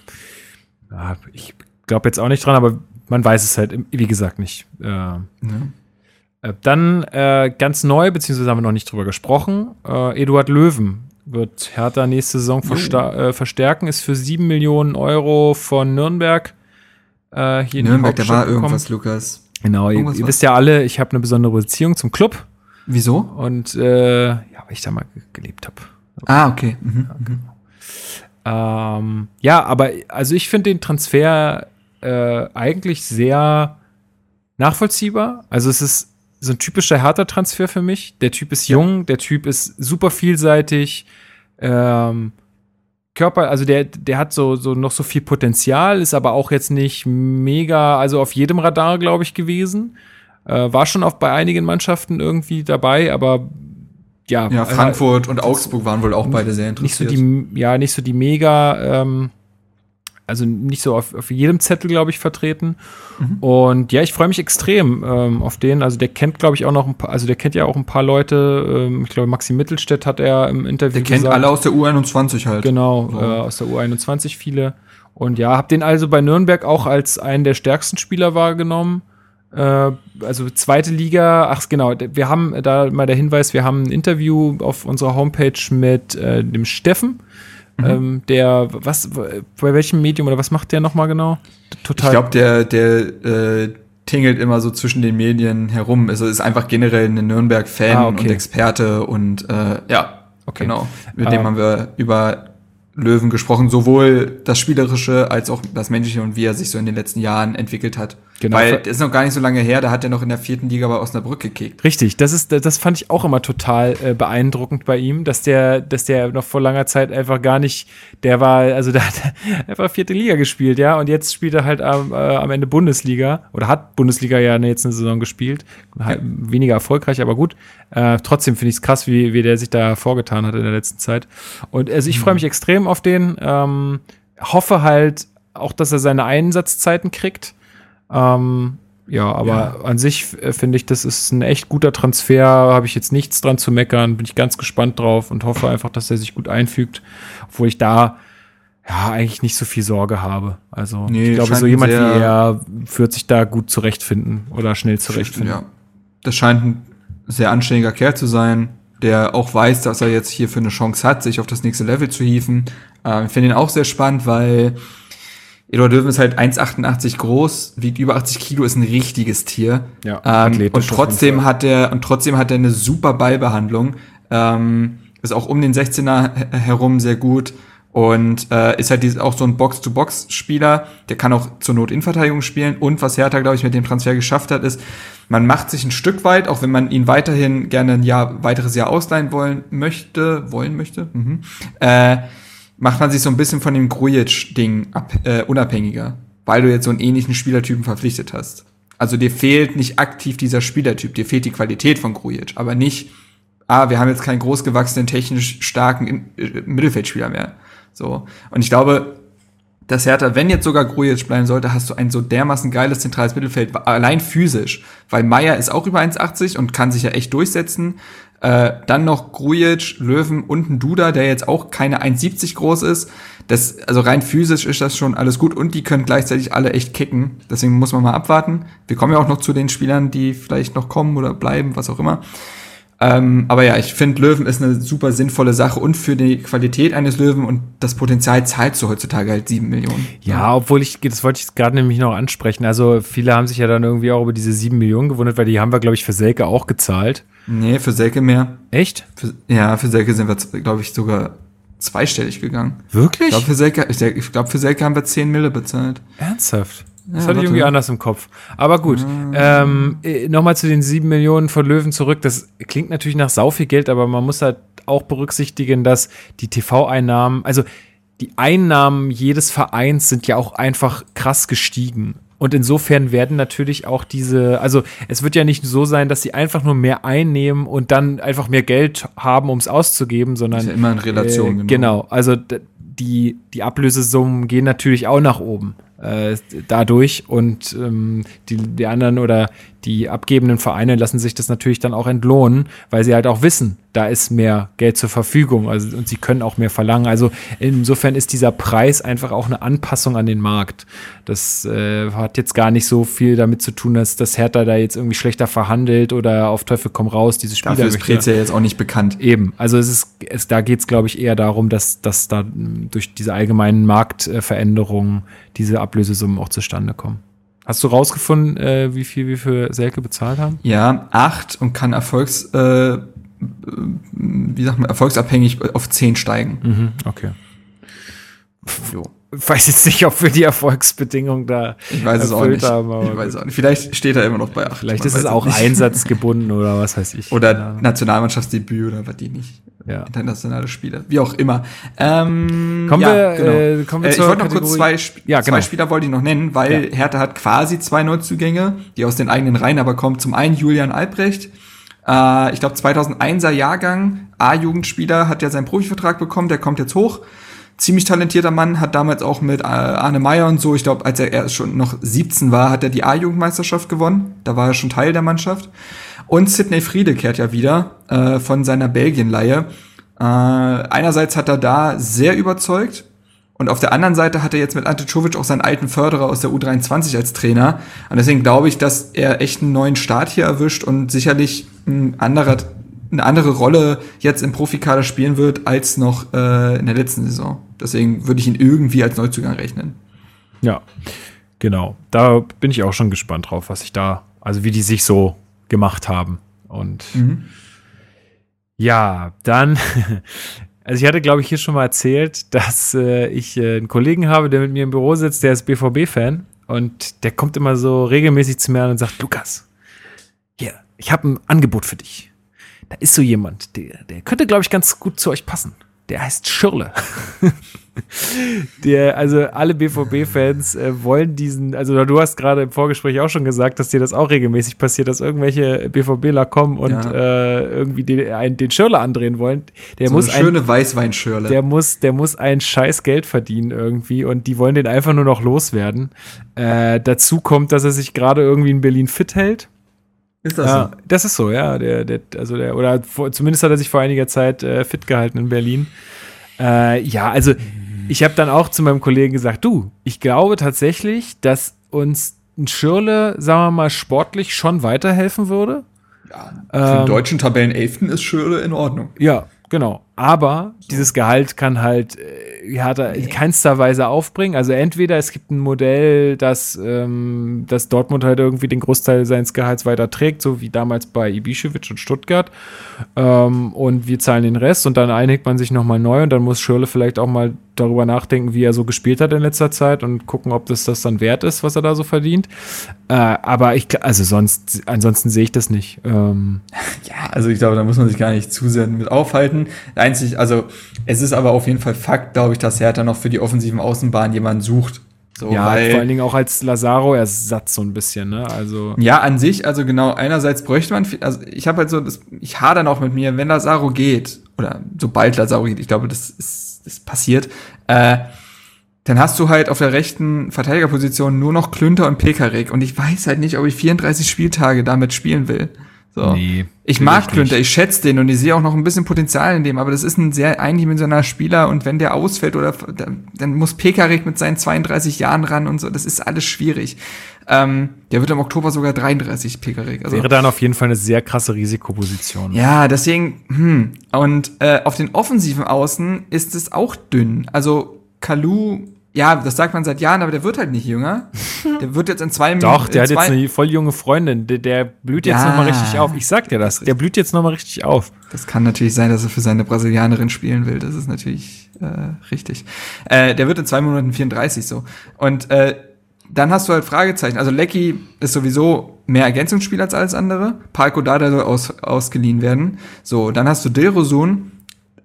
ja, ich glaube jetzt auch nicht dran, aber man weiß es halt, wie gesagt, nicht. Äh, ja. äh, dann äh, ganz neu, beziehungsweise haben wir noch nicht drüber gesprochen, äh, Eduard Löwen wird Hertha nächste Saison äh, verstärken, ist für 7 Millionen Euro von Nürnberg äh, hier Nürnberg, in da war irgendwas, Lukas. Genau, ihr, ihr wisst ja alle, ich habe eine besondere Beziehung zum Club. Wieso? Und ja, weil ich da mal gelebt habe. Ah, okay. Mhm. Ja, genau. Ähm, ja, aber also ich finde den Transfer äh, eigentlich sehr nachvollziehbar. Also es ist so ein typischer härter Transfer für mich. Der Typ ist jung, der Typ ist super vielseitig. Ähm, Körper, also der, der hat so, so noch so viel Potenzial, ist aber auch jetzt nicht mega, also auf jedem Radar, glaube ich, gewesen. Äh, war schon auch bei einigen Mannschaften irgendwie dabei, aber ja, ja also Frankfurt äh, und Augsburg waren wohl auch beide sehr interessiert. Nicht so die, ja, nicht so die mega, ähm, also nicht so auf, auf jedem Zettel, glaube ich, vertreten. Mhm. Und ja, ich freue mich extrem ähm, auf den. Also der kennt, glaube ich, auch noch ein paar, also der kennt ja auch ein paar Leute. Ähm, ich glaube, Maxi Mittelstädt hat er im Interview Der kennt gesagt. alle aus der U21 halt. Genau, so. äh, aus der U21 viele. Und ja, habe den also bei Nürnberg auch als einen der stärksten Spieler wahrgenommen. Äh, also zweite Liga, ach genau, wir haben da mal der Hinweis, wir haben ein Interview auf unserer Homepage mit äh, dem Steffen. Mhm. Ähm, der, was, bei welchem Medium oder was macht der nochmal genau? Total. Ich glaube, der, der äh, tingelt immer so zwischen den Medien herum. Also ist einfach generell ein Nürnberg-Fan ah, okay. und Experte und äh, ja, okay. genau. Mit dem ähm, haben wir über Löwen gesprochen, sowohl das Spielerische als auch das Menschliche und wie er sich so in den letzten Jahren entwickelt hat. Genau. Weil das ist noch gar nicht so lange her, da hat er noch in der vierten Liga bei Osnabrück gekickt. Richtig, das ist, das fand ich auch immer total äh, beeindruckend bei ihm, dass der, dass der noch vor langer Zeit einfach gar nicht, der war, also der hat einfach vierte Liga gespielt, ja, und jetzt spielt er halt am, äh, am Ende Bundesliga oder hat Bundesliga ja jetzt eine Saison gespielt, ja. weniger erfolgreich, aber gut. Äh, trotzdem finde ich es krass, wie, wie der sich da vorgetan hat in der letzten Zeit. Und also ich mhm. freue mich extrem auf den. Ähm, hoffe halt auch, dass er seine Einsatzzeiten kriegt. Ähm, ja, aber ja. an sich äh, finde ich, das ist ein echt guter Transfer. Habe ich jetzt nichts dran zu meckern. Bin ich ganz gespannt drauf und hoffe einfach, dass er sich gut einfügt. Obwohl ich da ja eigentlich nicht so viel Sorge habe. Also nee, ich glaube, so jemand wie er wird sich da gut zurechtfinden oder schnell zurechtfinden. Ja. Das scheint ein sehr anständiger Kerl zu sein, der auch weiß, dass er jetzt hier für eine Chance hat, sich auf das nächste Level zu hieven. Äh, ich finde ihn auch sehr spannend, weil Eduard Löwen ist halt 1,88 groß, wiegt über 80 Kilo, ist ein richtiges Tier. Ja, ähm, und trotzdem hat er und trotzdem hat er eine super Ballbehandlung. Ähm, ist auch um den 16er herum sehr gut und äh, ist halt auch so ein Box-to-Box-Spieler. Der kann auch zur Not Innenverteidigung spielen. Und was Hertha, glaube ich, mit dem Transfer geschafft hat, ist, man macht sich ein Stück weit, auch wenn man ihn weiterhin gerne ein Jahr, weiteres Jahr ausleihen wollen möchte, wollen möchte, mhm, äh, macht man sich so ein bisschen von dem Grujic-Ding äh, unabhängiger, weil du jetzt so einen ähnlichen Spielertypen verpflichtet hast. Also dir fehlt nicht aktiv dieser Spielertyp, dir fehlt die Qualität von Grujic, aber nicht, ah, wir haben jetzt keinen großgewachsenen, technisch starken äh, Mittelfeldspieler mehr. So. Und ich glaube, dass Hertha, wenn jetzt sogar Grujic bleiben sollte, hast du ein so dermaßen geiles zentrales Mittelfeld, allein physisch. Weil Meier ist auch über 1,80 und kann sich ja echt durchsetzen. Äh, dann noch Grujic, Löwen und ein Duda, der jetzt auch keine 1,70 groß ist. Das, also rein physisch ist das schon alles gut und die können gleichzeitig alle echt kicken. Deswegen muss man mal abwarten. Wir kommen ja auch noch zu den Spielern, die vielleicht noch kommen oder bleiben, was auch immer. Ähm, aber ja, ich finde, Löwen ist eine super sinnvolle Sache und für die Qualität eines Löwen und das Potenzial zahlst du heutzutage halt sieben Millionen. Ja, obwohl ich, das wollte ich gerade nämlich noch ansprechen. Also viele haben sich ja dann irgendwie auch über diese sieben Millionen gewundert, weil die haben wir, glaube ich, für Selke auch gezahlt. Nee, für Selke mehr. Echt? Für, ja, für Selke sind wir, glaube ich, sogar zweistellig gegangen. Wirklich? Ich glaube, für Selke, ich, glaube, für Selke haben wir zehn Mille bezahlt. Ernsthaft? Das ja, hatte ich irgendwie anders im Kopf. Aber gut, ah. ähm, äh, nochmal zu den sieben Millionen von Löwen zurück. Das klingt natürlich nach sau viel Geld, aber man muss halt auch berücksichtigen, dass die TV-Einnahmen, also die Einnahmen jedes Vereins sind ja auch einfach krass gestiegen. Und insofern werden natürlich auch diese, also es wird ja nicht so sein, dass sie einfach nur mehr einnehmen und dann einfach mehr Geld haben, um es auszugeben, sondern. Das ist ja immer in Relation, äh, genau. Genau, also die, die Ablösesummen gehen natürlich auch nach oben äh, dadurch und ähm, die, die anderen oder die abgebenden Vereine lassen sich das natürlich dann auch entlohnen, weil sie halt auch wissen, da ist mehr Geld zur Verfügung also, und sie können auch mehr verlangen. Also insofern ist dieser Preis einfach auch eine Anpassung an den Markt. Das äh, hat jetzt gar nicht so viel damit zu tun, dass das Hertha da jetzt irgendwie schlechter verhandelt oder auf Teufel komm raus diese Spieler. Dafür ist Prez ja jetzt auch nicht bekannt. Eben. Also es ist, es, da geht es glaube ich eher darum, dass, dass da durch diese allgemeinen Marktveränderungen diese Ablösesummen auch zustande kommen. Hast du rausgefunden, äh, wie viel wir für Selke bezahlt haben? Ja, acht und kann erfolgs, äh, wie sagt man, erfolgsabhängig auf zehn steigen. Mhm, okay. Jo. Ich weiß jetzt nicht, ob wir die Erfolgsbedingungen da ich weiß es auch nicht. haben. ich weiß auch nicht. Vielleicht steht er immer noch bei acht. Vielleicht ist es auch nicht. einsatzgebunden oder was weiß ich. Oder ja. Nationalmannschaftsdebüt oder was die nicht. Ja. Internationale Spiele. Wie auch immer. Ähm, kommen, ja, wir, genau. äh, kommen wir äh, Ich wollte noch kurz zwei, ja, genau. zwei Spieler wollte ich noch nennen, weil. Hertha hat quasi zwei Neuzugänge, die aus den eigenen Reihen aber kommen. Zum einen Julian Albrecht. Äh, ich glaube 2001er Jahrgang, A-Jugendspieler, hat ja seinen Profivertrag bekommen, der kommt jetzt hoch ziemlich talentierter Mann, hat damals auch mit äh, Arne Meyer und so, ich glaube, als er erst schon noch 17 war, hat er die A-Jugendmeisterschaft gewonnen. Da war er schon Teil der Mannschaft. Und Sidney Friede kehrt ja wieder äh, von seiner Belgien-Leihe. Äh, einerseits hat er da sehr überzeugt. Und auf der anderen Seite hat er jetzt mit Ante Czovic auch seinen alten Förderer aus der U23 als Trainer. Und deswegen glaube ich, dass er echt einen neuen Start hier erwischt und sicherlich ein anderer eine andere Rolle jetzt im Profikader spielen wird als noch äh, in der letzten Saison. Deswegen würde ich ihn irgendwie als Neuzugang rechnen. Ja, genau. Da bin ich auch schon gespannt drauf, was ich da, also wie die sich so gemacht haben. Und mhm. ja, dann, also ich hatte, glaube ich, hier schon mal erzählt, dass äh, ich äh, einen Kollegen habe, der mit mir im Büro sitzt, der ist BVB-Fan und der kommt immer so regelmäßig zu mir an und sagt, Lukas, hier, ich habe ein Angebot für dich da ist so jemand, der, der könnte, glaube ich, ganz gut zu euch passen. Der heißt Schirle. der, also alle BVB-Fans äh, wollen diesen, also du hast gerade im Vorgespräch auch schon gesagt, dass dir das auch regelmäßig passiert, dass irgendwelche BVBler kommen und ja. äh, irgendwie den, einen, den Schirle andrehen wollen. Der so muss eine schöne Weißweinschirle. Der muss, der muss ein scheiß Geld verdienen irgendwie und die wollen den einfach nur noch loswerden. Äh, dazu kommt, dass er sich gerade irgendwie in Berlin fit hält ist das ja, so? Das ist so, ja. Der, der, also der, oder vor, zumindest hat er sich vor einiger Zeit äh, fit gehalten in Berlin. Äh, ja, also ich habe dann auch zu meinem Kollegen gesagt, du, ich glaube tatsächlich, dass uns ein Schirle, sagen wir mal, sportlich schon weiterhelfen würde. Ja, für ähm, den deutschen Tabellenelften ist Schirle in Ordnung. Ja, genau. Aber so. dieses Gehalt kann halt äh, ja, in keinster Weise aufbringen. Also entweder es gibt ein Modell, das, ähm, das Dortmund halt irgendwie den Großteil seines Gehalts weiter trägt, so wie damals bei Ibišević und Stuttgart. Ähm, und wir zahlen den Rest und dann einigt man sich nochmal neu und dann muss Schirle vielleicht auch mal darüber nachdenken, wie er so gespielt hat in letzter Zeit und gucken, ob das das dann wert ist, was er da so verdient. Äh, aber ich, also sonst, ansonsten sehe ich das nicht. Ähm, ja, also ich glaube, da muss man sich gar nicht zu sehr mit aufhalten einzig, also es ist aber auf jeden Fall Fakt, glaube ich, dass Hertha noch für die offensiven Außenbahnen jemanden sucht. So, ja, weil, vor allen Dingen auch als Lazaro-Ersatz so ein bisschen, ne? Also. Ja, an sich, also genau, einerseits bräuchte man, also ich habe halt so, das, ich hadere auch mit mir, wenn Lazaro geht, oder sobald Lazaro geht, ich glaube, das ist, das passiert, äh, dann hast du halt auf der rechten Verteidigerposition nur noch Klünter und Pekarik und ich weiß halt nicht, ob ich 34 Spieltage damit spielen will. So. Nee, ich mag Klünter, ich schätze den und ich sehe auch noch ein bisschen Potenzial in dem, aber das ist ein sehr eindimensionaler Spieler und wenn der ausfällt oder dann muss Pekarik mit seinen 32 Jahren ran und so, das ist alles schwierig. Ähm, der wird im Oktober sogar 33 Pekarik. Also, Wäre dann auf jeden Fall eine sehr krasse Risikoposition. Ja, deswegen, hm. Und äh, auf den offensiven Außen ist es auch dünn. Also Kalu ja, das sagt man seit Jahren, aber der wird halt nicht jünger. Der wird jetzt in zwei Minuten. Doch, der hat jetzt eine voll junge Freundin. Der, der blüht jetzt ja. noch mal richtig auf. Ich sag dir das. Der blüht jetzt noch mal richtig auf. Das kann natürlich sein, dass er für seine Brasilianerin spielen will. Das ist natürlich äh, richtig. Äh, der wird in zwei Monaten 34 so. Und äh, dann hast du halt Fragezeichen. Also Lecky ist sowieso mehr Ergänzungsspiel als alles andere. Palko Dada soll aus, ausgeliehen werden. So, dann hast du Dilrosun.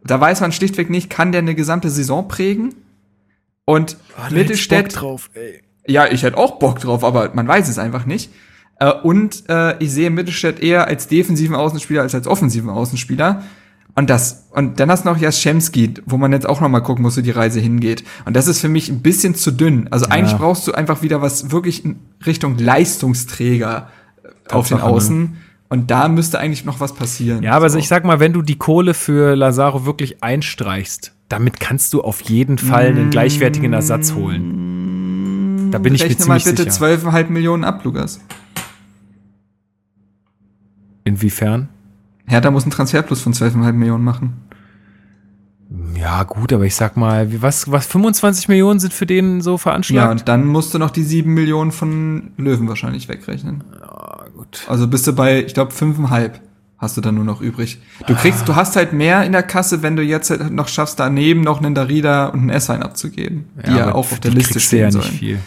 Da weiß man schlichtweg nicht, kann der eine gesamte Saison prägen? Und oh, Mittelstädt. drauf, ey. Ja, ich hätte auch Bock drauf, aber man weiß es einfach nicht. Äh, und äh, ich sehe Mittelstädt eher als defensiven Außenspieler als als offensiven Außenspieler. Und das, und dann hast du noch Jaschemski, wo man jetzt auch noch mal gucken muss, wo die Reise hingeht. Und das ist für mich ein bisschen zu dünn. Also ja. eigentlich brauchst du einfach wieder was wirklich in Richtung Leistungsträger Tatsache, auf den Außen. Ne? Und da müsste eigentlich noch was passieren. Ja, aber so. ich sag mal, wenn du die Kohle für Lazaro wirklich einstreichst, damit kannst du auf jeden Fall einen gleichwertigen Ersatz holen. Da bin ich Rechne mir ziemlich mal bitte sicher. 12,5 Millionen ab, Lukas. Inwiefern? Hertha muss einen Transferplus von 12,5 Millionen machen. Ja, gut, aber ich sag mal, was, was 25 Millionen sind für den so veranschlagt? Ja, und dann musst du noch die 7 Millionen von Löwen wahrscheinlich wegrechnen. Ja, gut. Also bist du bei, ich glaube, 5,5 hast du dann nur noch übrig. Du kriegst, ah. du hast halt mehr in der Kasse, wenn du jetzt halt noch schaffst, daneben noch einen Darida und einen S-Sign abzugeben, ja, die ja auch auf der Liste stehen ja sollen. Nicht viel.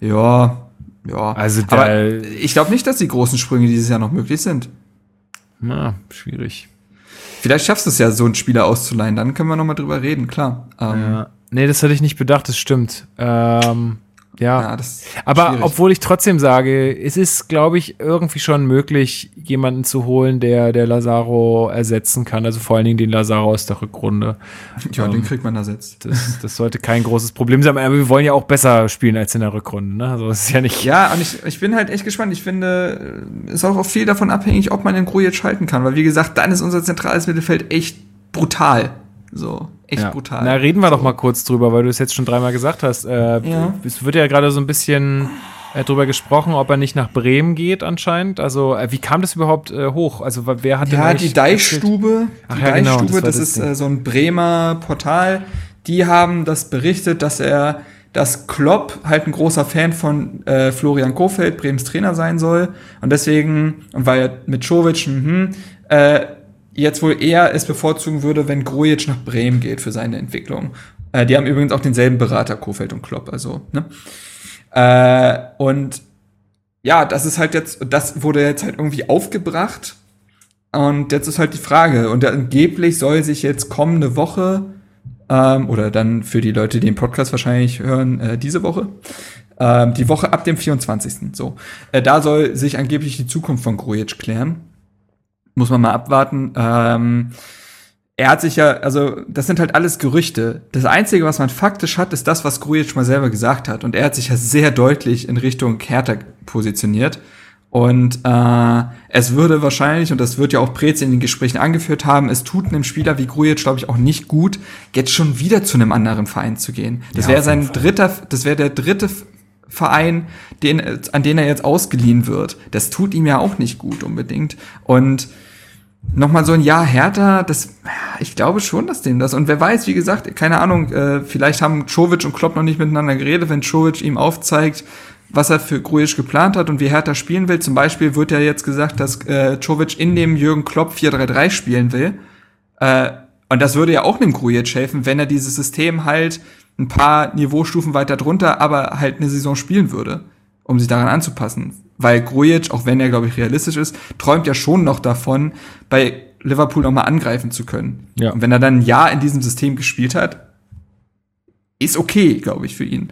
Ja, ja. Also aber ich glaube nicht, dass die großen Sprünge dieses Jahr noch möglich sind. Na, schwierig. Vielleicht schaffst du es ja, so einen Spieler auszuleihen, dann können wir noch mal drüber reden, klar. Ähm, ja. Nee, das hatte ich nicht bedacht, das stimmt. Ähm, ja, ja aber schwierig. obwohl ich trotzdem sage, es ist, glaube ich, irgendwie schon möglich, jemanden zu holen, der der Lazaro ersetzen kann. Also vor allen Dingen den Lazaro aus der Rückrunde. Ja, ähm, den kriegt man ersetzt. Das, das, sollte kein großes Problem sein. Aber wir wollen ja auch besser spielen als in der Rückrunde. Ne? Also ist ja nicht. Ja, und ich, ich bin halt echt gespannt. Ich finde, es ist auch viel davon abhängig, ob man den Grujic halten kann. Weil wie gesagt, dann ist unser zentrales Mittelfeld echt brutal. So echt ja. brutal. Na, reden wir so. doch mal kurz drüber, weil du es jetzt schon dreimal gesagt hast. Äh, ja. Es wird ja gerade so ein bisschen äh, drüber gesprochen, ob er nicht nach Bremen geht anscheinend. Also äh, wie kam das überhaupt äh, hoch? Also wer hat Ja, die Deichstube. Ach, die ja, Deichstube, genau, das, das ist äh, so ein Bremer Portal. Die haben das berichtet, dass er dass Klopp halt ein großer Fan von äh, Florian Kofeld, Bremens Trainer sein soll. Und deswegen, und weil er mit Czovic, mh, äh, jetzt wohl eher es bevorzugen würde, wenn Grujic nach Bremen geht für seine Entwicklung. Äh, die haben übrigens auch denselben Berater, Kofeld und Klopp, also, ne? Äh, und ja, das ist halt jetzt, das wurde jetzt halt irgendwie aufgebracht. Und jetzt ist halt die Frage, und angeblich soll sich jetzt kommende Woche, ähm, oder dann für die Leute, die den Podcast wahrscheinlich hören, äh, diese Woche, ähm, die Woche ab dem 24. So, äh, da soll sich angeblich die Zukunft von Grujic klären muss man mal abwarten. Ähm, er hat sich ja, also das sind halt alles Gerüchte. Das Einzige, was man faktisch hat, ist das, was Grujic mal selber gesagt hat. Und er hat sich ja sehr deutlich in Richtung Hertha positioniert. Und äh, es würde wahrscheinlich, und das wird ja auch Prez in den Gesprächen angeführt haben, es tut einem Spieler wie Grujic, glaube ich, auch nicht gut, jetzt schon wieder zu einem anderen Verein zu gehen. Das ja, wäre sein dritter, das wäre der dritte Verein, den, an den er jetzt ausgeliehen wird. Das tut ihm ja auch nicht gut unbedingt. Und nochmal so ein Jahr härter, das, ich glaube schon, dass dem das, und wer weiß, wie gesagt, keine Ahnung, äh, vielleicht haben Czovic und Klopp noch nicht miteinander geredet, wenn Czovic ihm aufzeigt, was er für Grujic geplant hat und wie Hertha spielen will. Zum Beispiel wird ja jetzt gesagt, dass äh, Czovic in dem Jürgen Klopp 4-3-3 spielen will. Äh, und das würde ja auch einem Grujic helfen, wenn er dieses System halt ein paar Niveaustufen weiter drunter, aber halt eine Saison spielen würde, um sich daran anzupassen weil Grujic, auch wenn er, glaube ich, realistisch ist, träumt ja schon noch davon, bei Liverpool nochmal angreifen zu können. Ja. Und wenn er dann ein Jahr in diesem System gespielt hat, ist okay, glaube ich, für ihn.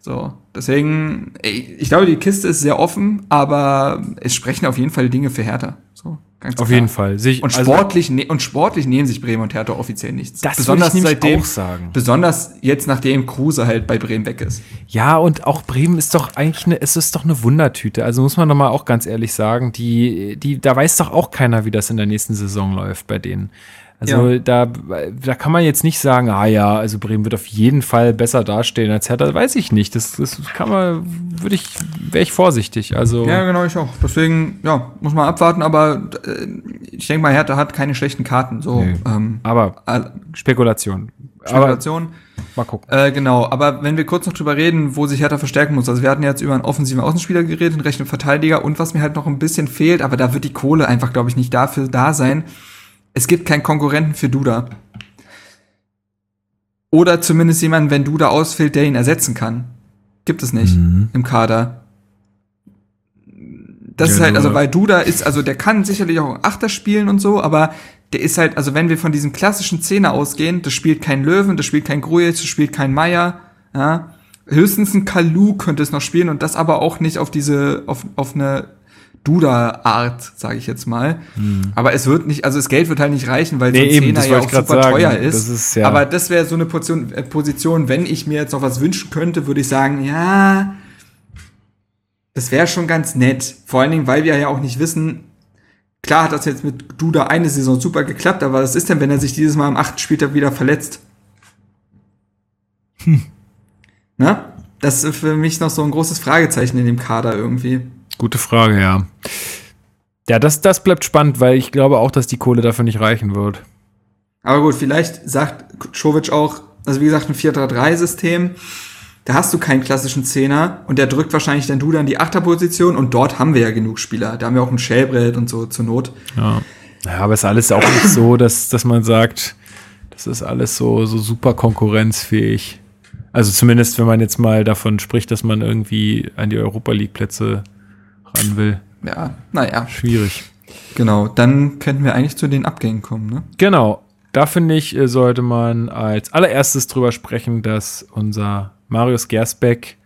So, deswegen, ich glaube, die Kiste ist sehr offen, aber es sprechen auf jeden Fall Dinge für Hertha. Ganz Auf klar. jeden Fall. Sich, und, also sportlich, also, und sportlich nehmen sich Bremen und Hertha offiziell nichts. Das besonders ich seitdem, auch sagen. Besonders jetzt, nachdem Kruse halt bei Bremen weg ist. Ja, und auch Bremen ist doch eigentlich eine, es ist doch eine Wundertüte. Also muss man doch mal auch ganz ehrlich sagen, die, die, da weiß doch auch keiner, wie das in der nächsten Saison läuft bei denen. Also ja. da, da kann man jetzt nicht sagen, ah ja, also Bremen wird auf jeden Fall besser dastehen als Hertha. Weiß ich nicht. Das, das kann man, würde ich, wäre ich vorsichtig. Also ja, genau, ich auch. Deswegen, ja, muss man abwarten. Aber äh, ich denke mal, Hertha hat keine schlechten Karten. So, nee. ähm, aber äh, Spekulation. Spekulation. Aber, mal gucken. Äh, genau, aber wenn wir kurz noch drüber reden, wo sich Hertha verstärken muss. Also wir hatten jetzt über einen offensiven Außenspieler geredet, einen rechten Verteidiger und was mir halt noch ein bisschen fehlt, aber da wird die Kohle einfach, glaube ich, nicht dafür da sein es gibt keinen Konkurrenten für Duda. Oder zumindest jemanden, wenn Duda ausfällt, der ihn ersetzen kann. Gibt es nicht mhm. im Kader. Das ja, ist halt, also weil Duda ist, also der kann sicherlich auch Achter spielen und so, aber der ist halt, also wenn wir von diesem klassischen Zehner ausgehen, das spielt kein Löwen, das spielt kein Grujic, das spielt kein Meier, ja. Höchstens ein Kalu könnte es noch spielen und das aber auch nicht auf diese, auf, auf eine Duda-Art, sage ich jetzt mal. Hm. Aber es wird nicht, also das Geld wird halt nicht reichen, weil nee, so ein Zehner ja auch super sagen. teuer ist. Das ist ja. Aber das wäre so eine Position, äh, Position, wenn ich mir jetzt noch was wünschen könnte, würde ich sagen, ja, das wäre schon ganz nett. Vor allen Dingen, weil wir ja auch nicht wissen, klar hat das jetzt mit Duda eine Saison super geklappt, aber was ist denn, wenn er sich dieses Mal am achten Spieltag wieder verletzt? Hm. Na? Das ist für mich noch so ein großes Fragezeichen in dem Kader irgendwie. Gute Frage, ja. Ja, das, das bleibt spannend, weil ich glaube auch, dass die Kohle dafür nicht reichen wird. Aber gut, vielleicht sagt Czovic auch, also wie gesagt, ein 4-3-3-System, da hast du keinen klassischen Zehner und der drückt wahrscheinlich dann du dann die Achterposition und dort haben wir ja genug Spieler. Da haben wir auch ein Schellbrett und so zur Not. Ja. ja, aber es ist alles auch nicht so, dass, dass man sagt, das ist alles so, so super konkurrenzfähig. Also zumindest, wenn man jetzt mal davon spricht, dass man irgendwie an die Europa League Plätze ran will. Ja, naja. Schwierig. Genau, dann könnten wir eigentlich zu den Abgängen kommen, ne? Genau. Da finde ich, äh, sollte man als allererstes drüber sprechen, dass unser Marius Gersbeck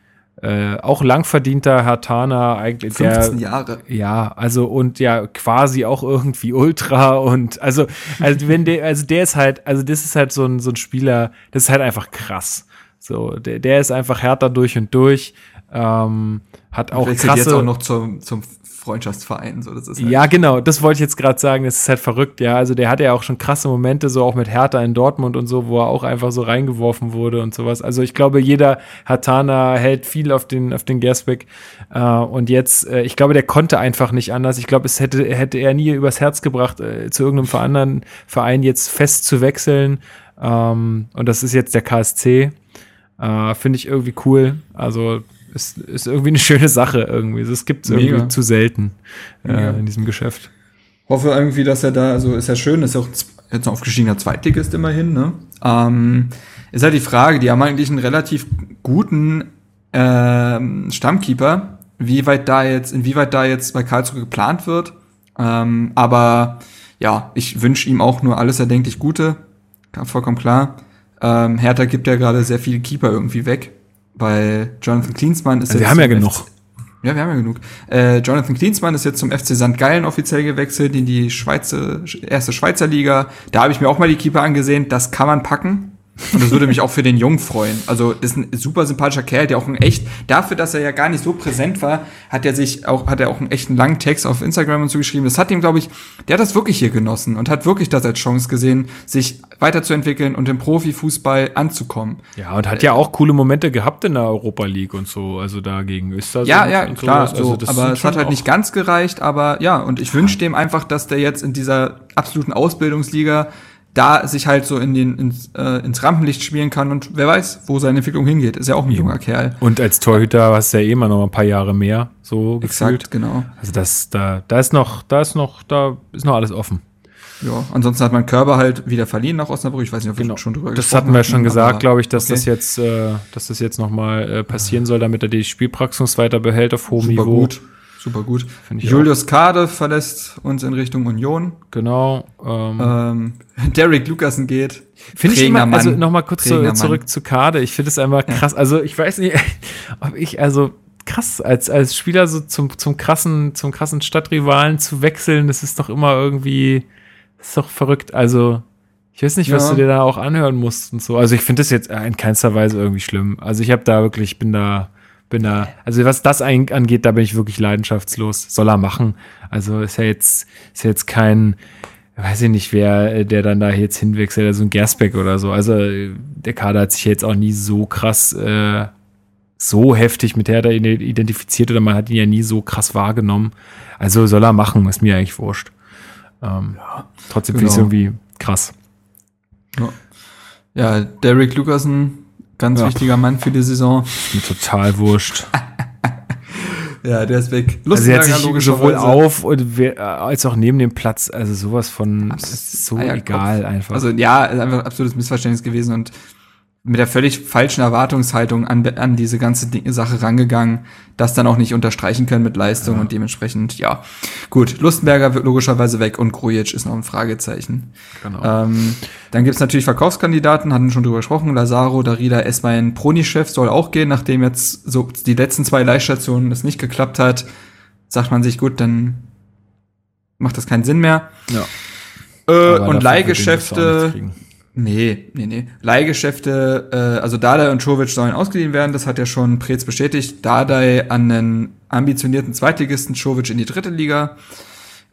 äh, auch langverdienter Hertaner eigentlich 15 der, Jahre. Ja, also und ja quasi auch irgendwie Ultra und also also wenn der also der ist halt also das ist halt so ein so ein Spieler, das ist halt einfach krass. So der der ist einfach härter durch und durch. Ähm, hat auch krasse jetzt auch noch zum, zum Freundschaftsverein. So, das ist halt ja, genau, das wollte ich jetzt gerade sagen, das ist halt verrückt, ja. Also der hatte ja auch schon krasse Momente, so auch mit Hertha in Dortmund und so, wo er auch einfach so reingeworfen wurde und sowas. Also ich glaube, jeder Hatana hält viel auf den, auf den Gersbeck. Äh, und jetzt, äh, ich glaube, der konnte einfach nicht anders. Ich glaube, es hätte, hätte er nie übers Herz gebracht, äh, zu irgendeinem anderen Verein jetzt fest zu wechseln. Ähm, und das ist jetzt der KSC. Äh, Finde ich irgendwie cool. Also ist, ist irgendwie eine schöne Sache irgendwie. Das gibt es irgendwie zu selten äh, in diesem Geschäft. Hoffe irgendwie, dass er da, also ist ja schön, ist ja auch jetzt ein aufgestiegener Zweitligist immerhin, ne? Ähm, ist halt die Frage, die haben eigentlich einen relativ guten ähm, Stammkeeper, wie weit da jetzt, inwieweit da jetzt bei Karlsruhe geplant wird. Ähm, aber ja, ich wünsche ihm auch nur alles erdenklich Gute, vollkommen klar. Ähm, Hertha gibt ja gerade sehr viele Keeper irgendwie weg weil Jonathan Klinsmann ist also jetzt. Wir haben ja genug. ja, wir haben ja genug. Äh, Jonathan Klinsmann ist jetzt zum FC St. Gallen offiziell gewechselt in die Schweizer, erste Schweizer Liga. Da habe ich mir auch mal die Keeper angesehen. Das kann man packen. Und das würde mich auch für den Jungen freuen. Also, das ist ein super sympathischer Kerl, der auch ein echt, dafür, dass er ja gar nicht so präsent war, hat er sich auch, hat er auch einen echten langen Text auf Instagram und so geschrieben. Das hat ihm, glaube ich, der hat das wirklich hier genossen und hat wirklich das als Chance gesehen, sich weiterzuentwickeln und im Profifußball anzukommen. Ja, und hat ja auch coole Momente gehabt in der Europa League und so, also da gegen Östersund. Ja, ja, klar, so, also aber es hat halt nicht ganz gereicht, aber ja, und ich wünsche dem einfach, dass der jetzt in dieser absoluten Ausbildungsliga da sich halt so in den, ins, äh, ins Rampenlicht spielen kann und wer weiß, wo seine Entwicklung hingeht. Ist ja auch ein ja. junger Kerl. Und als Torhüter hast du ja eh immer noch ein paar Jahre mehr, so Exakt, gefühlt. genau. Also das, da, da ist noch, da ist noch, da ist noch alles offen. Ja, ansonsten hat man Körper halt wieder verliehen nach Osnabrück. Ich weiß nicht, ob wir genau. schon drüber Das hatten wir schon gesagt, glaube ich, dass okay. das jetzt, äh, dass das jetzt noch mal äh, passieren soll, damit er die Spielpraxis weiter behält auf hohem Super Niveau. Gut. Super gut. Julius auch. Kade verlässt uns in Richtung Union. Genau. Ähm, ähm, Derek Lucasen geht. Finde ich immer, also nochmal kurz zu, zurück zu Kade. Ich finde es einfach krass. Ja. Also ich weiß nicht, ob ich, also krass, als, als Spieler so zum, zum krassen, zum krassen Stadtrivalen zu wechseln, das ist doch immer irgendwie, das ist doch verrückt. Also, ich weiß nicht, was ja. du dir da auch anhören musst und so. Also ich finde das jetzt in keinster Weise irgendwie schlimm. Also ich habe da wirklich, bin da, bin da, also was das angeht, da bin ich wirklich leidenschaftslos. Soll er machen. Also ist ja jetzt, ist ja jetzt kein, weiß ich nicht, wer der dann da jetzt hinwechselt, also ein Gersbeck oder so. Also der Kader hat sich jetzt auch nie so krass äh, so heftig mit Hertha identifiziert oder man hat ihn ja nie so krass wahrgenommen. Also soll er machen, ist mir eigentlich wurscht. Ähm, ja, trotzdem genau. finde ich es irgendwie krass. Ja, ja Derek Lucasen, ganz ja. wichtiger Mann für die Saison. Ist mir total wurscht. ja, der ist weg. also er hat sich sowohl auf und als auch neben dem Platz, also sowas von so egal einfach. Also ja, ist einfach ein absolutes Missverständnis gewesen und mit der völlig falschen Erwartungshaltung an, an diese ganze Sache rangegangen, das dann auch nicht unterstreichen können mit Leistung ja. und dementsprechend, ja. Gut, Lustenberger wird logischerweise weg und Grujic ist noch ein Fragezeichen. Genau. Ähm, dann gibt's natürlich Verkaufskandidaten, hatten schon drüber gesprochen, Lazaro, Darida, Esmain, Pronichef soll auch gehen, nachdem jetzt so die letzten zwei Leihstationen das nicht geklappt hat, sagt man sich, gut, dann macht das keinen Sinn mehr. Ja. Äh, und Leihgeschäfte Nee, nee, nee. Leihgeschäfte, äh, also Dardai und Czovic sollen ausgeliehen werden, das hat ja schon Preetz bestätigt. Dardai an einen ambitionierten Zweitligisten, Czovic in die dritte Liga.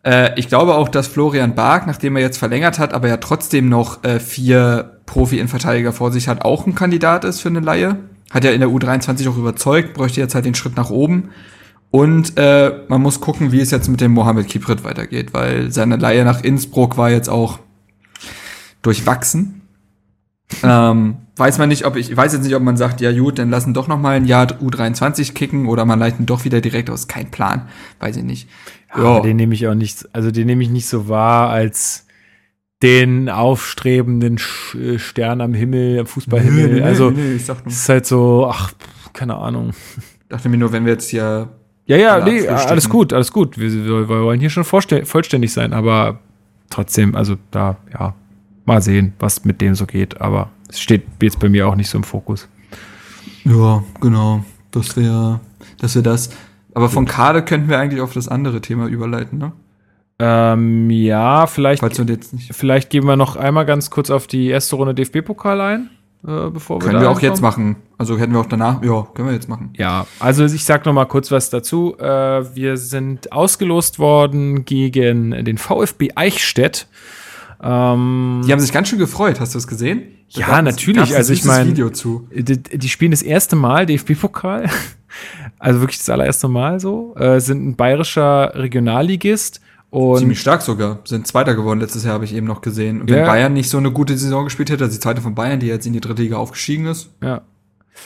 Äh, ich glaube auch, dass Florian Bark, nachdem er jetzt verlängert hat, aber ja trotzdem noch äh, vier Profi-Innenverteidiger vor sich hat, auch ein Kandidat ist für eine Laie. Hat ja in der U23 auch überzeugt, bräuchte jetzt halt den Schritt nach oben. Und äh, man muss gucken, wie es jetzt mit dem Mohamed Kiprit weitergeht, weil seine Laie nach Innsbruck war jetzt auch durchwachsen. ähm, weiß man nicht, ob ich, ich weiß jetzt nicht, ob man sagt, ja gut, dann lassen doch noch mal ein Jahr U23 kicken oder man leitet doch wieder direkt aus. Kein Plan, weiß ich nicht. Ja, den nehme ich auch nicht, also den nehme ich nicht so wahr als den aufstrebenden äh, Stern am Himmel, am Fußballhimmel. Nee, nee, also es ist halt so, ach, keine Ahnung. Dachte mir nur, wenn wir jetzt hier ja, ja, nee, alles gut, alles gut. Wir, wir, wir wollen hier schon vollständig sein, aber trotzdem, also da, ja, mal sehen, was mit dem so geht. Aber es steht jetzt bei mir auch nicht so im Fokus. Ja, genau. Das wäre das. Wär das. Aber von Kade könnten wir eigentlich auf das andere Thema überleiten, ne? Ähm, ja, vielleicht, vielleicht gehen wir noch einmal ganz kurz auf die erste Runde DFB-Pokal ein, äh, bevor wir Können wir auch jetzt machen. Also hätten wir auch danach, ja, können wir jetzt machen. Ja, also ich sag noch mal kurz was dazu. Äh, wir sind ausgelost worden gegen den VfB Eichstätt. Ähm, die haben sich ganz schön gefreut, hast du es gesehen? Da ja, natürlich. Also ich meine, die, die, spielen das erste Mal DFB-Pokal, also wirklich das allererste Mal so, äh, sind ein bayerischer Regionalligist. Und Ziemlich stark sogar. Sind Zweiter geworden letztes Jahr, habe ich eben noch gesehen. Und wenn ja. Bayern nicht so eine gute Saison gespielt hätte, also die zweite von Bayern, die jetzt in die dritte Liga aufgestiegen ist. Ja.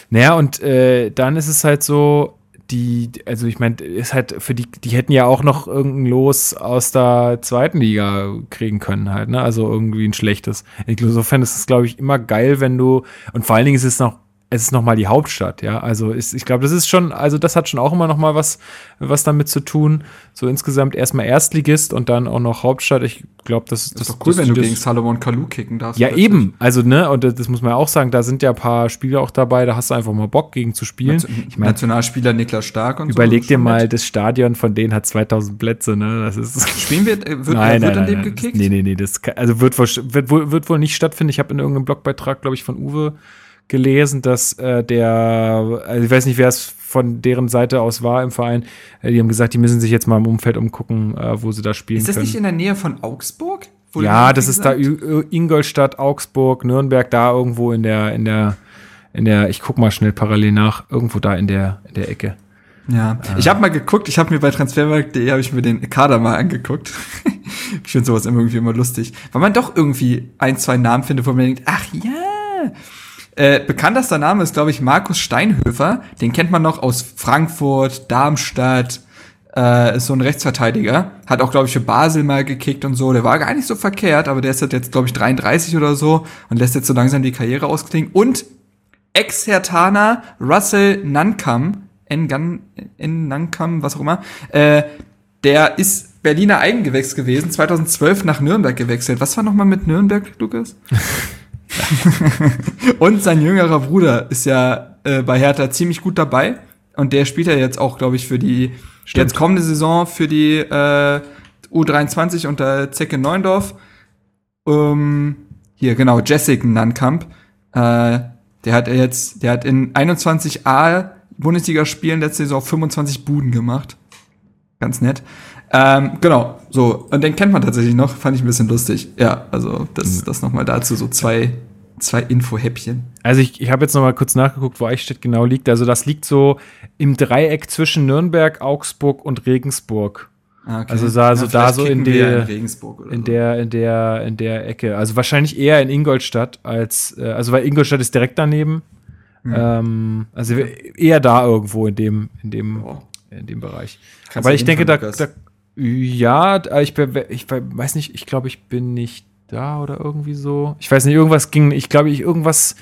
Naja, und äh, dann ist es halt so, die, also ich meine, ist halt für die, die hätten ja auch noch irgendein Los aus der zweiten Liga kriegen können halt, ne? Also irgendwie ein schlechtes. Insofern ist es, glaube ich, immer geil, wenn du, und vor allen Dingen ist es noch es ist nochmal die Hauptstadt, ja. Also ist, ich glaube, das ist schon, also das hat schon auch immer nochmal was, was damit zu tun. So insgesamt erstmal Erstligist und dann auch noch Hauptstadt. Ich glaube, das, das, ist doch cool, das, wenn du gegen Salomon Kalou kicken darfst. Ja, plötzlich. eben. Also, ne, und das muss man ja auch sagen, da sind ja ein paar Spieler auch dabei, da hast du einfach mal Bock gegen zu spielen. Ich mein, Nationalspieler Niklas Stark und überleg so. Überleg dir mal, das Stadion von denen hat 2000 Plätze, ne? Das ist. Spielen wir, äh, wird, nein, wird nein, an dem nein, gekickt? Nee, nee, nee, das, also wird, wird, wohl, wird wohl nicht stattfinden. Ich habe in irgendeinem Blogbeitrag, glaube ich, von Uwe gelesen, dass äh, der, also ich weiß nicht, wer es von deren Seite aus war im Verein, äh, die haben gesagt, die müssen sich jetzt mal im Umfeld umgucken, äh, wo sie da spielen. Ist das können. nicht in der Nähe von Augsburg? Ja, das ist da Ingolstadt, Augsburg, Nürnberg, da irgendwo in der, in der, in der, ich guck mal schnell parallel nach, irgendwo da in der, in der Ecke. Ja, ich habe mal geguckt, ich habe mir bei transfermarkt.de habe ich mir den Kader mal angeguckt. ich finde sowas immer irgendwie immer lustig, weil man doch irgendwie ein, zwei Namen findet, wo man denkt, ach ja, äh, bekanntester Name ist, glaube ich, Markus Steinhöfer. Den kennt man noch aus Frankfurt, Darmstadt. Äh, ist so ein Rechtsverteidiger. Hat auch, glaube ich, für Basel mal gekickt und so. Der war gar nicht so verkehrt, aber der ist jetzt, glaube ich, 33 oder so und lässt jetzt so langsam die Karriere ausklingen. Und Ex-Hertaner Russell Nankam, N. Nankam, was auch immer, äh, der ist Berliner Eigengewächs gewesen, 2012 nach Nürnberg gewechselt. Was war nochmal mit Nürnberg, Lukas? und sein jüngerer Bruder ist ja äh, bei Hertha ziemlich gut dabei. Und der spielt ja jetzt auch, glaube ich, für die Stimmt. jetzt kommende Saison für die äh, U23 unter Zecke Neundorf. Ähm, hier, genau, Jessica Nankamp. Äh, der hat jetzt, der hat in 21a Bundesliga-Spielen letzte Saison 25 Buden gemacht. Ganz nett. Ähm, genau, so. Und den kennt man tatsächlich noch, fand ich ein bisschen lustig. Ja, also das, das nochmal dazu, so zwei, zwei Info-Häppchen. Also ich, ich habe jetzt nochmal kurz nachgeguckt, wo Eichstätt genau liegt. Also das liegt so im Dreieck zwischen Nürnberg, Augsburg und Regensburg. Ah, okay. Also da, so, ja, da so in, die, in, in so. der in der in der Ecke. Also wahrscheinlich eher in Ingolstadt als äh, also weil Ingolstadt ist direkt daneben. Mhm. Ähm, also eher da irgendwo in dem in dem oh. in dem Bereich. Kannst Aber ich denke da, da ja, ich, ich weiß nicht, ich glaube, ich bin nicht da oder irgendwie so. Ich weiß nicht, irgendwas ging, ich glaube, ich irgendwas,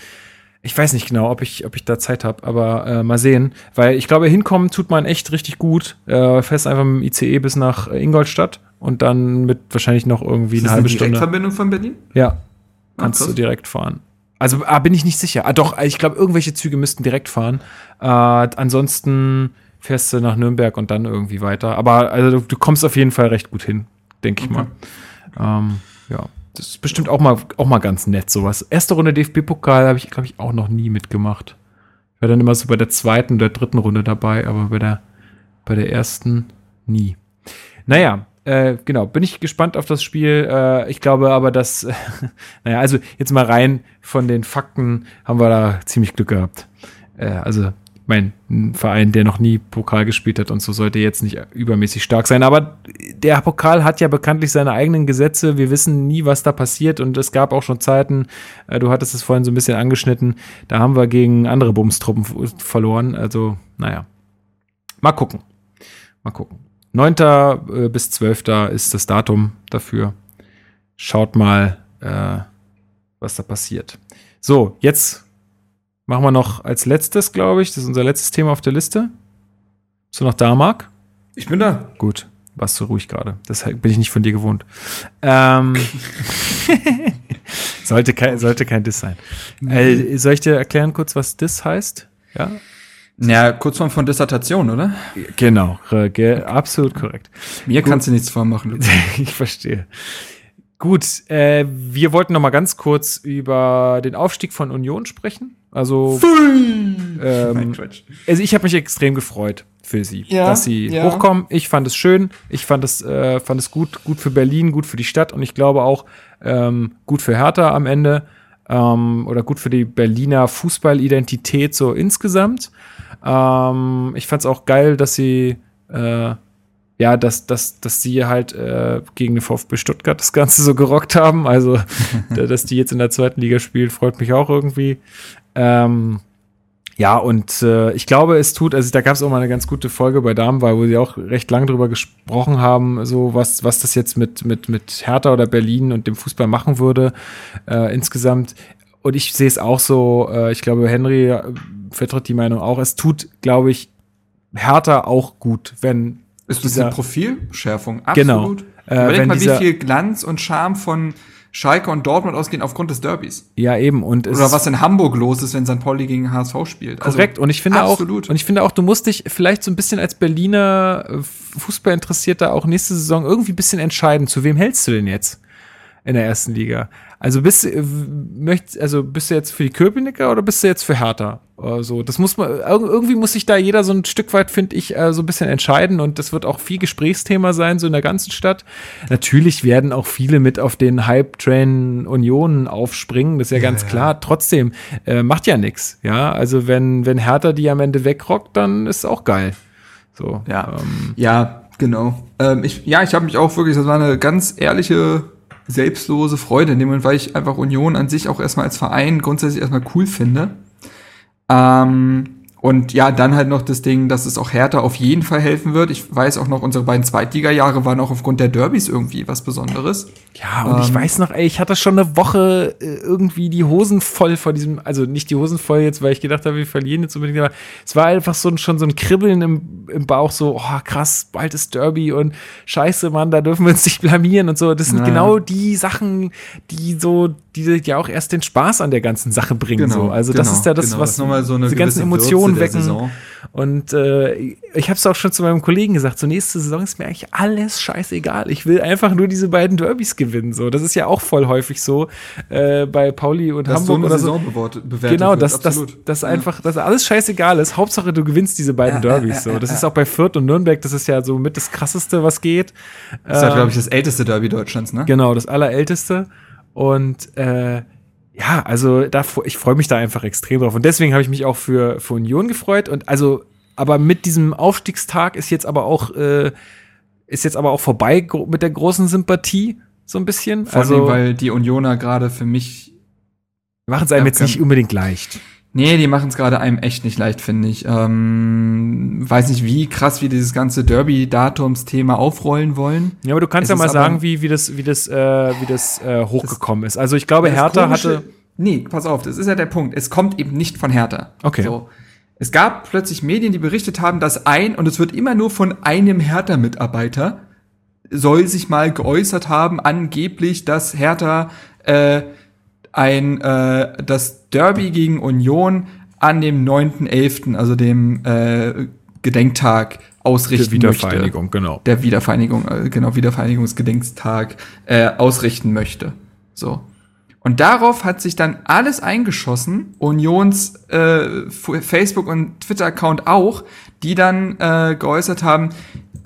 ich weiß nicht genau, ob ich, ob ich da Zeit habe, aber äh, mal sehen. Weil ich glaube, hinkommen tut man echt richtig gut. Äh, fest einfach mit dem ICE bis nach Ingolstadt und dann mit wahrscheinlich noch irgendwie eine halbe Stunde. Verbindung von Berlin? Ja. Kannst Ach, du direkt fahren. Also ah, bin ich nicht sicher. Ah, doch, ich glaube, irgendwelche Züge müssten direkt fahren. Äh, ansonsten fährst du nach Nürnberg und dann irgendwie weiter. Aber also du, kommst auf jeden Fall recht gut hin, denke ich okay. mal. Ähm, ja, das ist bestimmt auch mal, auch mal ganz nett, sowas. Erste Runde DFB-Pokal habe ich, glaube ich, auch noch nie mitgemacht. Ich war dann immer so bei der zweiten oder dritten Runde dabei, aber bei der, bei der ersten nie. Naja, äh, genau, bin ich gespannt auf das Spiel. Äh, ich glaube aber, dass, äh, naja, also jetzt mal rein von den Fakten haben wir da ziemlich Glück gehabt. Äh, also mein Verein, der noch nie Pokal gespielt hat und so, sollte jetzt nicht übermäßig stark sein. Aber der Pokal hat ja bekanntlich seine eigenen Gesetze. Wir wissen nie, was da passiert. Und es gab auch schon Zeiten, äh, du hattest es vorhin so ein bisschen angeschnitten, da haben wir gegen andere Bumstruppen verloren. Also, naja. Mal gucken. Mal gucken. 9. Äh, bis 12. ist das Datum dafür. Schaut mal, äh, was da passiert. So, jetzt Machen wir noch als letztes, glaube ich. Das ist unser letztes Thema auf der Liste. Bist du noch da, Marc? Ich bin da. Gut. Warst du ruhig gerade. Das bin ich nicht von dir gewohnt. Ähm, sollte, kein, sollte kein Diss sein. Äh, soll ich dir erklären kurz, was Diss heißt? Ja. Ja, Kurzform von Dissertation, oder? Genau, ge absolut korrekt. Mir Gut. kannst du nichts vormachen. ich verstehe. Gut, äh, wir wollten noch mal ganz kurz über den Aufstieg von Union sprechen. Also, ähm, also ich habe mich extrem gefreut für sie, ja, dass sie ja. hochkommen. Ich fand es schön, ich fand es, äh, fand es gut, gut für Berlin, gut für die Stadt und ich glaube auch ähm, gut für Hertha am Ende ähm, oder gut für die Berliner Fußballidentität so insgesamt. Ähm, ich fand es auch geil, dass sie äh, ja, dass, dass, dass sie halt äh, gegen den VfB Stuttgart das Ganze so gerockt haben. Also, dass die jetzt in der zweiten Liga spielt, freut mich auch irgendwie. Ähm, ja, und äh, ich glaube, es tut, also da gab es auch mal eine ganz gute Folge bei Damenwahl, wo sie auch recht lange drüber gesprochen haben, so was, was das jetzt mit, mit, mit Hertha oder Berlin und dem Fußball machen würde äh, insgesamt. Und ich sehe es auch so, äh, ich glaube, Henry äh, vertritt die Meinung auch, es tut, glaube ich, Hertha auch gut, wenn. Ist das eine Profilschärfung? Genau. Absolut. Genau. Überleg mal, wie viel Glanz und Charme von Schalke und Dortmund ausgehen aufgrund des Derbys. Ja, eben. Und Oder was in Hamburg los ist, wenn St. Pauli gegen HSV spielt. Also korrekt. und ich finde absolut. auch, und ich finde auch, du musst dich vielleicht so ein bisschen als Berliner äh, Fußballinteressierter auch nächste Saison irgendwie ein bisschen entscheiden, zu wem hältst du denn jetzt in der ersten Liga? Also bist, äh, möcht, also bist du jetzt für die Köpenicker oder bist du jetzt für Hertha? Also, das muss man, irgendwie muss sich da jeder so ein Stück weit, finde ich, äh, so ein bisschen entscheiden und das wird auch viel Gesprächsthema sein, so in der ganzen Stadt. Natürlich werden auch viele mit auf den Hype-Train Union aufspringen, das ist ja, ja ganz ja. klar. Trotzdem, äh, macht ja nichts, ja. Also, wenn, wenn Hertha die am Ende wegrockt, dann ist auch geil. So. Ja, ähm. ja genau. Ähm, ich, ja, ich habe mich auch wirklich, das war eine ganz ehrliche selbstlose Freude in dem Moment, weil ich einfach Union an sich auch erstmal als Verein grundsätzlich erstmal cool finde. Ähm, und ja, dann halt noch das Ding, dass es auch Hertha auf jeden Fall helfen wird. Ich weiß auch noch, unsere beiden Zweitliga-Jahre waren auch aufgrund der Derbys irgendwie was Besonderes. Ja, und ähm, ich weiß noch, ey, ich hatte schon eine Woche äh, irgendwie die Hosen voll vor diesem, also nicht die Hosen voll jetzt, weil ich gedacht habe, wir verlieren jetzt unbedingt, aber es war einfach so ein, schon so ein Kribbeln im, im Bauch, so, oh krass, bald ist Derby und scheiße, Mann, da dürfen wir uns nicht blamieren und so. Das sind ja. genau die Sachen, die so, die ja auch erst den Spaß an der ganzen Sache bringen. Genau, so. Also genau, das ist ja das, genau. was das so eine die ganzen Emotionen wecken. Und äh, ich habe es auch schon zu meinem Kollegen gesagt, so nächste Saison ist mir eigentlich alles scheißegal. Ich will einfach nur diese beiden Derbys gewinnen. So, das ist ja auch voll häufig so äh, bei Pauli und dass Hamburg so oder so. Bewertet genau, dass das, das einfach, dass alles scheißegal ist. Hauptsache du gewinnst diese beiden ja, Derbys. So, das ist auch bei Fürth und Nürnberg. Das ist ja so mit das krasseste, was geht. Das ist ja, glaube ich, das älteste Derby Deutschlands, ne? Genau, das allerälteste. Und äh, ja, also da, ich freue mich da einfach extrem drauf. Und deswegen habe ich mich auch für, für Union gefreut. Und also, aber mit diesem Aufstiegstag ist jetzt aber auch, äh, ist jetzt aber auch vorbei mit der großen Sympathie, so ein bisschen. Vor also, allem, weil die Unioner gerade für mich machen es einem jetzt nicht unbedingt leicht. Nee, die machen es gerade einem echt nicht leicht, finde ich. Ähm, weiß nicht, wie krass wir dieses ganze Derby-Datumsthema aufrollen wollen. Ja, aber du kannst es ja mal sagen, wie, wie das, wie das, äh, wie das äh, hochgekommen das, ist. Also ich glaube, Hertha hatte. Nee, pass auf, das ist ja der Punkt. Es kommt eben nicht von Hertha. Okay. So. Es gab plötzlich Medien, die berichtet haben, dass ein, und es wird immer nur von einem Hertha-Mitarbeiter, soll sich mal geäußert haben, angeblich, dass Hertha äh, ein äh, das Derby gegen Union an dem 9.11., also dem äh, Gedenktag ausrichten der Wiedervereinigung, möchte. genau. Der Wiedervereinigung, äh, genau, Wiedervereinigungsgedenktag äh, ausrichten möchte. So. Und darauf hat sich dann alles eingeschossen, Unions äh, Facebook- und Twitter-Account auch, die dann äh, geäußert haben,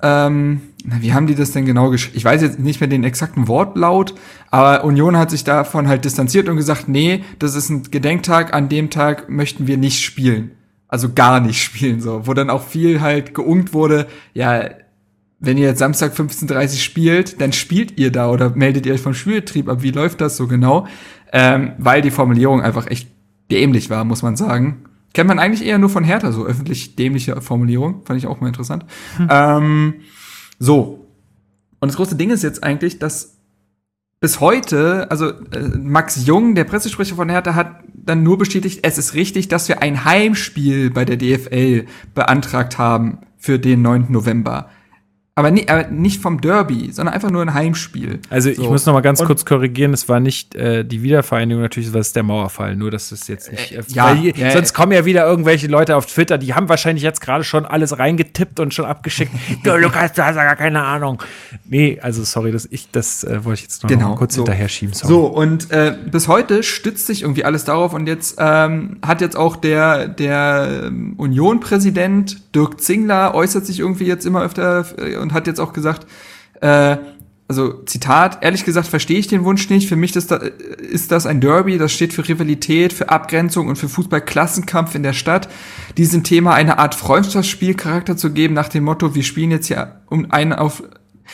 ähm, wie haben die das denn genau geschrieben? Ich weiß jetzt nicht mehr den exakten Wortlaut, aber Union hat sich davon halt distanziert und gesagt, nee, das ist ein Gedenktag, an dem Tag möchten wir nicht spielen. Also gar nicht spielen, so. Wo dann auch viel halt geungt wurde, ja, wenn ihr jetzt Samstag 15.30 spielt, dann spielt ihr da oder meldet ihr euch vom Spielbetrieb ab. Wie läuft das so genau? Ähm, weil die Formulierung einfach echt dämlich war, muss man sagen. Kennt man eigentlich eher nur von Hertha, so öffentlich dämliche Formulierung. Fand ich auch mal interessant. Hm. Ähm, so. Und das große Ding ist jetzt eigentlich, dass bis heute, also äh, Max Jung, der Pressesprecher von Hertha, hat dann nur bestätigt, es ist richtig, dass wir ein Heimspiel bei der DFL beantragt haben für den 9. November. Aber, nie, aber nicht vom Derby, sondern einfach nur ein Heimspiel. Also so. ich muss noch mal ganz und, kurz korrigieren, es war nicht äh, die Wiedervereinigung, natürlich war es der Mauerfall, nur dass es jetzt nicht. Äh, äh ja, weil, ja, sonst kommen ja wieder irgendwelche Leute auf Twitter, die haben wahrscheinlich jetzt gerade schon alles reingetippt und schon abgeschickt. du, Lukas, du hast ja gar keine Ahnung. Nee, also sorry, das, ich, das äh, wollte ich jetzt noch, genau, noch kurz so. hinterher schieben. Sorry. So, und äh, bis heute stützt sich irgendwie alles darauf und jetzt ähm, hat jetzt auch der, der ähm, Union-Präsident Dirk Zingler äußert sich irgendwie jetzt immer öfter äh, und hat jetzt auch gesagt, äh, also Zitat, ehrlich gesagt verstehe ich den Wunsch nicht. Für mich ist das, ist das ein Derby, das steht für Rivalität, für Abgrenzung und für Fußballklassenkampf in der Stadt. Diesem Thema eine Art Freundschaftsspielcharakter zu geben, nach dem Motto, wir spielen jetzt hier um einen auf,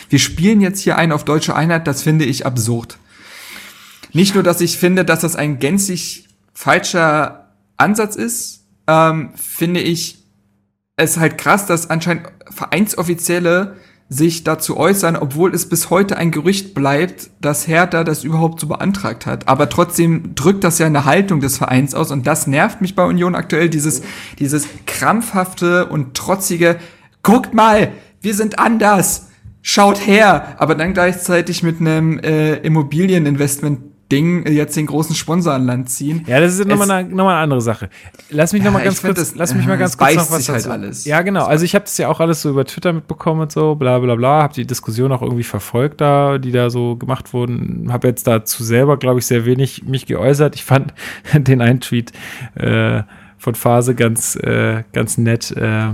wir spielen jetzt hier einen auf deutsche Einheit, das finde ich absurd. Nicht nur, dass ich finde, dass das ein gänzlich falscher Ansatz ist, ähm, finde ich es halt krass, dass anscheinend Vereinsoffizielle sich dazu äußern, obwohl es bis heute ein Gerücht bleibt, dass Hertha das überhaupt so beantragt hat. Aber trotzdem drückt das ja eine Haltung des Vereins aus und das nervt mich bei Union aktuell, dieses, dieses krampfhafte und trotzige, guckt mal, wir sind anders, schaut her, aber dann gleichzeitig mit einem äh, Immobilieninvestment Ding jetzt den großen Sponsor an Land ziehen. Ja, das ist nochmal eine, noch mal eine andere Sache. Lass mich ja, noch mal ganz kurz, das, lass mich mal ganz kurz noch was sich halt alles. Ja, genau. Also ich habe das ja auch alles so über Twitter mitbekommen und so, bla bla bla. Habe die Diskussion auch irgendwie verfolgt da, die da so gemacht wurden. Habe jetzt dazu selber, glaube ich, sehr wenig mich geäußert. Ich fand den einen Tweet äh, von Phase ganz, äh, ganz nett. Äh,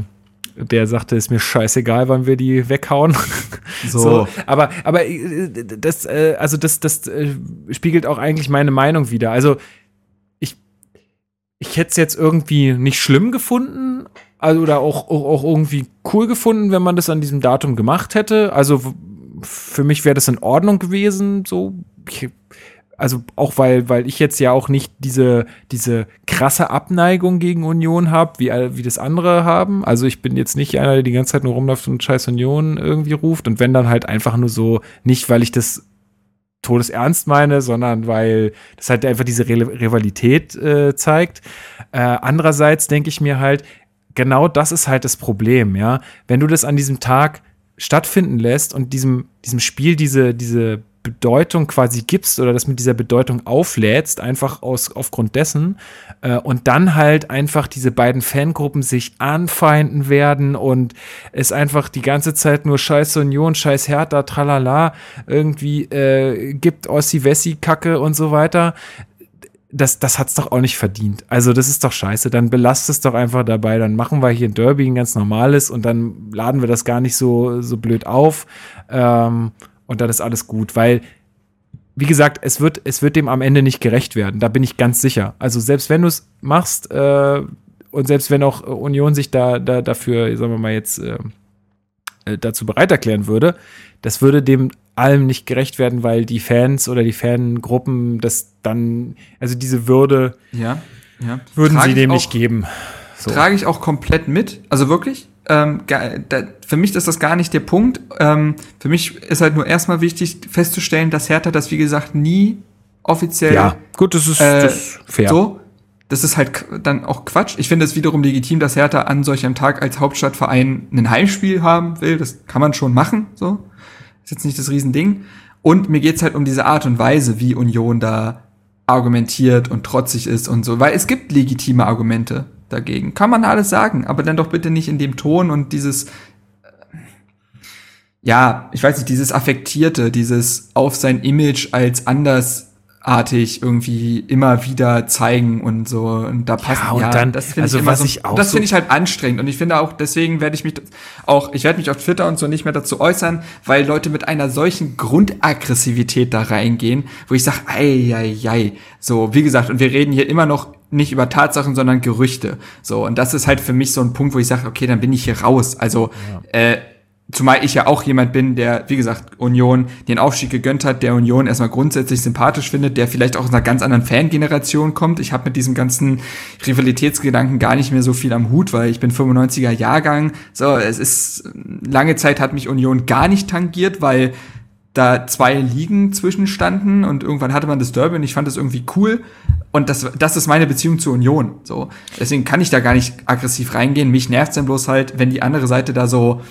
der sagte, ist mir scheißegal, wann wir die weghauen. So. so aber, aber äh, das, äh, also das, das äh, spiegelt auch eigentlich meine Meinung wieder. Also ich, ich hätte es jetzt irgendwie nicht schlimm gefunden, also oder auch, auch, auch irgendwie cool gefunden, wenn man das an diesem Datum gemacht hätte. Also für mich wäre das in Ordnung gewesen. So, ich, also auch weil, weil ich jetzt ja auch nicht diese, diese krasse Abneigung gegen Union habe, wie, wie das andere haben. Also ich bin jetzt nicht einer, der die ganze Zeit nur rumläuft und scheiß Union irgendwie ruft. Und wenn dann halt einfach nur so, nicht weil ich das todesernst meine, sondern weil das halt einfach diese Rivalität äh, zeigt. Äh, andererseits denke ich mir halt, genau das ist halt das Problem, ja. Wenn du das an diesem Tag stattfinden lässt und diesem, diesem Spiel diese, diese Bedeutung quasi gibst oder das mit dieser Bedeutung auflädst, einfach aus, aufgrund dessen, äh, und dann halt einfach diese beiden Fangruppen sich anfeinden werden und es einfach die ganze Zeit nur Scheiß Union, Scheiß Hertha, tralala, irgendwie äh, gibt Ossi-Wessi-Kacke und so weiter. Das, das hat's doch auch nicht verdient. Also, das ist doch scheiße. Dann belasst es doch einfach dabei. Dann machen wir hier ein Derby, ein ganz normales, und dann laden wir das gar nicht so, so blöd auf. Ähm, und dann ist alles gut, weil wie gesagt, es wird, es wird dem am Ende nicht gerecht werden. Da bin ich ganz sicher. Also selbst wenn du es machst äh, und selbst wenn auch Union sich da, da dafür, sagen wir mal jetzt äh, äh, dazu bereit erklären würde, das würde dem allem nicht gerecht werden, weil die Fans oder die Fangruppen das dann, also diese Würde, ja, ja. würden Trage sie dem auch, nicht geben. So. Trage ich auch komplett mit. Also wirklich, ähm, da, für mich ist das gar nicht der Punkt. Ähm, für mich ist halt nur erstmal wichtig festzustellen, dass Hertha das, wie gesagt, nie offiziell. Ja, gut, das ist, äh, das ist fair. So, das ist halt dann auch Quatsch. Ich finde es wiederum legitim, dass Hertha an solch einem Tag als Hauptstadtverein ein Heimspiel haben will. Das kann man schon machen, so. Ist jetzt nicht das Riesending. Und mir geht's halt um diese Art und Weise, wie Union da argumentiert und trotzig ist und so, weil es gibt legitime Argumente dagegen. Kann man alles sagen, aber dann doch bitte nicht in dem Ton und dieses, äh, ja, ich weiß nicht, dieses Affektierte, dieses auf sein Image als andersartig irgendwie immer wieder zeigen und so. Und da passt ja, und ja, dann, das finde also ich immer so, ich das finde ich halt anstrengend. Und ich finde auch deswegen werde ich mich auch ich werde mich auf Twitter und so nicht mehr dazu äußern, weil Leute mit einer solchen Grundaggressivität da reingehen, wo ich sage, ei ei ei, so wie gesagt und wir reden hier immer noch nicht über Tatsachen, sondern Gerüchte. So, und das ist halt für mich so ein Punkt, wo ich sage, okay, dann bin ich hier raus. Also, ja. äh, zumal ich ja auch jemand bin, der, wie gesagt, Union den Aufstieg gegönnt hat, der Union erstmal grundsätzlich sympathisch findet, der vielleicht auch aus einer ganz anderen Fangeneration kommt. Ich habe mit diesem ganzen Rivalitätsgedanken gar nicht mehr so viel am Hut, weil ich bin 95er Jahrgang. So, es ist lange Zeit hat mich Union gar nicht tangiert, weil da zwei Ligen zwischenstanden und irgendwann hatte man das Derby und ich fand das irgendwie cool. Und das, das ist meine Beziehung zur Union. So. Deswegen kann ich da gar nicht aggressiv reingehen. Mich nervt dann bloß halt, wenn die andere Seite da so,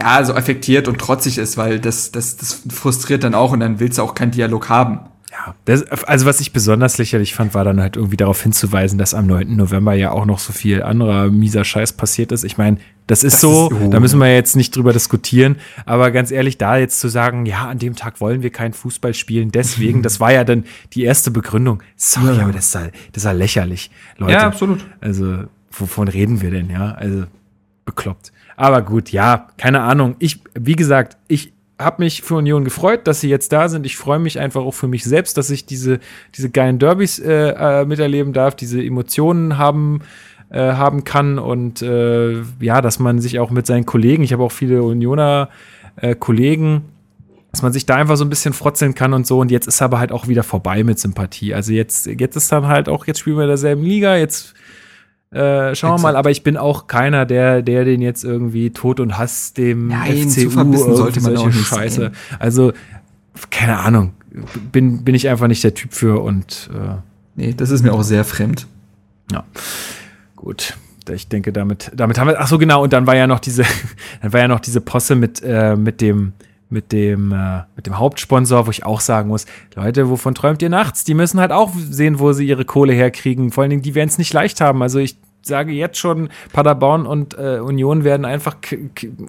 ja, so affektiert und trotzig ist, weil das, das, das frustriert dann auch und dann willst du auch keinen Dialog haben. Ja, das, also was ich besonders lächerlich fand, war dann halt irgendwie darauf hinzuweisen, dass am 9. November ja auch noch so viel anderer mieser Scheiß passiert ist. Ich meine, das ist das so, ist, oh. da müssen wir jetzt nicht drüber diskutieren, aber ganz ehrlich, da jetzt zu sagen, ja, an dem Tag wollen wir kein Fußball spielen, deswegen, das war ja dann die erste Begründung. Sorry, ja. aber das ist, ja, das ist ja lächerlich, Leute. Ja, absolut. Also, wovon reden wir denn, ja? Also, bekloppt. Aber gut, ja, keine Ahnung. Ich, wie gesagt, ich habe mich für Union gefreut, dass sie jetzt da sind. Ich freue mich einfach auch für mich selbst, dass ich diese, diese geilen Derbys äh, äh, miterleben darf, diese Emotionen haben, äh, haben kann und äh, ja, dass man sich auch mit seinen Kollegen, ich habe auch viele Unioner äh, Kollegen, dass man sich da einfach so ein bisschen frotzeln kann und so. Und jetzt ist aber halt auch wieder vorbei mit Sympathie. Also jetzt, jetzt ist dann halt auch, jetzt spielen wir in derselben Liga, jetzt äh, schauen wir mal, aber ich bin auch keiner, der, der den jetzt irgendwie Tod und Hass dem Nein, FCU zu sollte man solche Scheiße. Sehen. Also, keine Ahnung, bin, bin ich einfach nicht der Typ für und äh, Nee, das ist mir auch sehr fremd. Ja. Gut. Ich denke, damit, damit haben wir. Ach so, genau, und dann war ja noch diese, dann war ja noch diese Posse mit, äh, mit dem, mit dem, äh, mit dem Hauptsponsor, wo ich auch sagen muss, Leute, wovon träumt ihr nachts? Die müssen halt auch sehen, wo sie ihre Kohle herkriegen. Vor allen Dingen, die werden es nicht leicht haben. Also ich sage jetzt schon, Paderborn und äh, Union werden einfach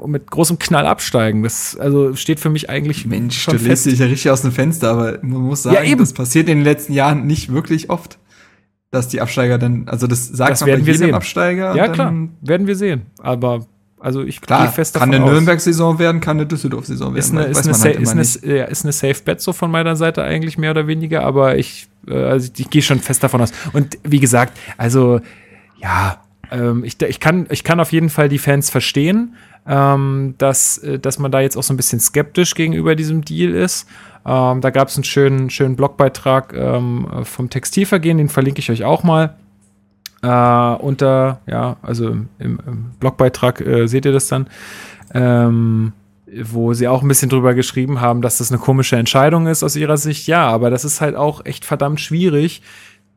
mit großem Knall absteigen. Das also steht für mich eigentlich Mensch, schon du fest. dich ja richtig aus dem Fenster, aber man muss sagen, ja, das passiert in den letzten Jahren nicht wirklich oft, dass die Absteiger dann, also das sagt das man werden bei jedem sehen. Absteiger. Ja, klar, werden wir sehen. Aber also ich Klar, gehe fest davon Kann eine Nürnberg-Saison werden, kann eine Düsseldorf-Saison werden. Ist eine, ist, eine, halt ist, eine, ist eine Safe Bet so von meiner Seite eigentlich mehr oder weniger, aber ich, äh, also ich, ich gehe schon fest davon aus. Und wie gesagt, also ja, ähm, ich, ich, kann, ich kann auf jeden Fall die Fans verstehen. Ähm, dass, äh, dass man da jetzt auch so ein bisschen skeptisch gegenüber diesem Deal ist. Ähm, da gab es einen schönen, schönen Blogbeitrag ähm, vom Textilvergehen, den verlinke ich euch auch mal. Äh, unter, ja, also im, im Blogbeitrag äh, seht ihr das dann. Ähm, wo sie auch ein bisschen drüber geschrieben haben, dass das eine komische Entscheidung ist aus ihrer Sicht. Ja, aber das ist halt auch echt verdammt schwierig,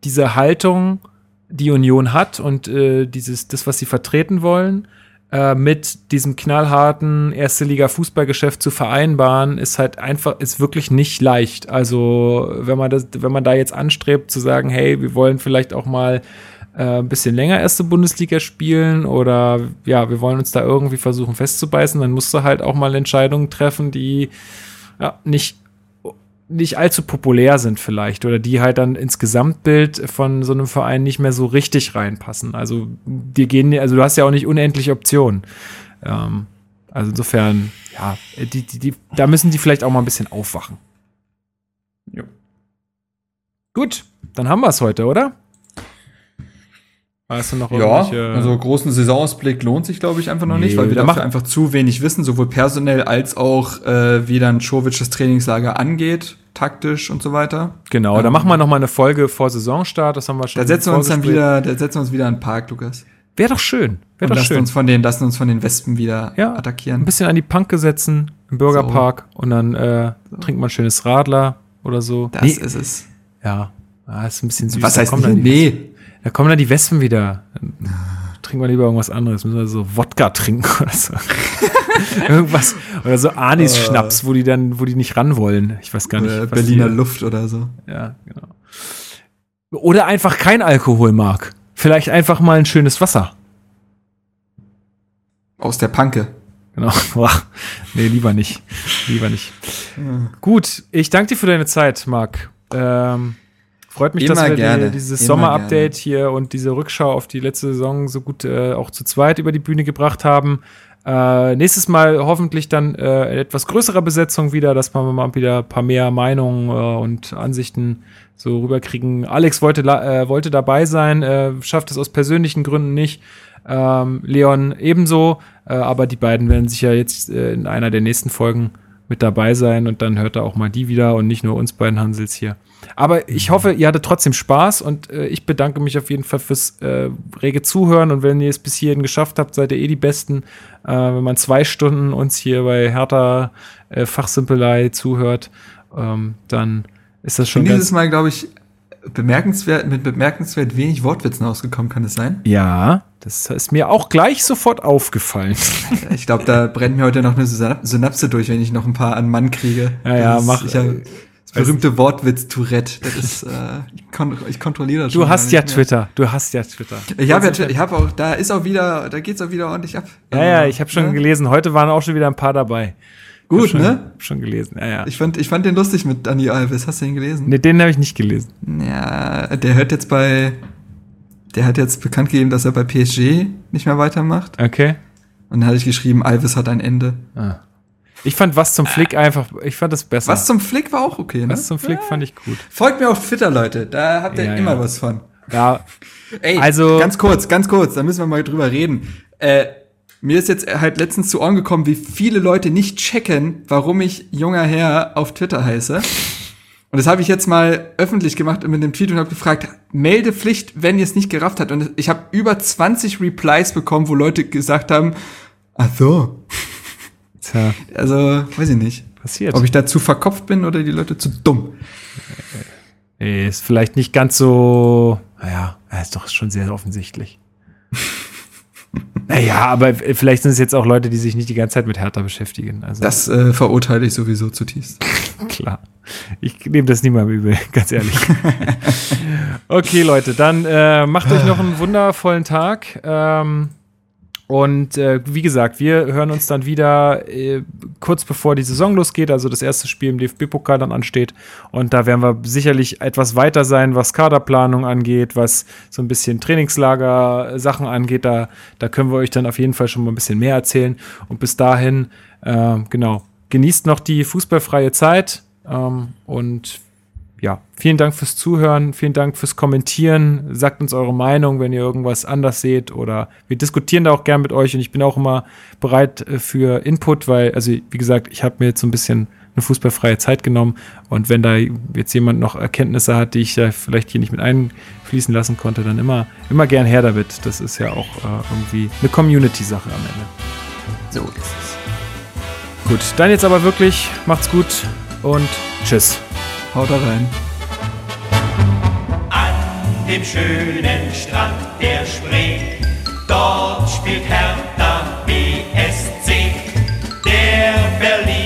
diese Haltung, die Union hat und äh, dieses, das, was sie vertreten wollen, äh, mit diesem knallharten erste Liga Fußballgeschäft zu vereinbaren, ist halt einfach, ist wirklich nicht leicht. Also, wenn man das, wenn man da jetzt anstrebt zu sagen, hey, wir wollen vielleicht auch mal äh, ein bisschen länger erste Bundesliga spielen oder ja, wir wollen uns da irgendwie versuchen festzubeißen, dann musst du halt auch mal Entscheidungen treffen, die ja, nicht nicht allzu populär sind vielleicht oder die halt dann ins Gesamtbild von so einem Verein nicht mehr so richtig reinpassen. Also die gehen, also du hast ja auch nicht unendlich Optionen. Ähm, also insofern, ja, die, die, die, da müssen die vielleicht auch mal ein bisschen aufwachen. Jo. Gut, dann haben wir es heute, oder? Weißt du noch ja, also großen Saisonausblick lohnt sich, glaube ich, einfach noch nee, nicht, weil wir dafür einfach zu wenig wissen, sowohl personell als auch, äh, wie dann Czovic das Trainingslager angeht, taktisch und so weiter. Genau, ähm, da machen wir noch mal eine Folge vor Saisonstart, das haben wir schon. Da setzen wir uns dann wieder, da setzen wir uns wieder an den Park, Lukas. Wäre doch schön. Wäre doch lassen schön. Uns von den, lassen uns von den Wespen wieder ja, attackieren. Ein bisschen an die Panke setzen im Bürgerpark so. und dann äh, so. trinkt man schönes Radler oder so. Das nee. ist es. Ja, ah, ist ein bisschen süß. Was heißt nicht, nee? Da kommen dann die Wespen wieder. Trinken wir lieber irgendwas anderes. Müssen wir so Wodka trinken oder so. Irgendwas. Oder so Anis-Schnaps, wo die dann, wo die nicht ran wollen. Ich weiß gar nicht. Oder Berliner die, Luft oder so. Ja, genau. Oder einfach kein Alkohol mag. Vielleicht einfach mal ein schönes Wasser. Aus der Panke. Genau. nee, lieber nicht. Lieber nicht. Ja. Gut, ich danke dir für deine Zeit, Marc. Ähm, Freut mich, Immer dass wir gerne. Die, dieses Sommer-Update hier und diese Rückschau auf die letzte Saison so gut äh, auch zu zweit über die Bühne gebracht haben. Äh, nächstes Mal hoffentlich dann äh, etwas größerer Besetzung wieder, dass wir mal wieder ein paar mehr Meinungen äh, und Ansichten so rüberkriegen. Alex wollte, äh, wollte dabei sein, äh, schafft es aus persönlichen Gründen nicht. Ähm, Leon ebenso, äh, aber die beiden werden sicher jetzt äh, in einer der nächsten Folgen mit dabei sein und dann hört er auch mal die wieder und nicht nur uns beiden Hansels hier. Aber ich hoffe, ihr hattet trotzdem Spaß und äh, ich bedanke mich auf jeden Fall fürs äh, rege Zuhören. Und wenn ihr es bis hierhin geschafft habt, seid ihr eh die Besten. Äh, wenn man zwei Stunden uns hier bei Hertha äh, Fachsimpelei zuhört, ähm, dann ist das schon. Dieses Mal, glaube ich, bemerkenswert, mit bemerkenswert wenig Wortwitzen ausgekommen, kann es sein? Ja, das ist mir auch gleich sofort aufgefallen. Ich glaube, da brennt mir heute noch eine Synapse durch, wenn ich noch ein paar an Mann kriege. Ja, ja, mach. Ich hab, das berühmte Wortwitz Tourette. Das ist, äh, ich, kon ich kontrolliere das schon. Du hast ja mehr. Twitter. Du hast ja Twitter. Ich habe ja, ich habe auch, da ist auch wieder, da geht's auch wieder ordentlich ab. Ja, ja, ich habe schon ja? gelesen. Heute waren auch schon wieder ein paar dabei. Gut, schon, ne? Schon gelesen, ja, ja. Ich fand, ich fand den lustig mit Dani Alves. Hast du den gelesen? Ne, den habe ich nicht gelesen. Ja, der hört jetzt bei, der hat jetzt bekannt gegeben, dass er bei PSG nicht mehr weitermacht. Okay. Und dann hatte ich geschrieben, Alves hat ein Ende. Ah. Ich fand was zum Flick einfach, ich fand das besser. Was zum Flick war auch okay, ne? Was zum Flick ja. fand ich gut. Folgt mir auf Twitter, Leute. Da habt ihr ja, immer ja. was von. Ja. Ey, also. Ganz kurz, ganz kurz, da müssen wir mal drüber reden. Äh, mir ist jetzt halt letztens zu Ohren gekommen, wie viele Leute nicht checken, warum ich junger Herr auf Twitter heiße. Und das habe ich jetzt mal öffentlich gemacht mit dem Tweet und habe gefragt, Meldepflicht, wenn ihr es nicht gerafft habt. Und ich habe über 20 Replies bekommen, wo Leute gesagt haben, ach so. Tja. Also, weiß ich nicht. Passiert. Ob ich da zu verkopft bin oder die Leute zu dumm. Äh, ist vielleicht nicht ganz so, naja, ist doch schon sehr offensichtlich. naja, aber vielleicht sind es jetzt auch Leute, die sich nicht die ganze Zeit mit Hertha beschäftigen. Also, das äh, verurteile ich sowieso zutiefst. Klar. Ich nehme das mal übel, ganz ehrlich. okay, Leute, dann äh, macht euch noch einen wundervollen Tag. Ähm, und äh, wie gesagt, wir hören uns dann wieder äh, kurz bevor die Saison losgeht, also das erste Spiel im DFB-Pokal dann ansteht. Und da werden wir sicherlich etwas weiter sein, was Kaderplanung angeht, was so ein bisschen Trainingslager-Sachen angeht. Da, da können wir euch dann auf jeden Fall schon mal ein bisschen mehr erzählen. Und bis dahin, äh, genau, genießt noch die fußballfreie Zeit. Ähm, und ja, vielen Dank fürs Zuhören, vielen Dank fürs Kommentieren. Sagt uns eure Meinung, wenn ihr irgendwas anders seht oder wir diskutieren da auch gern mit euch und ich bin auch immer bereit äh, für Input, weil, also wie gesagt, ich habe mir jetzt so ein bisschen eine fußballfreie Zeit genommen und wenn da jetzt jemand noch Erkenntnisse hat, die ich da vielleicht hier nicht mit einfließen lassen konnte, dann immer, immer gern her damit. Das ist ja auch äh, irgendwie eine Community-Sache am Ende. So ist es. Gut, dann jetzt aber wirklich, macht's gut und tschüss. Haut rein. An dem schönen Strand der Spree, dort spielt Hertha BSC. Der Berliner